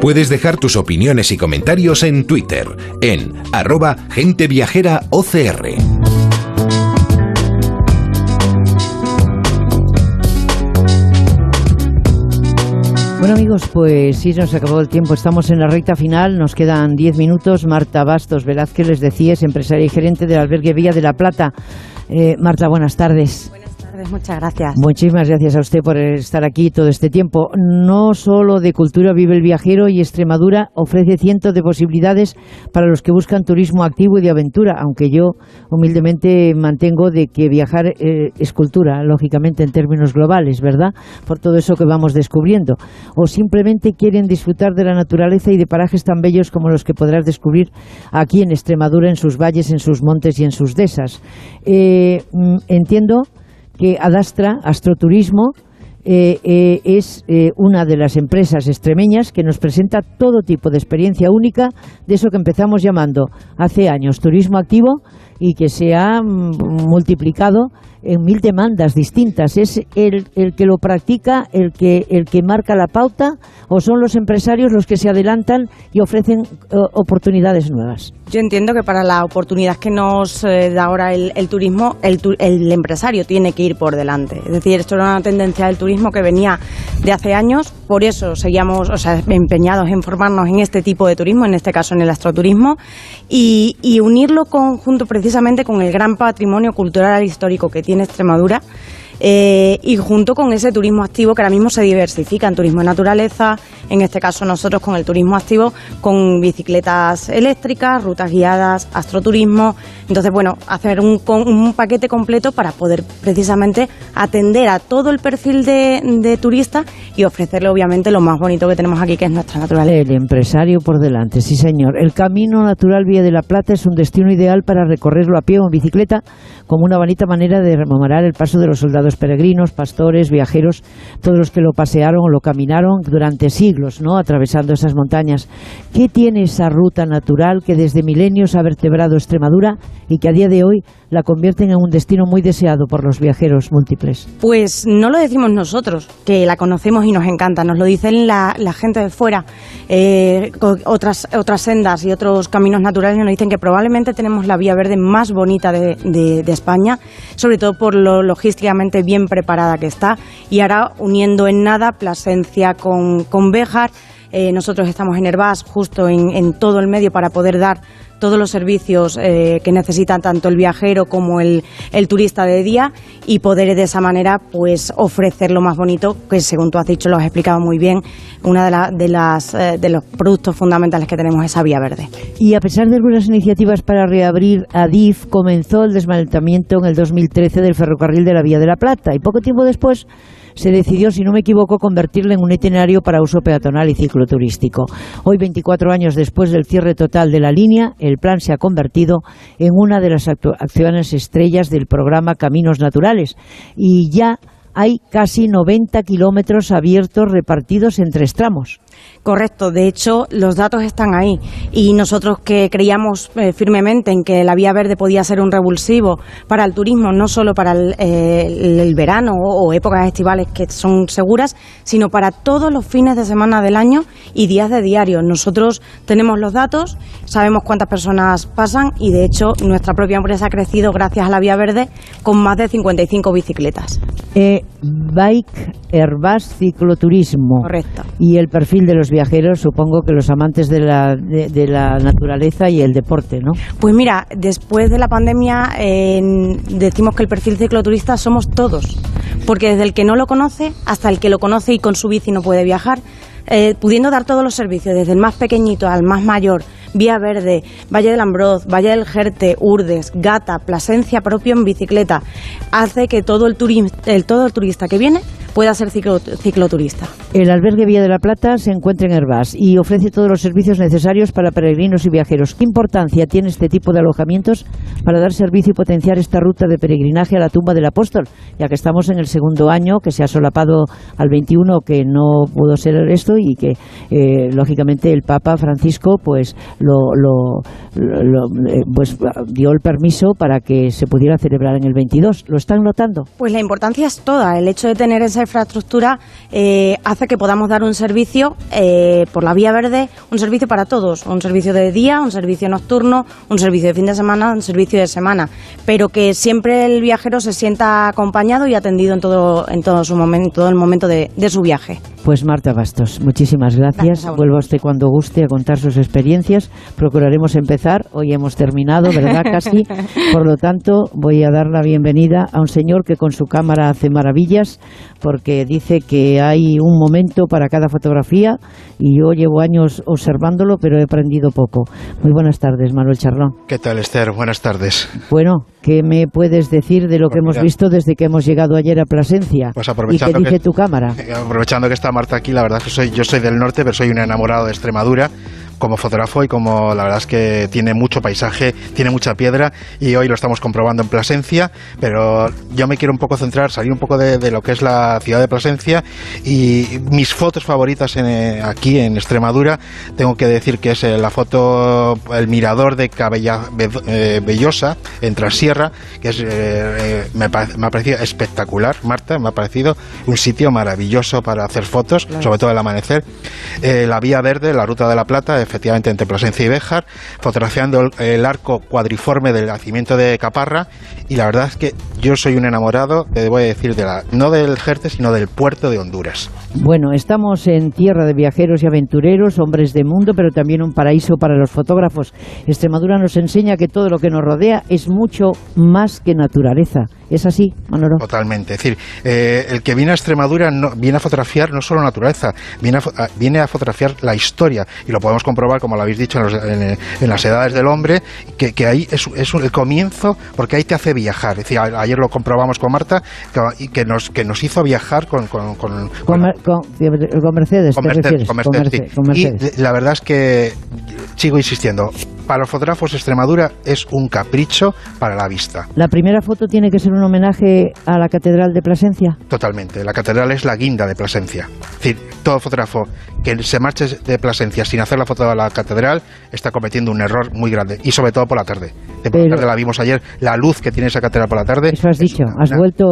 Puedes dejar tus opiniones y comentarios en Twitter, en arroba genteviajeraocr. Bueno amigos, pues sí, nos acabó el tiempo. Estamos en la recta final, nos quedan 10 minutos. Marta Bastos Velázquez, les decía, es empresaria y gerente del albergue Villa de la Plata. Eh, Marta, buenas tardes. Muchas gracias. Muchísimas gracias a usted por estar aquí todo este tiempo. No solo de cultura vive el viajero y Extremadura ofrece cientos de posibilidades para los que buscan turismo activo y de aventura, aunque yo humildemente mantengo de que viajar eh, es cultura, lógicamente en términos globales, ¿verdad? Por todo eso que vamos descubriendo. O simplemente quieren disfrutar de la naturaleza y de parajes tan bellos como los que podrás descubrir aquí en Extremadura, en sus valles, en sus montes y en sus dehesas. Eh, mm, entiendo que Adastra, Astroturismo, eh, eh, es eh, una de las empresas extremeñas que nos presenta todo tipo de experiencia única de eso que empezamos llamando hace años turismo activo y que se ha mm, multiplicado en mil demandas distintas. ¿Es el, el, que lo practica el que, el que marca la pauta o son los empresarios los que se adelantan y ofrecen oportunidades nuevas? Yo entiendo que para la oportunidad que nos eh, da ahora el, el turismo, el, el, empresario tiene que ir por delante. Es decir, esto era una tendencia del turismo que venía de hace años, por eso seguíamos o sea, empeñados en formarnos en este tipo de turismo, en este caso en el astroturismo, y, y unirlo conjunto precisamente con el gran patrimonio cultural e histórico que tiene Extremadura. Eh, y junto con ese turismo activo que ahora mismo se diversifica en turismo de naturaleza, en este caso nosotros con el turismo activo, con bicicletas eléctricas, rutas guiadas, astroturismo. Entonces, bueno, hacer un, un paquete completo para poder precisamente atender a todo el perfil de, de turista y ofrecerle obviamente lo más bonito que tenemos aquí, que es nuestra naturaleza. El empresario por delante, sí señor. El Camino Natural Vía de la Plata es un destino ideal para recorrerlo a pie o en bicicleta como una bonita manera de rememorar el paso de los soldados peregrinos, pastores, viajeros, todos los que lo pasearon o lo caminaron durante siglos, ¿no? Atravesando esas montañas. ¿Qué tiene esa ruta natural que desde milenios ha vertebrado Extremadura y que a día de hoy la convierten en un destino muy deseado por los viajeros múltiples. Pues no lo decimos nosotros, que la conocemos y nos encanta, nos lo dicen la, gente de fuera. Eh, otras, otras sendas y otros caminos naturales nos dicen que probablemente tenemos la vía verde más bonita de, España, sobre todo por lo logísticamente bien preparada que está. Y ahora uniendo en nada Plasencia con, con Béjar, eh, nosotros estamos en Herbás, justo en todo el medio para poder dar todos los servicios eh, que necesita tanto el viajero como el, turista de día y poder de esa manera pues ofrecer lo más bonito que según tú has dicho lo has explicado muy bien una de, de, las, eh, de los productos fundamentales que tenemos es Vía Verde. Y a pesar de algunas iniciativas para reabrir Adif comenzó el desmantelamiento en el 2013 del ferrocarril de la Vía de la Plata y poco tiempo después se decidió, si no me equivoco, convertirlo en un itinerario para uso peatonal y cicloturístico. Hoy, 24 años después del cierre total de la línea, el plan se ha convertido en una de las acciones estrellas del programa Caminos Naturales y ya hay casi 90 kilómetros abiertos repartidos en tres tramos. Correcto, de hecho los datos están ahí y nosotros que creíamos eh, firmemente en que la vía verde podía ser un revulsivo para el turismo, no solo para el, eh, verano o, épocas estivales que son seguras, sino para todos los fines de semana del año y días de diario. Nosotros tenemos los datos, sabemos cuántas personas pasan y de hecho nuestra propia empresa ha crecido gracias a la vía verde con más de 55 bicicletas. Eh, bike Airbus Cicloturismo. Correcto. Y el perfil de los viajeros, supongo que los amantes de la, de, la naturaleza y el deporte, ¿no? Pues mira, después de la pandemia decimos que el perfil cicloturista somos todos, porque desde el que no lo conoce hasta el que lo conoce y con su bici no puede viajar, eh, pudiendo dar todos los servicios, desde el más pequeñito al más mayor, Vía Verde, Valle del Ambroz, Valle del Jerte, Urdes, Gata, Plasencia propio en bicicleta, hace que todo el, el, todo el turista que viene pueda ser cicloturista. El albergue Vía de la Plata se encuentra en Herbás y ofrece todos los servicios necesarios para peregrinos y viajeros. ¿Qué importancia tiene este tipo de alojamientos para dar servicio y potenciar esta ruta de peregrinaje a la tumba del apóstol? Ya que estamos en el segundo año, que se ha solapado al 21, que no pudo ser esto y que, eh, lógicamente, el Papa Francisco pues lo, lo, eh, pues dio el permiso para que se pudiera celebrar en el 22. ¿Lo están notando? Pues la importancia es toda. El hecho de tener esa infraestructura eh, hace que podamos dar un servicio eh, por la vía verde, un servicio para todos, un servicio de día, un servicio nocturno, un servicio de fin de semana, un servicio de semana, pero que siempre el viajero se sienta acompañado y atendido en todo, en todo su momento, todo el momento de, su viaje. Pues Marta Bastos, muchísimas gracias. Vuelvo a usted cuando guste a contar sus experiencias. Procuraremos empezar. Hoy hemos terminado, ¿verdad? [LAUGHS] Casi. Por lo tanto, voy a dar la bienvenida a un señor que con su cámara hace maravillas, porque dice que hay un momento para cada fotografía y yo llevo años observándolo, pero he aprendido poco. Muy buenas tardes, Manuel Charlón. ¿Qué tal, Esther? Buenas tardes. Bueno, ¿qué me puedes decir de lo que pues hemos visto desde que hemos llegado ayer a Plasencia? Pues aprovechando ¿Y qué dice tu cámara? [LAUGHS] Aprovechando que está Marta aquí, la verdad es que soy, yo soy del norte, pero soy un enamorado de Extremadura como fotógrafo y como la verdad es que tiene mucho paisaje, tiene mucha piedra y hoy lo estamos comprobando en Plasencia, pero yo me quiero un poco centrar, salir un poco de, lo que es la ciudad de Plasencia y mis fotos favoritas eh, aquí en Extremadura, tengo que decir que es eh, la foto, el mirador de Cabella eh, Bellosa en Trasierra, que es, me, ha parecido espectacular, Marta, me ha parecido un sitio maravilloso para hacer fotos, sobre todo el amanecer. la Vía Verde, la Ruta de la Plata, efectivamente entre Plasencia y Béjar, fotografiando el, arco cuadriforme del nacimiento de Caparra y la verdad es que yo soy un enamorado, te voy a decir, de la, no del Jerte, sino del puerto de Honduras. Bueno, estamos en tierra de viajeros y aventureros, hombres de mundo, pero también un paraíso para los fotógrafos. Extremadura nos enseña que todo lo que nos rodea es mucho más que naturaleza. ¿Es así, Manolo? Totalmente. Es decir, eh, el que viene a Extremadura no, viene a fotografiar no solo naturaleza, viene a, viene a fotografiar la historia. Y lo podemos comprobar, como lo habéis dicho, en, las edades del hombre, que, ahí es, es, el comienzo, porque ahí te hace viajar. Es decir, ayer lo comprobamos con Marta, que, que nos, que nos hizo viajar con... Con, con, Mercedes, con Mercedes, Y la verdad es que, sigo insistiendo, para los fotógrafos Extremadura es un capricho para la vista. La primera foto tiene que ser un homenaje a la Catedral de Plasencia? Totalmente. La catedral es la guinda de Plasencia. Es decir, todo fotógrafo que se marche de Plasencia sin hacer la foto de la catedral está cometiendo un error muy grande. Y sobre todo por la tarde. De por la tarde la vimos ayer. La luz que tiene esa catedral por la tarde. Eso has dicho. Has una- vuelto,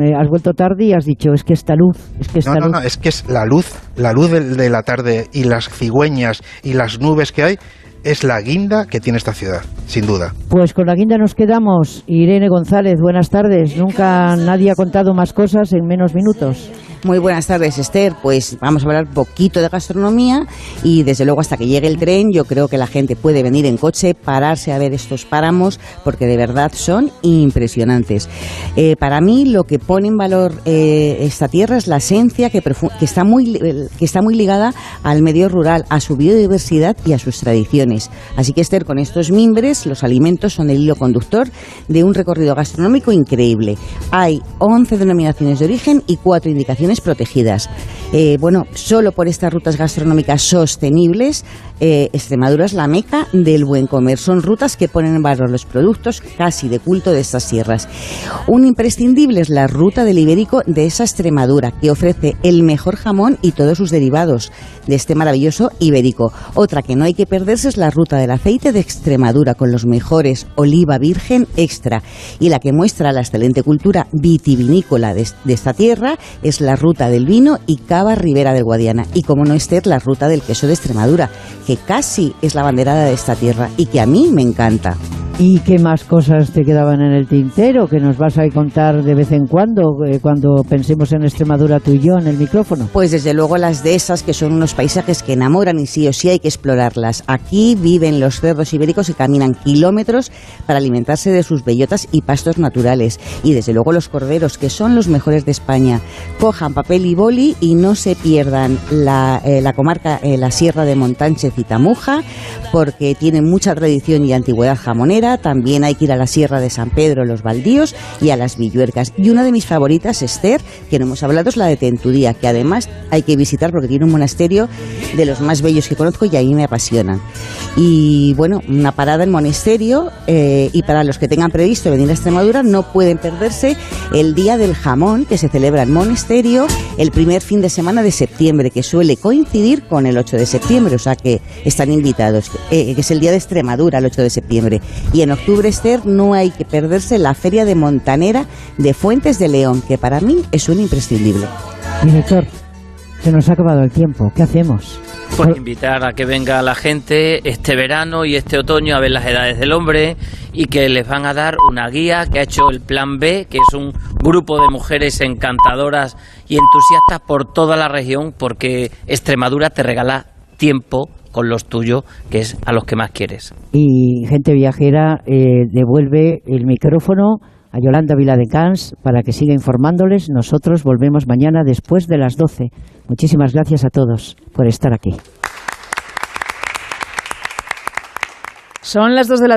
eh, has vuelto tarde y has dicho es que esta luz, es que esta No, no, luz. no, es que es la luz, la luz de, de la tarde y las cigüeñas y las nubes que hay, es la guinda que tiene esta ciudad, sin duda. Pues con la guinda nos quedamos. Irene González, buenas tardes. Nunca nadie ha contado más cosas en menos minutos. Muy buenas tardes, Esther. Pues vamos a hablar poquito de gastronomía y desde luego hasta que llegue el tren yo creo que la gente puede venir en coche, pararse a ver estos páramos porque de verdad son impresionantes. Eh, para mí lo que pone en valor eh, esta tierra es la esencia que, está muy, li- que está muy ligada al medio rural, a su biodiversidad y a sus tradiciones. Así que Esther, con estos mimbres los alimentos son el hilo conductor de un recorrido gastronómico increíble. Hay 11 denominaciones de origen y 4 indicaciones protegidas. Eh, bueno, solo por estas rutas gastronómicas sostenibles, eh, Extremadura es la meca del buen comer. Son rutas que ponen en valor los productos casi de culto de estas sierras. Un imprescindible es la ruta del Ibérico de esa Extremadura, que ofrece el mejor jamón y todos sus derivados de este maravilloso ibérico. Otra que no hay que perderse es la ruta del aceite de Extremadura, con los mejores oliva virgen extra. Y la que muestra la excelente cultura vitivinícola de, de esta tierra es la ruta del vino y cava Ribera del Guadiana. Y como no Esther, la ruta del queso de Extremadura, que casi es la banderada de esta tierra y que a mí me encanta. ¿Y qué más cosas te quedaban en el tintero que nos vas a contar de vez en cuando, eh, cuando pensemos en Extremadura tú y yo en el micrófono? Pues desde luego las dehesas, que son unos paisajes que enamoran y sí o sí hay que explorarlas. Aquí viven los cerdos ibéricos y caminan kilómetros para alimentarse de sus bellotas y pastos naturales. Y desde luego los corderos, que son los mejores de España. Papel y boli y no se pierdan la, eh, la comarca, eh, la Sierra de Montánchez y Tamuja, porque tiene mucha tradición y antigüedad jamonera. También hay que ir a la Sierra de San Pedro, los Baldíos y a las Villuercas. Y una de mis favoritas, Esther, que no hemos hablado, es la de Tentudía, que además hay que visitar porque tiene un monasterio de los más bellos que conozco y a mí me apasionan. Y bueno, una parada en monasterio eh, y para los que tengan previsto venir a Extremadura no pueden perderse el Día del Jamón que se celebra en monasterio el primer fin de semana de septiembre, que suele coincidir con el 8 de septiembre, o sea que están invitados, eh, que es el Día de Extremadura, el 8 de septiembre. Y en octubre, Esther, no hay que perderse la Feria de Montanera de Fuentes de León, que para mí es un imprescindible. Director, se nos ha acabado el tiempo. ¿Qué hacemos? Pues invitar a que venga la gente este verano y este otoño a ver las edades del hombre y que les van a dar una guía que ha hecho el Plan B, que es un grupo de mujeres encantadoras y entusiastas por toda la región, porque Extremadura te regala tiempo con los tuyos, que es a los que más quieres. Y gente viajera eh, devuelve el micrófono a Yolanda Viladecans para que siga informándoles. Nosotros volvemos mañana después de las 12. Muchísimas gracias a todos por estar aquí. Son las dos de la tarde.